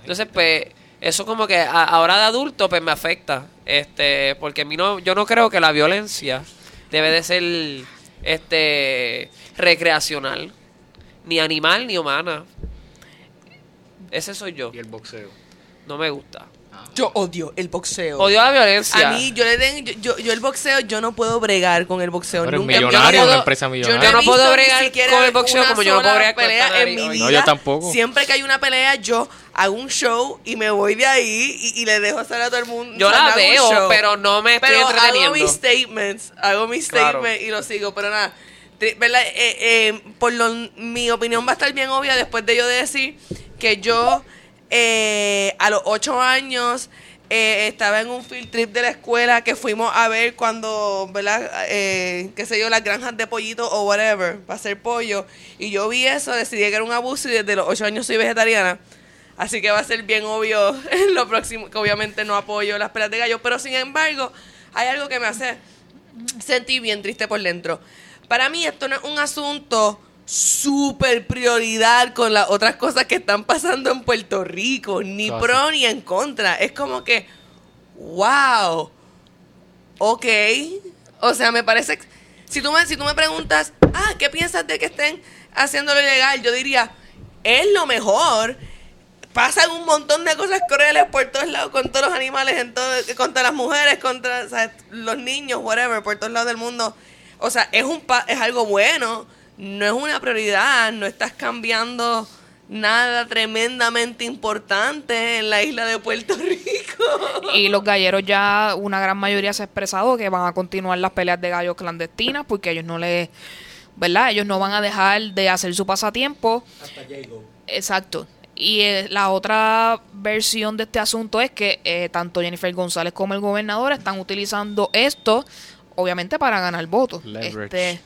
Speaker 3: Entonces, pues, eso como que a- ahora de adulto, pues me afecta. Este, porque a mí no, yo no creo que la violencia debe de ser este recreacional. Ni animal ni humana. Ese soy yo.
Speaker 2: Y el boxeo.
Speaker 3: No me gusta.
Speaker 4: Yo odio el boxeo.
Speaker 3: Odio la violencia.
Speaker 4: A mí, yo le den, yo, yo, yo el boxeo, yo no puedo bregar con el boxeo.
Speaker 2: Pero
Speaker 4: Nunca- yo no
Speaker 2: millonario,
Speaker 4: puedo-
Speaker 2: una empresa
Speaker 4: Yo
Speaker 2: millonaria.
Speaker 3: Yo no puedo bregar con el boxeo como yo no puedo bregar con el
Speaker 4: pelea en mi
Speaker 3: No,
Speaker 4: vida.
Speaker 2: yo tampoco.
Speaker 4: Siempre que hay una pelea, yo hago un show y me voy de ahí y, y le dejo hacer a todo el mundo.
Speaker 3: Yo la
Speaker 4: no hago
Speaker 3: veo, pero no me estoy
Speaker 4: Pero hago
Speaker 3: entreteniendo.
Speaker 4: mis statements, hago mis
Speaker 3: Claro.
Speaker 4: statements y lo sigo, pero nada. ¿verdad? Eh, eh, por lo, mi opinión va a estar bien obvia después de yo decir que yo eh, a los ocho años eh, estaba en un field trip de la escuela que fuimos a ver cuando, ¿verdad? Eh, qué sé yo, las granjas de pollito o whatever, para hacer pollo. Y yo vi eso, decidí que era un abuso y desde los ocho años soy vegetariana. Así que va a ser bien obvio en lo próximo, que obviamente no apoyo las peleas de gallo. Pero sin embargo, hay algo que me hace sentir bien triste por dentro. Para mí esto no es un asunto súper prioridad con las otras cosas que están pasando en Puerto Rico, ni pro ni en contra. Es como que, wow, ok. O sea, me parece, si tú me, si tú me preguntas, ah, ¿qué piensas de que estén haciéndolo ilegal? Yo diría, es lo mejor. Pasan un montón de cosas crueles por todos lados, con todos los animales, en todo, contra las mujeres, contra o sea, los niños, whatever, por todos lados del mundo. O sea, es, un pa- es algo bueno, no es una prioridad, no estás cambiando nada tremendamente importante en la isla de Puerto Rico.
Speaker 1: Y los galleros ya, una gran mayoría se ha expresado que van a continuar las peleas de gallos clandestinas porque ellos no les, ¿verdad? Ellos no van a dejar de hacer su pasatiempo.
Speaker 5: Hasta Jago.
Speaker 1: Exacto. Y eh, la otra versión de este asunto es que eh, tanto Jennifer González como el gobernador están utilizando esto, obviamente, para ganar votos.
Speaker 2: Leverage.
Speaker 1: Este,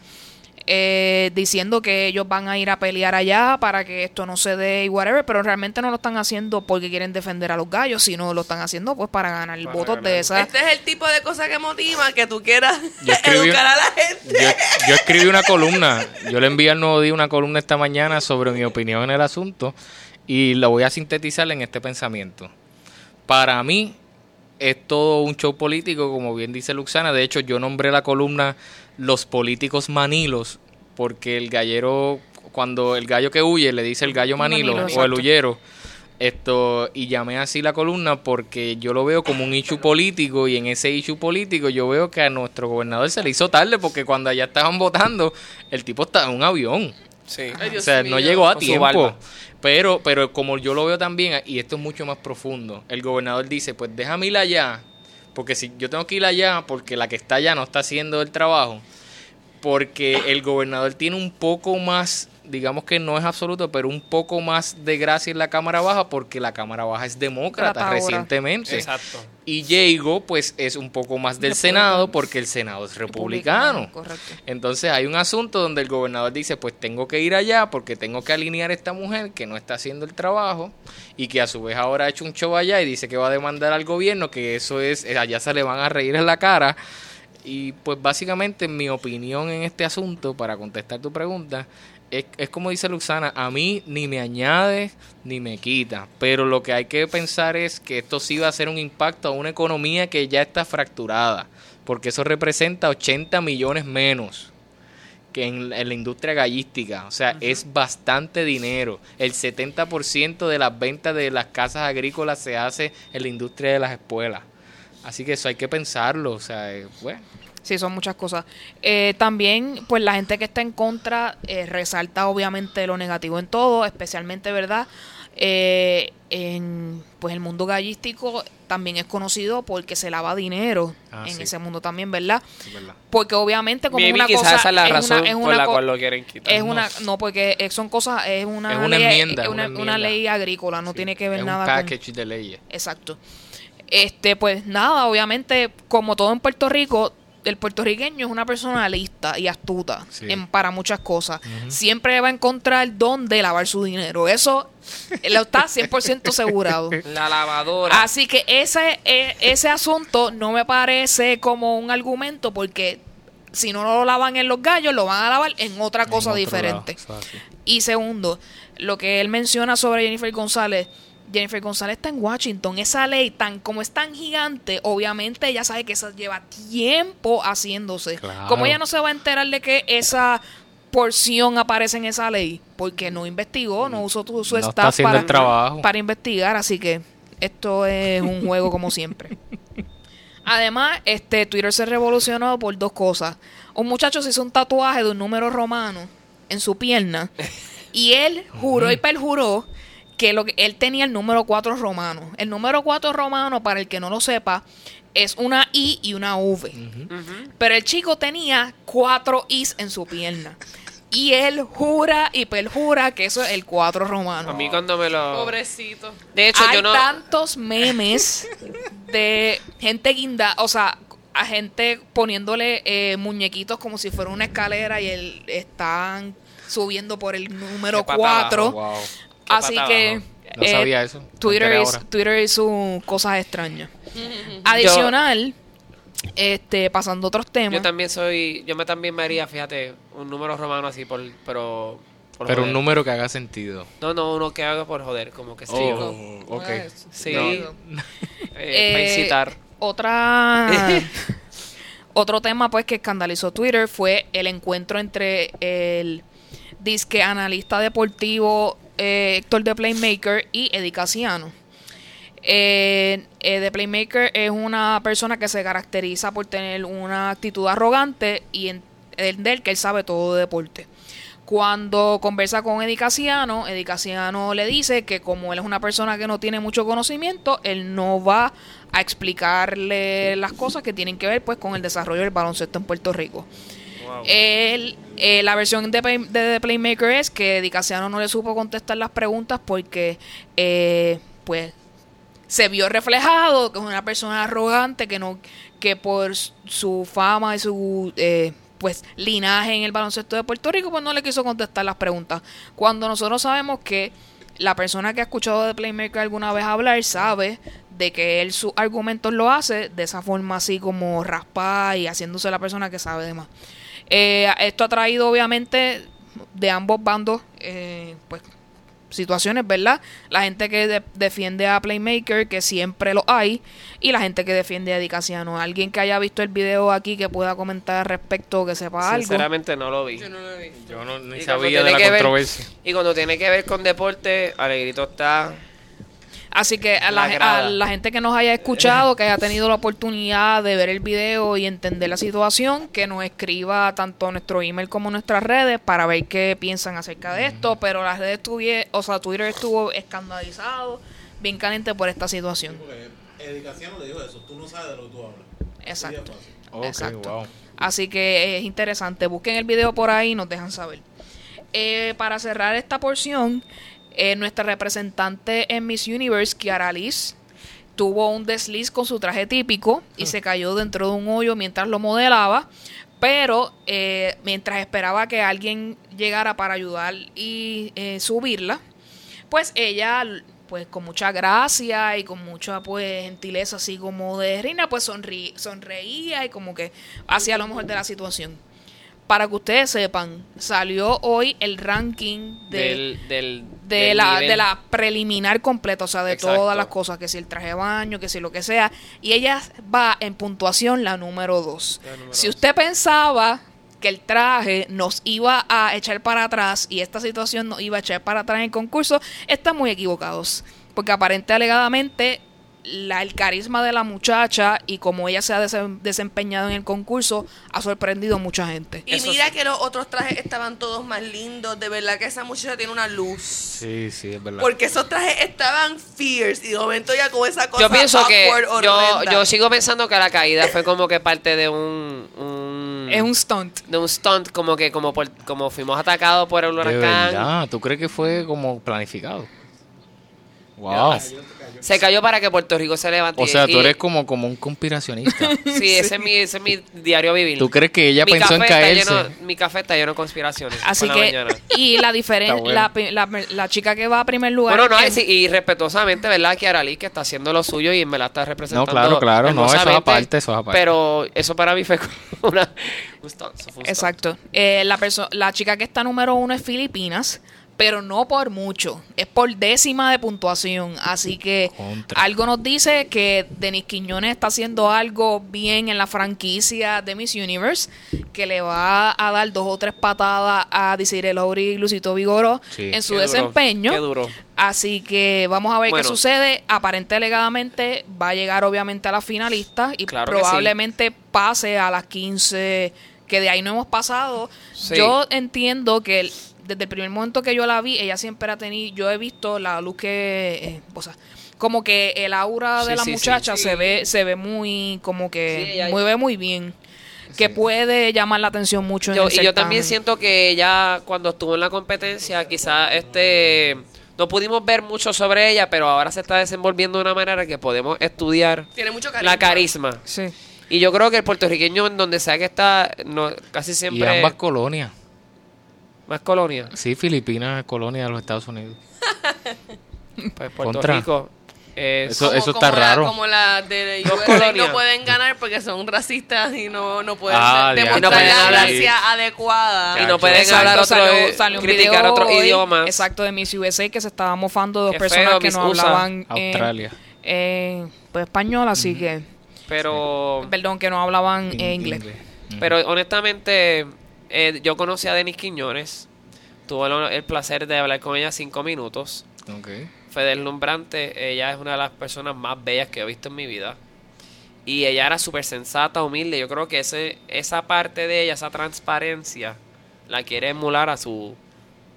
Speaker 1: eh, diciendo que ellos van a ir a pelear allá para que esto no se dé y whatever, pero realmente no lo están haciendo porque quieren defender a los gallos, sino lo están haciendo pues para ganar
Speaker 2: Para
Speaker 1: votos
Speaker 2: ganar.
Speaker 1: de esa...
Speaker 4: Este es el tipo de cosa que motiva que tú quieras
Speaker 2: escribí-
Speaker 4: educar a la gente.
Speaker 2: Yo, yo escribí una columna, yo le envié al Nuevo Día una columna esta mañana sobre mi opinión en el asunto y la voy a sintetizar en este pensamiento. Para mí es todo un show político, como bien dice Luxana. De hecho, yo nombré la columna Los políticos manilos porque el gallero, cuando el gallo que huye le dice el gallo manilo,
Speaker 1: Manilo,
Speaker 2: o el huyero. Esto, y llamé así la columna porque yo lo veo como un issue político y en ese issue político yo veo que a nuestro gobernador se le hizo tarde porque cuando allá estaban votando, el tipo estaba en un avión.
Speaker 3: Sí.
Speaker 2: o sea, no llegó a tiempo. Pero, pero como yo lo veo también, y esto es mucho más profundo, el gobernador dice, pues déjame ir allá, porque si yo tengo que ir allá, porque la que está allá no está haciendo el trabajo, porque el gobernador tiene un poco más, digamos que no es absoluto, pero un poco más de gracia en la Cámara Baja, porque la Cámara Baja es demócrata recientemente.
Speaker 3: Exacto.
Speaker 2: Y Diego, pues es un poco más del Senado, porque el Senado es republicano.
Speaker 1: Correcto.
Speaker 2: Entonces hay un asunto donde el gobernador dice, pues tengo que ir allá porque tengo que alinear a esta mujer que no está haciendo el trabajo y que a su vez ahora ha hecho un show allá y dice que va a demandar al gobierno, que eso es, eh, allá se le van a reír en la cara. Y pues básicamente mi opinión en este asunto, para contestar tu pregunta, es, es como dice Luxana, a mí ni me añade ni me quita, pero lo que hay que pensar es que esto sí va a hacer un impacto a una economía que ya está fracturada, porque eso representa 80 millones menos que en, en la industria gallística, o sea, es bastante dinero. El 70% de las ventas de las casas agrícolas se hace en la industria de las espuelas. Así que eso hay que pensarlo, o sea, eh, bueno.
Speaker 1: Sí, son muchas cosas. Eh, también, pues la gente que está en contra eh, resalta obviamente lo negativo en todo, especialmente, ¿verdad? Eh, en pues el mundo gallístico también es conocido porque se lava dinero
Speaker 2: Ah,
Speaker 1: en
Speaker 2: sí.
Speaker 1: ese mundo también, ¿verdad? Porque obviamente como
Speaker 3: Maybe
Speaker 1: una
Speaker 3: quizás
Speaker 1: cosa
Speaker 3: esa es la
Speaker 1: es
Speaker 3: razón
Speaker 1: una, es
Speaker 3: por
Speaker 1: una
Speaker 3: la cual lo quieren quitar.
Speaker 1: es una no porque eh, son cosas es una,
Speaker 2: Es una
Speaker 1: ley,
Speaker 2: enmienda,
Speaker 1: es
Speaker 2: una
Speaker 1: una,
Speaker 2: enmienda.
Speaker 1: una ley agrícola, no
Speaker 2: Sí,
Speaker 1: tiene que ver
Speaker 2: es
Speaker 1: nada
Speaker 2: un
Speaker 1: con
Speaker 2: package de leyes.
Speaker 1: Exacto. Este, pues nada, obviamente, como todo en Puerto Rico, el puertorriqueño es una persona lista y astuta
Speaker 2: Sí.
Speaker 1: en, para muchas cosas. Siempre va a encontrar dónde lavar su dinero. Eso lo está 100% asegurado.
Speaker 3: La lavadora.
Speaker 1: Así que ese, e- ese asunto no me parece como un argumento porque si no lo lavan en los gallos, lo van a lavar en otra cosa
Speaker 2: En
Speaker 1: diferente. Y segundo, lo que él menciona sobre Jennifer González. Jennifer González está en Washington. Esa ley, tan como es tan gigante, obviamente ella sabe que eso lleva tiempo haciéndose.
Speaker 2: Claro.
Speaker 1: Como ella no se va a enterar de que esa porción aparece en esa ley, porque no investigó, no usó tu- su
Speaker 2: No está
Speaker 1: staff
Speaker 2: haciendo
Speaker 1: para,
Speaker 2: el trabajo.
Speaker 1: para investigar, así que esto es un juego como siempre. Además, este Twitter se revolucionó por dos cosas. Un muchacho se hizo un tatuaje de un número romano en su pierna y él juró y perjuró que, lo que él tenía el número 4 romano. El número 4 romano, para el que no lo sepa, es una I y una V. Pero el chico tenía cuatro Is en su pierna. Y él jura y perjura que eso es el 4 romano.
Speaker 3: A mí cuando me lo...
Speaker 4: Pobrecito.
Speaker 3: De hecho,
Speaker 1: Hay
Speaker 3: yo no...
Speaker 1: tantos memes de gente guinda, o sea, a gente poniéndole eh, muñequitos como si fuera una escalera y él están subiendo por el número
Speaker 3: Qué pata
Speaker 1: 4.
Speaker 2: Wow.
Speaker 1: Así que.
Speaker 2: No
Speaker 1: eh,
Speaker 2: sabía eso. me
Speaker 1: Twitter
Speaker 2: ahora.
Speaker 1: Twitter hizo cosas extrañas. Adicional, este, pasando a otros temas.
Speaker 3: Yo también soy... Yo me también me haría, fíjate, un número romano así, por, pero... por
Speaker 2: Pero un número que haga sentido.
Speaker 3: No, no, uno que haga por joder, como que sí.
Speaker 2: Oh, ok.
Speaker 3: Sí.
Speaker 2: No.
Speaker 3: Eh, para
Speaker 1: Eh,
Speaker 3: incitar.
Speaker 1: Otra otro tema pues que escandalizó Twitter fue el encuentro entre el disque analista deportivo eh, Héctor de Playmaker y Eddie Casiano. Eh, eh, The Playmaker es una persona que se caracteriza por tener una actitud arrogante y entender que él sabe todo de deporte. Cuando conversa con Eddie Casiano, Eddie Casiano le dice que como él es una persona que no tiene mucho conocimiento, él no va a explicarle las cosas que tienen que ver pues con el desarrollo del baloncesto en Puerto Rico.
Speaker 3: Wow.
Speaker 1: Él, eh, la versión de, de Playmaker es que Eddie Casiano no le supo contestar las preguntas porque eh, pues se vio reflejado que es una persona arrogante que no que por su fama y su eh, pues linaje en el baloncesto de Puerto Rico pues no le quiso contestar las preguntas. Cuando nosotros sabemos que la persona que ha escuchado de Playmaker alguna vez hablar sabe de que él sus argumentos lo hace de esa forma así como raspa y haciéndose la persona que sabe de más Eh, esto ha traído obviamente de ambos bandos eh, pues situaciones, ¿verdad? La gente que de- defiende a Playmaker, que siempre lo hay, y la gente que defiende a Eddie Casiano. Alguien que haya visto el video aquí que pueda comentar al respecto, que sepa algo.
Speaker 3: Sinceramente no lo vi.
Speaker 4: Yo no lo he visto.
Speaker 2: Yo no ni
Speaker 3: Y cuando
Speaker 2: sabía de
Speaker 3: tiene
Speaker 2: la
Speaker 3: que ver-
Speaker 2: controversia.
Speaker 3: Y cuando tiene que ver con deporte, Alegrito está...
Speaker 1: Así que a la,
Speaker 3: La grada.
Speaker 1: a la gente que nos haya escuchado, que haya tenido la oportunidad de ver el video y entender la situación, que nos escriba tanto nuestro email como nuestras redes para ver qué piensan acerca de esto. Pero las redes tuvie, o sea, Twitter estuvo escandalizado, bien caliente por esta situación.
Speaker 5: Porque Edicaciano le dijo eso, tú no sabes de lo que tú hablas.
Speaker 1: Exacto. Exacto.
Speaker 2: wow.
Speaker 1: Así que es interesante. Busquen el video por ahí y nos dejan saber. Eh, para cerrar esta porción, eh, nuestra representante en Miss Universe, Kiara Liz, tuvo un desliz con su traje típico y se cayó dentro de un hoyo mientras lo modelaba. Pero eh, mientras esperaba que alguien llegara para ayudar y eh, subirla, pues ella, pues con mucha gracia y con mucha pues gentileza, así como de reina, pues sonreía y como que hacía lo mejor de la situación. Para que ustedes sepan, salió hoy el ranking de,
Speaker 3: del, del,
Speaker 1: de, la,
Speaker 3: nivel.
Speaker 1: de la preliminar completa, o sea, de
Speaker 3: Exacto.
Speaker 1: todas las cosas, que si el traje de baño, que si lo que sea. Y ella va en puntuación la número 2.
Speaker 3: La número
Speaker 1: Si
Speaker 3: dos.
Speaker 1: usted pensaba que el traje nos iba a echar para atrás y esta situación nos iba a echar para atrás en el concurso, están muy equivocados. Porque aparente alegadamente la, el carisma de la muchacha y como ella se ha dese- desempeñado en el concurso ha sorprendido a mucha gente.
Speaker 4: Y
Speaker 3: Eso
Speaker 4: mira
Speaker 3: sí.
Speaker 4: que los otros trajes estaban todos más lindos. De verdad que esa muchacha tiene una luz.
Speaker 2: Sí, sí, es verdad.
Speaker 4: Porque esos trajes estaban fierce. Y de momento ya con esa cosa
Speaker 3: Yo pienso que yo, yo sigo pensando que la caída fue como que parte de un, un
Speaker 1: Es un stunt.
Speaker 3: de un stunt como que como por- como fuimos atacados por el
Speaker 2: De
Speaker 3: huracán.
Speaker 2: verdad, ¿tú crees que fue como planificado? Wow.
Speaker 3: Se cayó para que Puerto Rico se levante.
Speaker 2: O sea, tú eres como, como un conspiracionista.
Speaker 3: Sí, ese es mi ese es mi diario vivir.
Speaker 2: ¿Tú crees que ella
Speaker 3: Mi
Speaker 2: pensó en
Speaker 3: café está
Speaker 2: caerse?
Speaker 3: lleno- mi café está lleno de conspiraciones.
Speaker 1: Así
Speaker 3: la
Speaker 1: que, y la diferencia,
Speaker 2: bueno.
Speaker 1: la, la, la chica que va a primer lugar.
Speaker 3: Bueno, no,
Speaker 1: en-
Speaker 3: y, respetuosamente, ¿verdad? Que Aralí que está haciendo lo suyo y me la está representando.
Speaker 2: No, claro, claro, no, eso es aparte, eso es aparte.
Speaker 3: Pero eso para mí fue como una.
Speaker 1: Exacto. Eh, la, la chica que está número uno es Filipinas, pero no por mucho. Es por décima de puntuación. Así que
Speaker 2: Contra.
Speaker 1: algo nos dice que Denis Quiñones está haciendo algo bien en la franquicia de Miss Universe, que le va a dar dos o tres patadas a Desiree Lowry y Lucito Vigoro
Speaker 2: Sí.
Speaker 1: en su
Speaker 3: Qué duro,
Speaker 1: desempeño.
Speaker 3: Qué duro.
Speaker 1: Así que vamos a ver
Speaker 3: Bueno.
Speaker 1: qué sucede. Aparente alegadamente va a llegar obviamente a las finalistas y
Speaker 3: Claro
Speaker 1: probablemente pase a las 15 que de ahí no hemos pasado.
Speaker 3: Sí.
Speaker 1: Yo entiendo que el- desde el primer momento que yo la vi, ella siempre ha tenido, yo he visto la luz que, eh, o sea, como que el aura de la
Speaker 3: sí,
Speaker 1: muchacha
Speaker 3: Sí.
Speaker 1: se ve se ve muy como que
Speaker 3: Sí, ella-
Speaker 1: muy ve muy bien, que puede llamar la atención mucho en
Speaker 3: Yo,
Speaker 1: el
Speaker 3: y yo también siento que ella, cuando estuvo en la competencia, quizás este. No pudimos ver mucho sobre ella, pero ahora se está desenvolviendo de una manera que podemos estudiar
Speaker 4: Tiene mucho carisma.
Speaker 3: la carisma.
Speaker 1: Sí.
Speaker 3: Y yo creo que el puertorriqueño, en donde sea que está, no, casi
Speaker 2: Y
Speaker 3: siempre.
Speaker 2: ambas colonias.
Speaker 3: Más colonia.
Speaker 2: Sí, Filipinas es colonia de los Estados Unidos.
Speaker 3: Pues Puerto
Speaker 2: Contra.
Speaker 3: Rico. es-
Speaker 2: Eso-
Speaker 4: Como-
Speaker 2: eso está
Speaker 4: como la-
Speaker 2: raro.
Speaker 4: como la de
Speaker 3: Dos
Speaker 4: USA
Speaker 3: colonias.
Speaker 4: no pueden ganar porque son racistas y no, no pueden
Speaker 2: Ah,
Speaker 4: demostrar
Speaker 3: ya, no
Speaker 4: la
Speaker 3: hablar.
Speaker 4: gracia adecuada.
Speaker 3: Y no pueden
Speaker 1: Exacto,
Speaker 3: hablar otro,
Speaker 1: salió-
Speaker 3: eh,
Speaker 1: salió un
Speaker 3: criticar
Speaker 1: video hoy,
Speaker 3: idiomas.
Speaker 1: Exacto, de Miss USA que se estaba mofando de dos
Speaker 3: Qué
Speaker 1: personas
Speaker 3: feo,
Speaker 1: que
Speaker 3: Miss
Speaker 1: no
Speaker 3: USA.
Speaker 1: hablaban
Speaker 2: Australia.
Speaker 1: eh, pues, español, así que,
Speaker 3: Pero,
Speaker 1: perdón, que no hablaban
Speaker 2: In-
Speaker 1: eh, inglés.
Speaker 3: Pero honestamente, eh, yo conocí a Denis Quiñones. Tuve el, el placer de hablar con ella cinco minutos.
Speaker 2: Ok.
Speaker 3: Fue deslumbrante. Ella es una de las personas más bellas que he visto en mi vida. Y ella era súper sensata, humilde. Yo creo que ese, esa parte de ella, esa transparencia, la quiere emular a su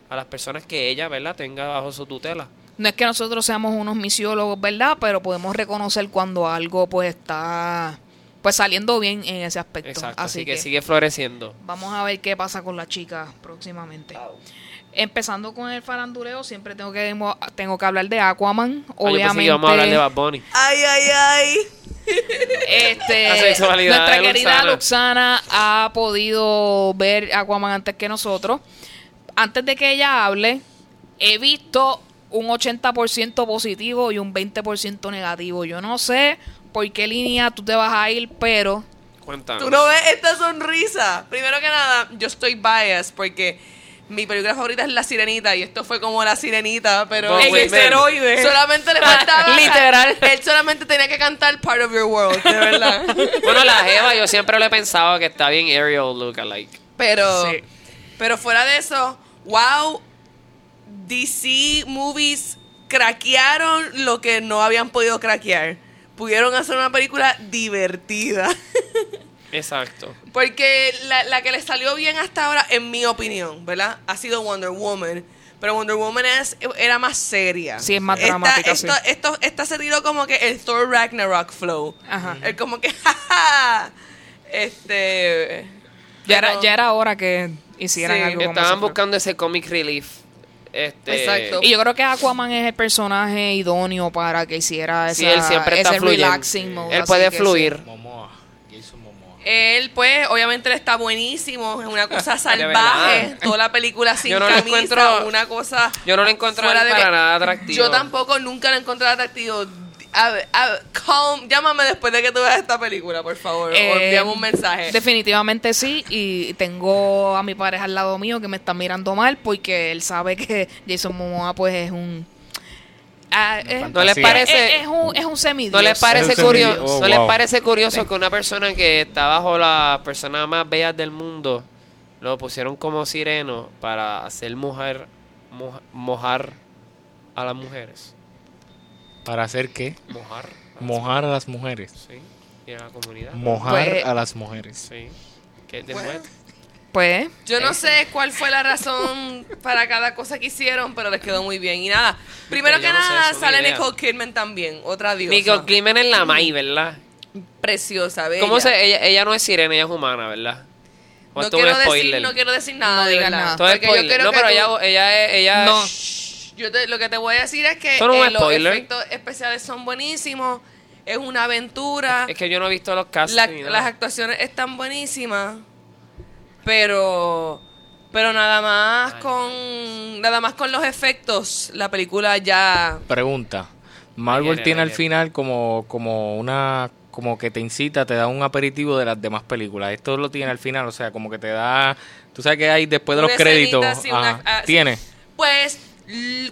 Speaker 3: a las personas que ella, ¿verdad?, tenga bajo su tutela.
Speaker 1: No es que nosotros seamos unos misiólogos, ¿verdad? Pero podemos reconocer cuando algo pues está pues saliendo bien en ese aspecto.
Speaker 3: Exacto.
Speaker 1: Así,
Speaker 3: Así, que,
Speaker 1: que,
Speaker 3: sigue floreciendo.
Speaker 1: vamos a ver qué pasa con la chica próximamente. Empezando con el faranduleo, siempre tengo que tengo que hablar de Aquaman,
Speaker 3: Ah, yo pensé que
Speaker 1: obviamente.
Speaker 3: a hablar de Bad Bunny.
Speaker 4: Ay, ay, ay.
Speaker 1: Este, nuestra querida
Speaker 3: Luxana.
Speaker 1: Luxana ha podido ver Aquaman antes que nosotros. Antes de que ella hable, he visto un 80% positivo y un 20% negativo. Yo no sé por qué línea tú te vas a ir, pero
Speaker 3: Cuéntanos.
Speaker 4: Tú no ves esta sonrisa. Primero que nada, yo estoy biased porque mi película favorita es La Sirenita y esto fue como La Sirenita, pero
Speaker 1: en esteroides.
Speaker 4: solamente le faltaba
Speaker 1: Literal.
Speaker 4: Él solamente tenía que cantar Part of Your World, de verdad.
Speaker 3: Bueno, la Jeva, yo siempre lo he pensado que está bien Ariel lookalike.
Speaker 4: Pero,
Speaker 1: Sí.
Speaker 4: pero fuera de eso, wow, DC Movies craquearon lo que no habían podido craquear. Pudieron hacer una película divertida.
Speaker 3: Exacto.
Speaker 4: Porque la, la que le salió bien hasta ahora, en mi opinión, ¿verdad? Ha sido Wonder Woman. Pero Wonder Woman es, era más seria.
Speaker 1: Sí, es más
Speaker 4: Esta-
Speaker 1: dramática,
Speaker 4: Esto,
Speaker 1: sí.
Speaker 4: esto, esta se tiró como que el Thor Ragnarok flow.
Speaker 1: Ajá.
Speaker 4: El como que, jaja. Este.
Speaker 1: Ya era, ya era hora que hicieran
Speaker 4: Sí,
Speaker 1: algo
Speaker 3: Estaban buscando ese comic relief. Este,
Speaker 4: Exacto.
Speaker 1: Y yo creo que Aquaman es el personaje idóneo para que hiciera esa,
Speaker 3: Sí, él siempre está
Speaker 1: ese
Speaker 3: fluyendo.
Speaker 1: relaxing mode.
Speaker 3: Él puede fluir.
Speaker 2: Momoa. Jason Momoa.
Speaker 4: Él, pues, obviamente él está buenísimo. Es una cosa salvaje. Toda la película sin
Speaker 3: Yo no
Speaker 4: camisa.
Speaker 3: encuentro-
Speaker 4: Una cosa.
Speaker 3: Yo no lo encuentro
Speaker 4: fuera de
Speaker 3: para nada atractivo.
Speaker 4: Yo tampoco nunca lo encontré atractivo. A ver, a ver, calm, llámame después de que tú veas esta película, por favor. o
Speaker 1: Eh,
Speaker 4: envíame un mensaje.
Speaker 1: Definitivamente sí, y tengo a mi pareja al lado mío que me está mirando mal porque él sabe que Jason Momoa pues es un... ah, es,
Speaker 3: ¿No les parece,
Speaker 1: es, es un, es un semidios.
Speaker 3: ¿no les parece,
Speaker 2: Es un
Speaker 3: curioso.
Speaker 2: Oh,
Speaker 3: ¿no les parece curioso que una persona que está bajo las personas más bellas del mundo lo pusieron como sireno para hacer mujer, moja- mojar a las mujeres?
Speaker 2: ¿Para hacer qué?
Speaker 3: Mojar. a las-
Speaker 2: Mojar a las mujeres.
Speaker 3: Sí. Y a la comunidad.
Speaker 2: Mojar
Speaker 1: Pues-
Speaker 2: a las mujeres.
Speaker 3: Sí. Que es de
Speaker 4: Bueno.
Speaker 3: wet.
Speaker 1: Pues,
Speaker 4: Yo no sé cuál fue la razón para cada cosa que hicieron, pero les quedó muy bien. Y nada, primero que
Speaker 3: no sé,
Speaker 4: nada
Speaker 3: es una
Speaker 4: sale. Nicole Kidman también, otra diosa.
Speaker 3: Nicole Kidman es la Mai, ¿verdad?
Speaker 4: Preciosa, bella.
Speaker 3: ¿Cómo se, ella, ella no es sirena, ella es humana, ¿verdad?
Speaker 4: No quiero, decir, no quiero decir nada
Speaker 1: No nada.
Speaker 3: Todo
Speaker 4: yo
Speaker 3: No,
Speaker 4: que
Speaker 3: pero
Speaker 4: tú-
Speaker 3: ella, ella, es- ella
Speaker 1: No.
Speaker 4: Yo te- lo que te voy a decir es que
Speaker 3: no
Speaker 4: eh, los
Speaker 3: spoiler.
Speaker 4: efectos especiales son buenísimos. Es una aventura.
Speaker 3: Es que yo no he visto los.
Speaker 4: La-
Speaker 3: nada.
Speaker 4: las actuaciones están buenísimas. Pero. Pero nada más
Speaker 3: Ay,
Speaker 4: con. Nada más con los efectos. La película ya.
Speaker 2: Pregunta. Marvel tiene al final como, como una como que te incita, te da un aperitivo de las demás películas. Esto lo tiene al final, o sea, como que te da, tú sabes que hay después de
Speaker 4: Una
Speaker 2: los créditos,
Speaker 4: escenita, sí, una-
Speaker 2: ajá,
Speaker 4: ah, sí.
Speaker 2: tiene.
Speaker 4: Pues.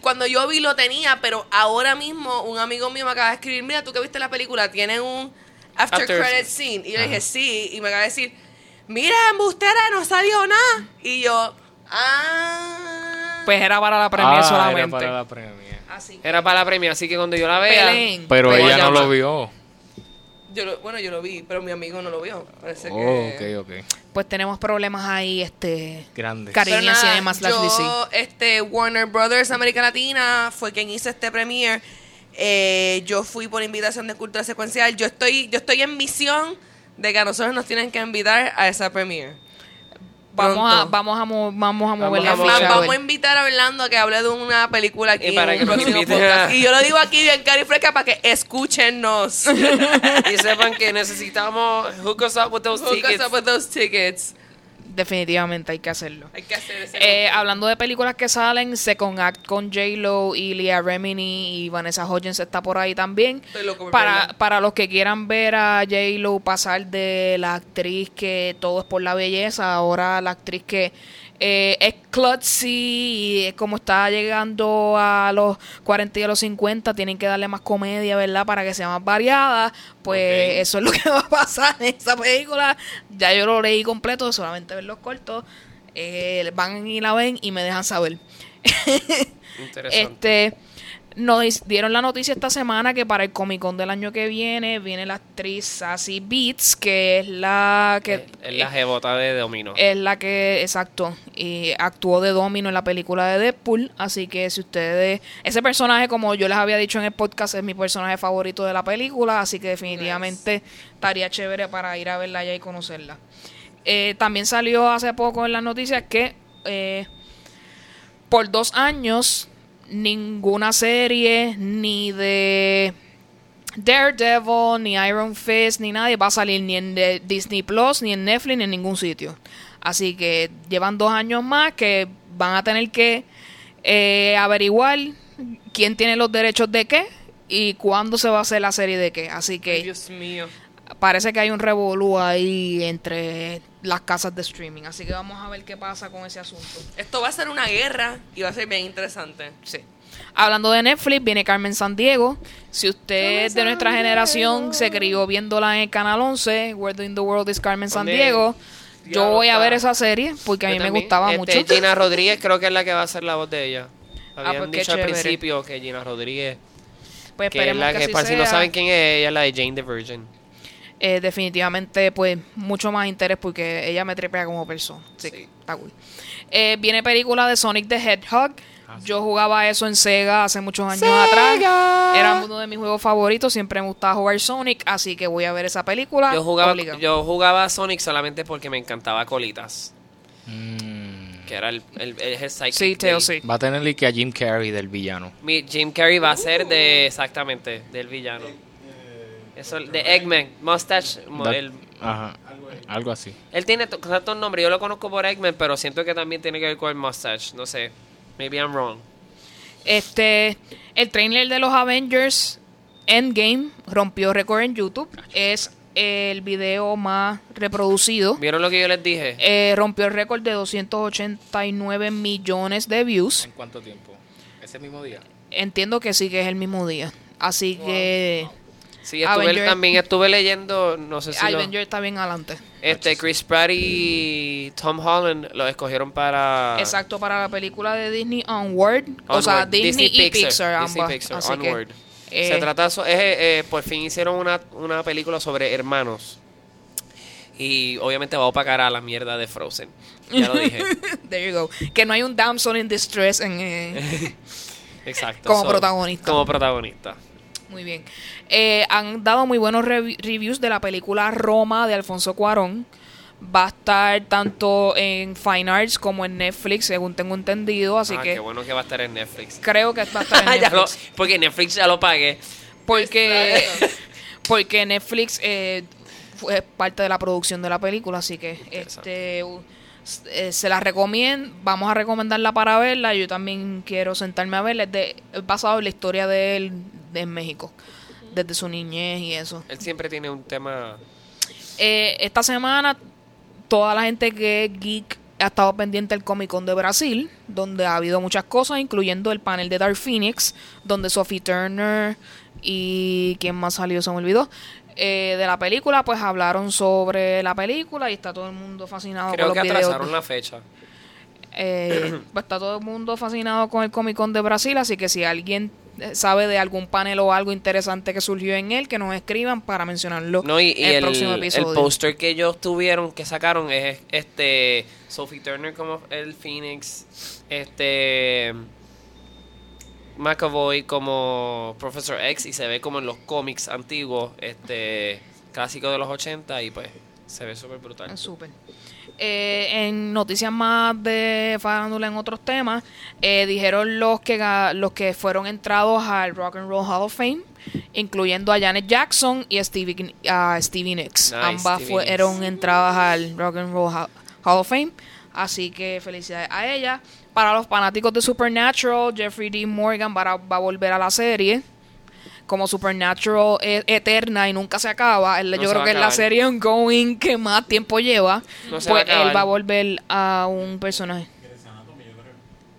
Speaker 4: Cuando yo vi lo tenía, pero ahora mismo un amigo mío me acaba de escribir, mira, tú que viste la película, tiene un after,
Speaker 3: After-
Speaker 4: credit scene. Y yo le dije, sí, y me acaba de decir, mira, embustera, no salió nada. Y yo, ah.
Speaker 1: pues era para la premia
Speaker 2: Ah, era
Speaker 1: solamente.
Speaker 2: para la premia.
Speaker 4: así.
Speaker 3: Era para la premia, así que cuando yo la vea.
Speaker 1: Pelén.
Speaker 2: Pero ella no lo vio.
Speaker 4: Yo lo- bueno, yo lo vi, pero mi amigo no lo vio. Parece
Speaker 2: Oh,
Speaker 4: que...
Speaker 2: ok, ok.
Speaker 1: Pues tenemos problemas ahí, este...
Speaker 2: Grande.
Speaker 1: Cari-
Speaker 4: Pero
Speaker 1: Caribbean
Speaker 4: nada,
Speaker 1: Cinema slash
Speaker 4: yo,
Speaker 1: DC.
Speaker 4: este, Warner Brothers América Latina fue quien hizo este premiere. Eh, yo fui por invitación de Cultura Secuencial. Yo estoy, yo estoy en misión de que a nosotros nos tienen que invitar a esa premiere.
Speaker 1: Vamos a, vamos a, mo- vamos a mover
Speaker 3: Vamos
Speaker 1: la
Speaker 3: a
Speaker 1: ficha. a
Speaker 4: vamos a invitar a Orlando a que hable de una película aquí
Speaker 3: Y para
Speaker 4: en
Speaker 3: que a-
Speaker 4: Y yo lo digo aquí bien cari fresca para que escúchenos.
Speaker 3: Y sepan que necesitamos hook us up with those
Speaker 4: Hook us
Speaker 3: tickets.
Speaker 4: up with those tickets.
Speaker 1: Definitivamente hay que hacerlo.
Speaker 4: Hay que hacer ese
Speaker 1: Eh, hablando de películas que salen, Second Act con J-Lo y Leah Remini y Vanessa Hudgens está por ahí también.
Speaker 4: Loco
Speaker 1: Para, para los que quieran ver a J-Lo pasar de la actriz que todo es por la belleza, ahora la actriz que eh, es klutzy y es como está llegando a los 40 y a los 50, tienen que darle más comedia, ¿verdad? Para que sea más variada. Pues eso es lo que va a pasar en esa película. Ya yo lo leí completo, solamente ver los cortos. Eh, van y la ven y me dejan saber.
Speaker 3: Interesante.
Speaker 1: Este nos dieron la noticia esta semana que para el Comic Con del año que viene viene la actriz Sassy Beats, que es la que
Speaker 3: es, es la jebota de Domino.
Speaker 1: es la que, exacto, y actuó de Domino en la película de Deadpool. Así que si ustedes. Ese personaje, como yo les había dicho en el podcast, es mi personaje favorito de la película. Así que definitivamente estaría chévere para ir a verla allá y conocerla. Eh, también salió hace poco en las noticias que eh, por dos años ninguna serie ni de Daredevil, ni Iron Fist, ni nadie va a salir ni en Disney Plus, ni en Netflix, ni en ningún sitio. Así que llevan dos años más que van a tener que eh, averiguar quién tiene los derechos de qué y cuándo se va a hacer la serie de qué. Así que
Speaker 4: Dios mío.
Speaker 1: parece que hay un revolú ahí entre las casas de streaming. Así que vamos a ver qué pasa con ese asunto.
Speaker 4: Esto va a ser una guerra y va a ser bien interesante.
Speaker 1: Sí. Hablando de Netflix, viene Carmen Sandiego. Si usted es de nuestra generación se crió viéndola en el canal 11, Where in the World is Carmen. Sandiego, yo voy a ver esa serie porque a mí me gustaba
Speaker 3: Este,
Speaker 1: mucho.
Speaker 3: Gina Rodríguez creo que es la que va a ser la voz de ella. Habían
Speaker 1: pues qué
Speaker 3: dicho al
Speaker 1: chévere.
Speaker 3: principio que Gina Rodríguez,
Speaker 1: Pues
Speaker 3: que es la
Speaker 1: que,
Speaker 3: que,
Speaker 1: así
Speaker 3: para si no saben quién es, ella es la de Jane the Virgin.
Speaker 1: Eh, definitivamente, pues, mucho más interés porque ella me trepea como persona. Así
Speaker 3: Sí.
Speaker 1: que está cool. Eh, viene película de Sonic the Hedgehog. Yo jugaba eso en Sega hace muchos años atrás. Era uno de mis juegos favoritos. Siempre me gustaba jugar Sonic, así que voy a ver esa película.
Speaker 3: Yo jugaba, yo jugaba Sonic solamente porque me encantaba Colitas,
Speaker 2: Mm.
Speaker 3: que era el, el, el, el
Speaker 1: Sí, Teo, sí.
Speaker 2: Va a tenerle que a Jim Carrey del villano.
Speaker 3: Mi Jim Carrey va a ser de exactamente del villano. Eso de Eggman, Mustache,
Speaker 2: Da-
Speaker 3: el-
Speaker 2: Ajá. Algo así.
Speaker 3: él tiene to- tantos nombres, yo lo conozco por Eggman, pero siento que también tiene que ver con el Mustache, no sé. Maybe I'm wrong.
Speaker 1: Este, el trailer de los Avengers Endgame rompió récord en YouTube. Es el video más reproducido.
Speaker 3: ¿Vieron lo que yo les dije?
Speaker 1: Eh, rompió el récord de 289 millones de views.
Speaker 2: ¿En cuánto tiempo? ¿Ese mismo día?
Speaker 1: Entiendo que sí que es el mismo día. Así que
Speaker 3: Sí, estuve,
Speaker 1: Avenger-
Speaker 3: también estuve leyendo, no sé si lo-
Speaker 1: Avenger está bien adelante.
Speaker 3: este Chris Pratt y Tom Holland lo escogieron para
Speaker 1: Exacto, para la película de Disney Onward. O sea, Disney, y Pixar,
Speaker 3: Disney
Speaker 1: ambas.
Speaker 3: Pixar,
Speaker 1: Así
Speaker 3: Onward.
Speaker 1: que,
Speaker 3: Se
Speaker 1: eh,
Speaker 3: trata, so- es, eh, eh, por fin hicieron una, una película sobre hermanos. Y obviamente va a opacar a la mierda de Frozen. Ya lo dije.
Speaker 1: There you go. Que no hay un damsel in distress en... eh,
Speaker 3: Exacto.
Speaker 1: Como protagonista.
Speaker 3: Como protagonista.
Speaker 1: Muy bien. Eh, han dado muy buenos revi- reviews de la película Roma de Alfonso Cuarón. Va a estar tanto en Fine Arts como en Netflix, según tengo entendido. Así
Speaker 3: ah,
Speaker 1: que
Speaker 3: qué bueno que va a estar en Netflix.
Speaker 1: creo que va a estar en
Speaker 3: lo-
Speaker 1: Netflix.
Speaker 3: porque Netflix ya lo pagué.
Speaker 1: porque, porque Netflix eh, fue parte de la producción de la película. Así que este eh, se la recomiendo. Vamos a recomendarla para verla. Yo también quiero sentarme a verla. Es, de, es basado en la historia de él en México. Desde su niñez y eso.
Speaker 3: Él siempre tiene un tema.
Speaker 1: Eh, esta semana, toda la gente que es geek ha estado pendiente del Comic Con de Brasil, donde ha habido muchas cosas, incluyendo el panel de Dark Phoenix, donde Sophie Turner y quién más salió, se me olvidó. eh, de la película, pues hablaron sobre la película y está todo el mundo fascinado
Speaker 3: Creo
Speaker 1: con
Speaker 3: que
Speaker 1: los videos.
Speaker 3: atrasaron la fecha.
Speaker 1: Eh, pues está todo el mundo fascinado con el Comic Con de Brasil, así que si alguien sabe de algún panel o algo interesante que surgió en él, que nos escriban para mencionarlo
Speaker 3: No, y, y
Speaker 1: en el,
Speaker 3: el,
Speaker 1: próximo
Speaker 3: el
Speaker 1: episodio.
Speaker 3: póster que ellos tuvieron, que sacaron, es este Sophie Turner como el Phoenix, este McAvoy como Professor X, y se ve como en los cómics antiguos, este clásico de los 80, y pues se ve súper brutal.
Speaker 1: Ah, Súper. Eh, en noticias más de farándula en otros temas, eh, dijeron los que los que fueron entrados al Rock and Roll Hall of Fame, incluyendo a Janet Jackson y a Stevie, a Stevie Nicks.
Speaker 3: Nice,
Speaker 1: Ambas
Speaker 3: Stevie
Speaker 1: fueron
Speaker 3: Nicks.
Speaker 1: entradas al Rock and Roll Ha- Hall of Fame. Así que felicidades a ella. Para los fanáticos de Supernatural, Jeffrey D. Morgan va a, va a volver a la serie. Como Supernatural es eterna y nunca se acaba. Él-
Speaker 3: No
Speaker 1: yo
Speaker 3: se
Speaker 1: creo que es la serie ongoing que más tiempo lleva.
Speaker 3: No va
Speaker 1: pues él va a volver a un personaje.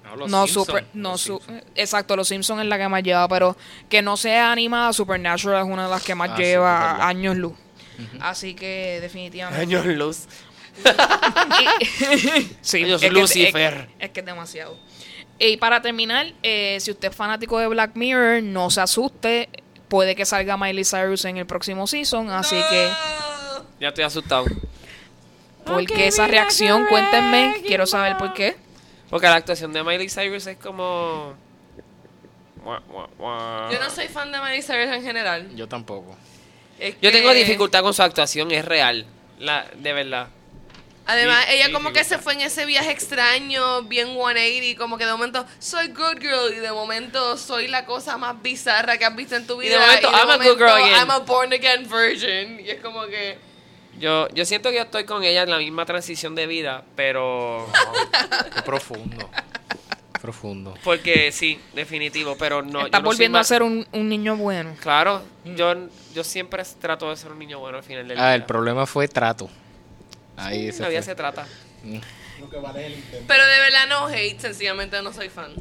Speaker 2: No, los
Speaker 1: no, super, no
Speaker 2: los
Speaker 1: su-
Speaker 2: Simpson.
Speaker 1: exacto, los Simpsons es la que más lleva, pero que no sea animada, Supernatural es una de las que más
Speaker 2: Ah,
Speaker 1: lleva años luz. Así que definitivamente.
Speaker 3: Años luz.
Speaker 1: Sí, es que-
Speaker 3: Lucifer.
Speaker 1: Es, es que es demasiado. Y para terminar, eh, si usted es fanático de Black Mirror, no se asuste. Puede que salga Miley Cyrus en el próximo season, así que
Speaker 3: Ya estoy asustado.
Speaker 1: ¿por qué esa reacción? Cuéntenme, quiero saber por qué.
Speaker 3: Porque la actuación de Miley Cyrus es como...
Speaker 4: Yo no soy fan de Miley Cyrus en general.
Speaker 2: Yo tampoco.
Speaker 4: Es
Speaker 3: Yo tengo dificultad con su actuación, es real. La, de verdad.
Speaker 4: Además,
Speaker 2: Sí,
Speaker 4: ella
Speaker 2: sí,
Speaker 4: como
Speaker 2: sí,
Speaker 4: que se fue en ese viaje extraño, bien 180, como que de momento soy good girl y de momento soy la cosa más bizarra que has visto en tu
Speaker 3: Y
Speaker 4: vida.
Speaker 3: de momento, I'm a good girl again.
Speaker 4: I'm a born again virgin. Y es como que...
Speaker 3: Yo, yo siento que yo estoy con ella en la misma transición de vida, pero...
Speaker 2: Qué profundo. profundo.
Speaker 3: Porque sí, definitivo, pero no... yo
Speaker 1: Está
Speaker 3: no
Speaker 1: volviendo a ser un, un niño bueno.
Speaker 3: Claro, yo, yo siempre trato de ser un niño bueno al final del
Speaker 2: Ah,
Speaker 3: día.
Speaker 2: el problema fue trato. Ahí se
Speaker 3: La vida
Speaker 2: fue.
Speaker 3: se trata.
Speaker 5: Lo que vale es el intento.
Speaker 4: Pero de verdad no hate, sencillamente no soy fan.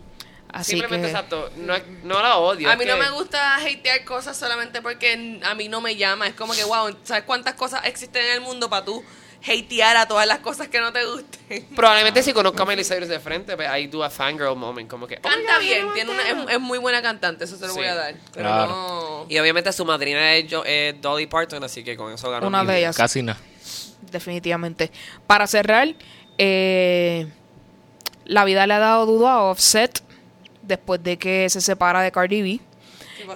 Speaker 1: Así
Speaker 3: Simplemente,
Speaker 1: que
Speaker 3: exacto, no, no la odio.
Speaker 4: a mí no me gusta hatear cosas solamente porque a mí no me llama. Es como que, wow, ¿sabes cuántas cosas existen en el mundo para tú hatear a todas las cosas que no te gusten.
Speaker 3: Probablemente si conozco a Miley Cyrus de frente, pues I do a fangirl moment, como que...
Speaker 4: Canta bien,
Speaker 3: yo
Speaker 4: tiene una, es, es muy buena cantante, eso se lo
Speaker 3: Sí.
Speaker 4: voy a dar. Pero
Speaker 2: Claro.
Speaker 4: no.
Speaker 3: Y obviamente su madrina es, Jo- es Dolly Parton, así que con eso ganó.
Speaker 1: Una de ellas.
Speaker 2: Casi nada.
Speaker 1: Definitivamente. Para cerrar, eh, la vida le ha dado duda a Offset después de que se separa de Cardi B.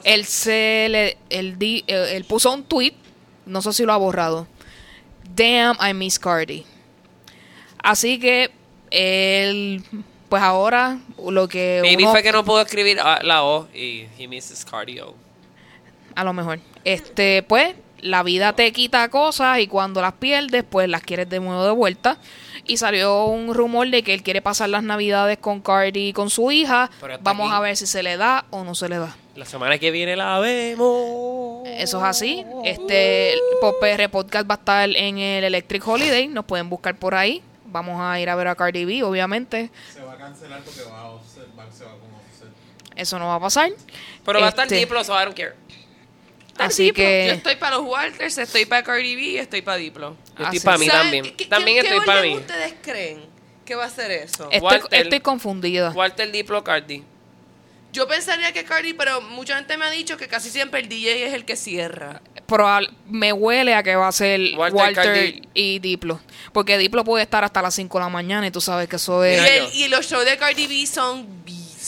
Speaker 1: Él se le, él, di- eh, él puso un tweet, no sé si lo ha borrado. Damn, I miss Cardi. Así que él, pues ahora lo que
Speaker 3: Maybe
Speaker 1: uno-
Speaker 3: fue que no pudo escribir ah, la O y he misses cardio.
Speaker 1: a lo mejor. Este, pues, la vida te quita cosas y cuando las pierdes, pues las quieres de nuevo de vuelta. Y salió un rumor de que él quiere pasar las navidades con Cardi y con su hija. Vamos
Speaker 3: aquí.
Speaker 1: a ver si se le da o no se le da.
Speaker 3: La semana que viene la vemos.
Speaker 1: Eso es así. Este el PR Podcast va a estar en el Electric Holiday. Nos pueden buscar por ahí. Vamos a ir a ver a Cardi B, obviamente.
Speaker 5: Se va a cancelar porque va a offset, va, se va con offset.
Speaker 1: Eso no va a pasar.
Speaker 3: Pero va a estar
Speaker 1: Este,
Speaker 3: Diplo, so I don't care.
Speaker 1: Así
Speaker 4: Diplo.
Speaker 1: que-
Speaker 4: Yo estoy para los Walters, estoy para Cardi B y estoy para Diplo.
Speaker 3: Yo estoy para mí
Speaker 4: ¿Saben
Speaker 3: también.
Speaker 4: qué-
Speaker 3: también
Speaker 4: qué
Speaker 3: estoy para mí.
Speaker 4: ustedes creen que va a ser eso?
Speaker 1: Estoy,
Speaker 3: Walter-
Speaker 1: estoy confundida.
Speaker 3: Walter Diplo Cardi.
Speaker 4: Yo pensaría que Cardi, pero mucha gente me ha dicho que casi siempre el DJ es el que cierra.
Speaker 1: Probable- me huele a que va a ser
Speaker 3: Walter
Speaker 1: y Diplo. Porque Diplo puede estar hasta las 5 de la mañana y tú sabes que eso
Speaker 4: Y,
Speaker 1: es...
Speaker 4: El-
Speaker 3: yo-
Speaker 4: y los shows de Cardi B son,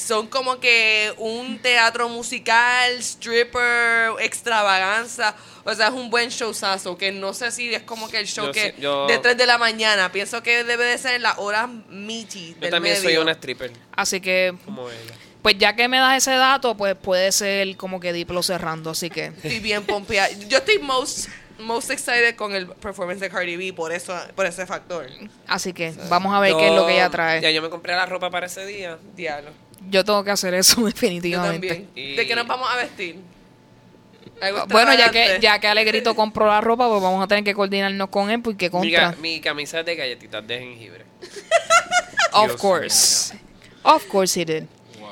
Speaker 4: son como que un teatro musical, stripper, extravaganza. O sea, es un buen showzazo. Que no sé si es como que el show
Speaker 3: Yo
Speaker 4: que
Speaker 3: sí- yo-
Speaker 4: de 3 de la mañana. Pienso que debe de ser en las horas meaty
Speaker 3: Yo
Speaker 4: del
Speaker 3: también soy una stripper,
Speaker 1: Así que,
Speaker 3: como ella.
Speaker 1: pues ya que me das ese dato, pues puede ser como que Diplo cerrando. Así que
Speaker 4: Estoy bien pompeada. Yo estoy most, most excited con el performance de Cardi B por eso, por ese factor.
Speaker 1: así que vamos a ver qué es lo que ella trae.
Speaker 3: Ya yo me compré la ropa para ese día.
Speaker 4: Diablo.
Speaker 1: Yo tengo que hacer eso
Speaker 4: Yo
Speaker 1: definitivamente.
Speaker 4: también.
Speaker 3: Y-
Speaker 4: ¿De qué nos vamos a vestir?
Speaker 1: Bueno, ya que ya que Alegrito compró la ropa, pues vamos a tener que coordinarnos con él porque
Speaker 3: Mi,
Speaker 1: contra.
Speaker 3: ga- mi camisa es de galletitas de jengibre.
Speaker 1: Of
Speaker 2: Dios
Speaker 1: course. Of course he did.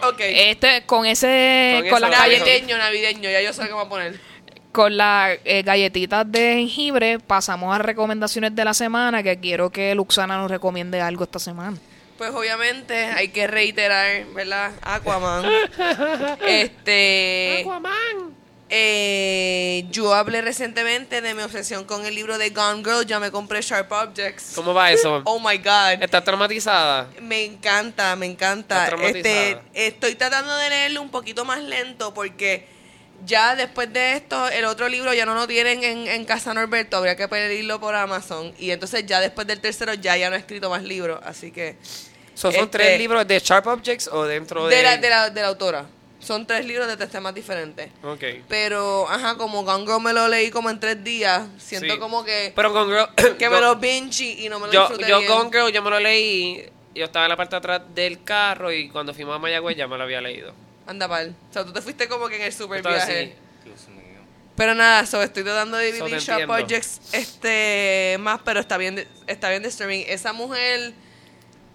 Speaker 4: Ok.
Speaker 1: Este, con ese,
Speaker 3: Con
Speaker 1: con,
Speaker 3: la
Speaker 4: navideño, navideño. Ya yo sé qué voy a poner.
Speaker 1: con las eh, galletitas de jengibre, pasamos a recomendaciones de la semana, que quiero que Luxana nos recomiende algo esta semana.
Speaker 4: Pues obviamente hay que reiterar, ¿verdad? Aquaman. este.
Speaker 3: Aquaman.
Speaker 4: eh, yo hablé recientemente de mi obsesión con el libro de Gone Girl. Ya me compré Sharp Objects.
Speaker 3: ¿Cómo va eso?
Speaker 4: Oh my God.
Speaker 3: ¿Estás traumatizada?
Speaker 4: Me encanta, me encanta. Este, estoy tratando de leerlo un poquito más lento porque ya después de esto, el otro libro ya no lo tienen en, en Casa Norberto, habría que pedirlo por Amazon. Y entonces ya después del tercero ya ya no he escrito más libros, así que...
Speaker 3: So, ¿Son
Speaker 4: Este-
Speaker 3: tres libros de Sharp Objects o dentro de...?
Speaker 4: De la, de, la, de la autora. Son tres libros de tres temas diferentes.
Speaker 3: Ok.
Speaker 4: Pero, ajá, como Gone Girl me lo leí como en tres días, siento
Speaker 3: Sí.
Speaker 4: como que,
Speaker 3: Pero con Girl...
Speaker 4: que me lo binge y no me lo
Speaker 3: Yo,
Speaker 4: disfruté
Speaker 3: yo
Speaker 4: bien.
Speaker 3: Gone Girl, yo me lo leí... Yo estaba en la parte de atrás del carro y cuando fuimos a Mayagüez ya me lo había leído.
Speaker 4: Anda pal. O sea, tú te fuiste como que en el super viaje.
Speaker 3: así.
Speaker 2: Dios mío.
Speaker 4: Pero nada, so, estoy tratando de dividir
Speaker 3: entiendo.
Speaker 4: Objects este, más, pero está bien, de- está bien disturbing. Esa mujer,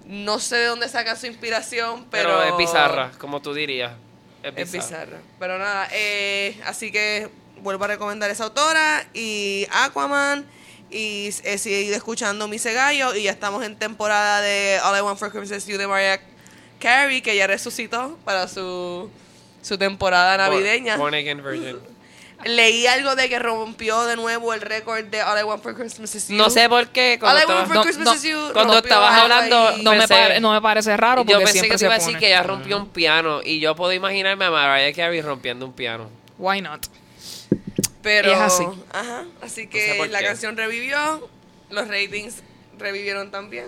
Speaker 4: no sé de dónde saca su inspiración, pero...
Speaker 3: Pero, es bizarra, como tú dirías. Es
Speaker 4: Es
Speaker 3: bizarra.
Speaker 4: bizarra. Pero nada, eh, así que vuelvo a recomendar esa autora y Aquaman. Y he seguido escuchando Mi Gallo y ya estamos en temporada de All I Want for Christmas is You de Mariah Carey, que ya resucitó para su, su temporada navideña.
Speaker 3: Born Again Virgin.
Speaker 4: Leí algo de que rompió de nuevo el récord de All I Want for Christmas is You.
Speaker 3: No sé por qué.
Speaker 4: All
Speaker 3: Cuando
Speaker 4: I
Speaker 3: estaba,
Speaker 4: Want for
Speaker 1: no,
Speaker 4: Christmas
Speaker 1: no,
Speaker 4: is You.
Speaker 3: cuando estabas hablando.
Speaker 1: No me, pare- no me parece raro
Speaker 3: yo
Speaker 1: porque
Speaker 3: pensé
Speaker 1: siempre
Speaker 3: que te iba a decir que ella rompió un piano y yo puedo imaginarme a Mariah Carey rompiendo un piano.
Speaker 1: Why not?
Speaker 4: Pero,
Speaker 1: Es así.
Speaker 4: Ajá, así
Speaker 3: No
Speaker 4: que
Speaker 3: sé por
Speaker 4: la
Speaker 3: qué.
Speaker 4: canción revivió, los ratings revivieron también.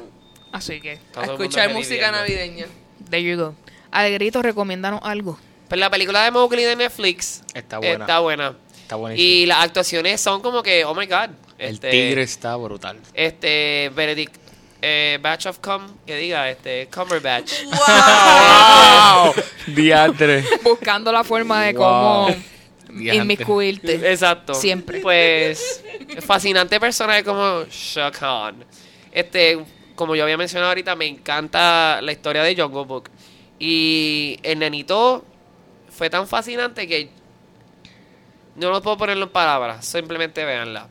Speaker 1: Así que,
Speaker 4: a escuchar música navideña.
Speaker 1: There you go. Alegrito, recomiéndanos algo.
Speaker 3: Pues la película de Mowgli de Netflix
Speaker 2: Está buena.
Speaker 3: Está buena.
Speaker 2: Está buenísimo.
Speaker 3: Y las actuaciones son como que, oh my god.
Speaker 2: El
Speaker 3: Este,
Speaker 2: tigre está brutal.
Speaker 3: Este, Benedict eh, Batch of Cum, que diga, este, Cumberbatch.
Speaker 2: ¡Wow! Diantre.
Speaker 1: Buscando la forma de
Speaker 2: Wow.
Speaker 1: cómo inmiscuirte.
Speaker 3: Exacto.
Speaker 1: Siempre.
Speaker 3: Pues, fascinante personaje como Shah Khan. Este, como yo había mencionado ahorita, me encanta la historia de Jungle Book. Y el nenito fue tan fascinante que no lo puedo ponerlo en palabras, simplemente véanla.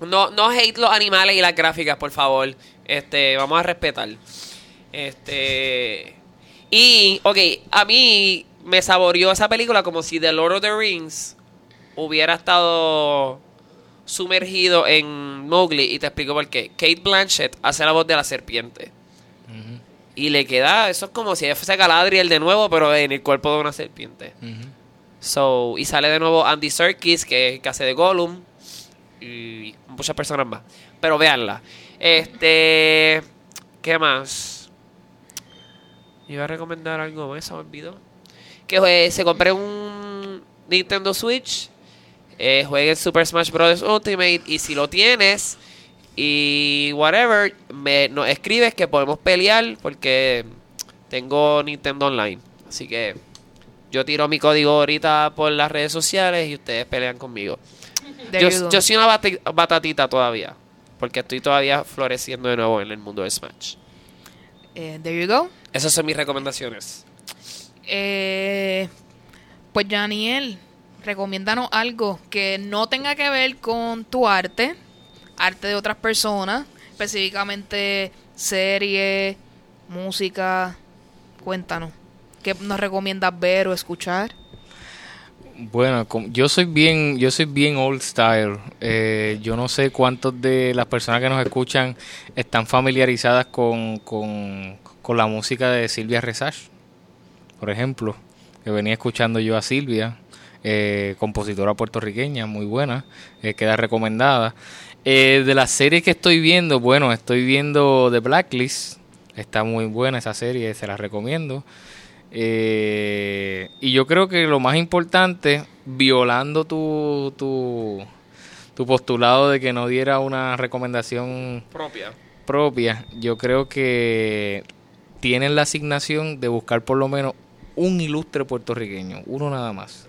Speaker 3: No, no hate los animales y las gráficas, por favor. Este, vamos a respetar. Este. Y, ok, a mí me saboreó esa película como si The Lord of the Rings hubiera estado sumergido en Mowgli. Y te explico por qué. Kate Blanchett hace la voz de la serpiente. Y le queda, eso es como si ella fuese Galadriel de nuevo, pero en el cuerpo de una serpiente. So, y sale de nuevo Andy Serkis, que es el que hace de Gollum. Y muchas personas más. Pero véanla. Este. ¿Qué más? Iba a recomendar algo más, se me olvidó. Que eh, se compré un Nintendo Switch. Eh, juegue Super Smash Bros. Ultimate. Y si lo tienes y whatever, me nos escribes que podemos pelear porque tengo Nintendo Online. Así que yo tiro mi código ahorita por las redes sociales y ustedes pelean conmigo. Yo, soy una batatita todavía. Porque estoy todavía floreciendo de nuevo en el mundo de Smash.
Speaker 1: Eh, there you go.
Speaker 3: Esas son mis recomendaciones.
Speaker 1: Eh, pues Janiel, recomiéndanos algo que no tenga que ver con tu arte, arte de otras personas, específicamente serie, música. Cuéntanos. ¿Qué nos recomiendas ver o escuchar?
Speaker 2: Bueno, yo soy bien, yo soy bien old style. Eh, yo no sé cuántos de las personas que nos escuchan están familiarizadas con, con, con la música de Silvia Resach, por ejemplo, que venía escuchando yo a Silvia, eh, compositora puertorriqueña, muy buena, eh, queda recomendada. Eh, de las series que estoy viendo, bueno, estoy viendo The Blacklist, está muy buena esa serie, se la recomiendo. Eh, y yo creo que lo más importante, violando tu, tu, tu postulado de que no diera una recomendación
Speaker 3: Propia.
Speaker 2: propia, yo creo que tienen la asignación de buscar por lo menos un ilustre puertorriqueño, uno nada más.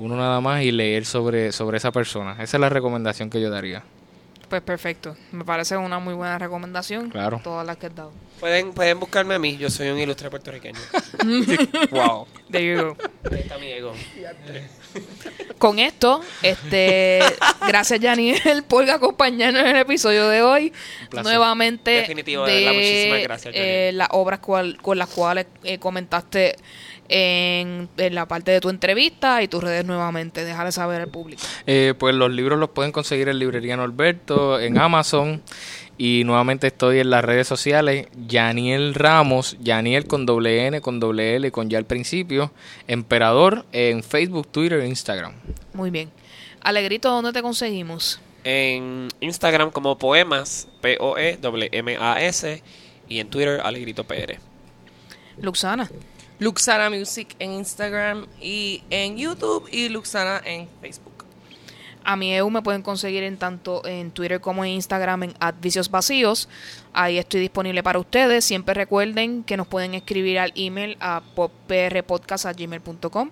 Speaker 2: Uno nada más y leer sobre, sobre esa persona. Esa es la recomendación que yo daría.
Speaker 1: Pues perfecto. Me parece una muy buena recomendación.
Speaker 2: Claro.
Speaker 1: Todas las que has dado.
Speaker 3: Pueden, pueden buscarme a mí, yo soy un ilustre puertorriqueño. wow.
Speaker 1: There you go.
Speaker 3: Ahí está mi ego.
Speaker 1: Con esto, este, gracias Janiel por acompañarnos en el episodio de hoy. Nuevamente
Speaker 3: Definitivo, de verdad, muchísimas gracias,
Speaker 1: eh, las obras cual- con las cuales eh, comentaste en, en la parte de tu entrevista y tus redes nuevamente. Déjale saber al público.
Speaker 2: Eh, pues los libros los pueden conseguir en Librería Norberto, en Amazon. Y nuevamente estoy en las redes sociales. Yaniel Ramos, Yaniel con doble N, con doble L, con ya al principio. Emperador en Facebook, Twitter e Instagram.
Speaker 1: Muy bien. Alegrito, ¿dónde te conseguimos?
Speaker 3: En Instagram como Poemas, E P-O-E-M-A-S. Y en Twitter, Alegrito PR.
Speaker 1: Luxana.
Speaker 4: Luxana Music en Instagram y en YouTube y Luxana en Facebook.
Speaker 1: A mi EU me pueden conseguir en tanto en Twitter como en Instagram en Vicios Vacíos. Ahí estoy disponible para ustedes. Siempre recuerden que nos pueden escribir al email a poprpodcast.gmail.com.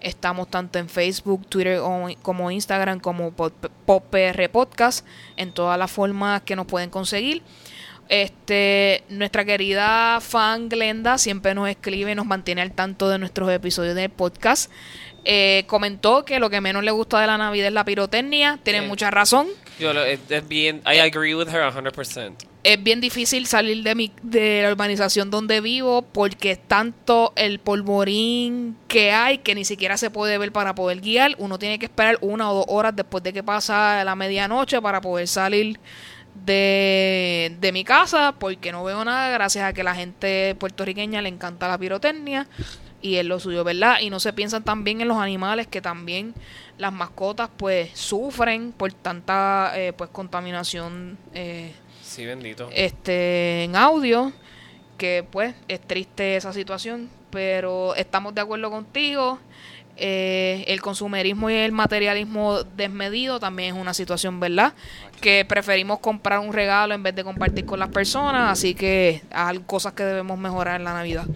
Speaker 1: Estamos tanto en Facebook, Twitter como Instagram como Pop- PopPR Podcast en todas las formas que nos pueden conseguir. Este, nuestra querida fan Glenda siempre nos escribe y nos mantiene al tanto de nuestros episodios del podcast. Eh, comentó que lo que menos le gusta de la Navidad es la pirotecnia. Tiene
Speaker 3: Eh.
Speaker 1: mucha razón.
Speaker 3: Yo lo- es, es bien, I agree with her 100%.
Speaker 1: Es bien difícil salir de mi de la urbanización donde vivo porque es tanto el polvorín que hay que ni siquiera se puede ver para poder guiar. Uno tiene que esperar una o dos horas después de que pasa la medianoche para poder salir de, de mi casa porque no veo nada gracias a que la gente puertorriqueña le encanta la pirotecnia y es lo suyo, ¿verdad? Y no se piensan también en los animales que también las mascotas pues sufren por tanta eh, pues contaminación eh,
Speaker 3: Sí, bendito.
Speaker 1: este en audio que pues es triste esa situación pero estamos de acuerdo contigo Eh, el consumerismo y el materialismo desmedido también es una situación verdad que preferimos comprar un regalo en vez de compartir con las personas así que hay cosas que debemos mejorar en la navidad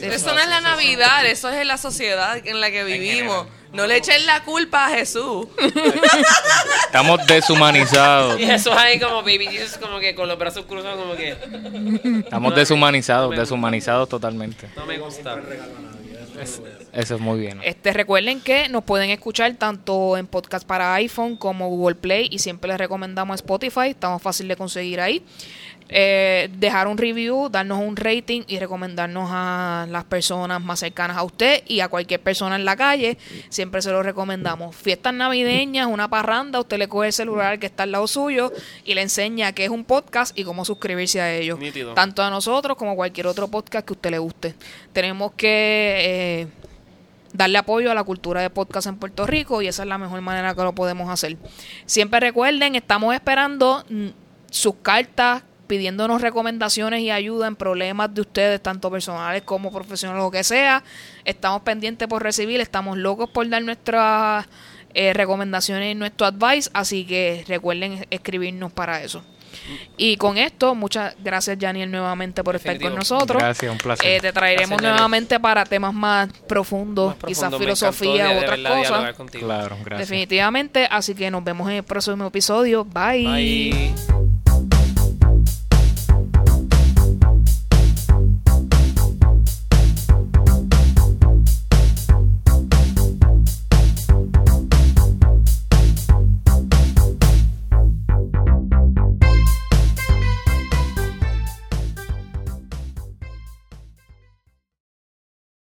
Speaker 4: Eso no es la Navidad, eso es la sociedad en la que vivimos. No le echen la culpa a Jesús.
Speaker 2: Estamos deshumanizados.
Speaker 3: Y eso ahí como Baby Jesus, como que con los brazos cruzados, como que
Speaker 2: Estamos deshumanizados, deshumanizados totalmente.
Speaker 3: no me gusta.
Speaker 2: Eso es muy bien.
Speaker 1: Este, recuerden que nos pueden escuchar tanto en podcast para iPhone como Google Play y siempre les recomendamos Spotify, estamos fácil de conseguir ahí. Eh, dejar un review, darnos un rating y recomendarnos a las personas más cercanas a usted y a cualquier persona en la calle. Siempre se lo recomendamos. Fiestas navideñas, una parranda, usted le coge el celular que está al lado suyo y le enseña qué es un podcast y cómo suscribirse a ellos.
Speaker 3: Nítido.
Speaker 1: Tanto a nosotros como a cualquier otro podcast que a usted le guste. Tenemos que... eh, darle apoyo a la cultura de podcast en Puerto Rico y esa es la mejor manera que lo podemos hacer. Siempre recuerden, estamos esperando mm, sus cartas pidiéndonos recomendaciones y ayuda en problemas de ustedes, tanto personales como profesionales, lo que sea. Estamos pendientes por recibir, estamos locos por dar nuestras eh, recomendaciones y nuestro advice, así que recuerden escribirnos para eso. Y con esto, muchas gracias, Janiel, nuevamente por estar con nosotros.
Speaker 2: Gracias, un placer.
Speaker 1: Eh, te traeremos
Speaker 3: Gracias,
Speaker 1: nuevamente para temas más profundos,
Speaker 3: Más
Speaker 1: quizás
Speaker 3: profundo,
Speaker 1: filosofía u otras cosas.
Speaker 3: contigo.
Speaker 2: Claro, gracias.
Speaker 1: Definitivamente, así que nos vemos en el próximo episodio. Bye.
Speaker 3: Bye.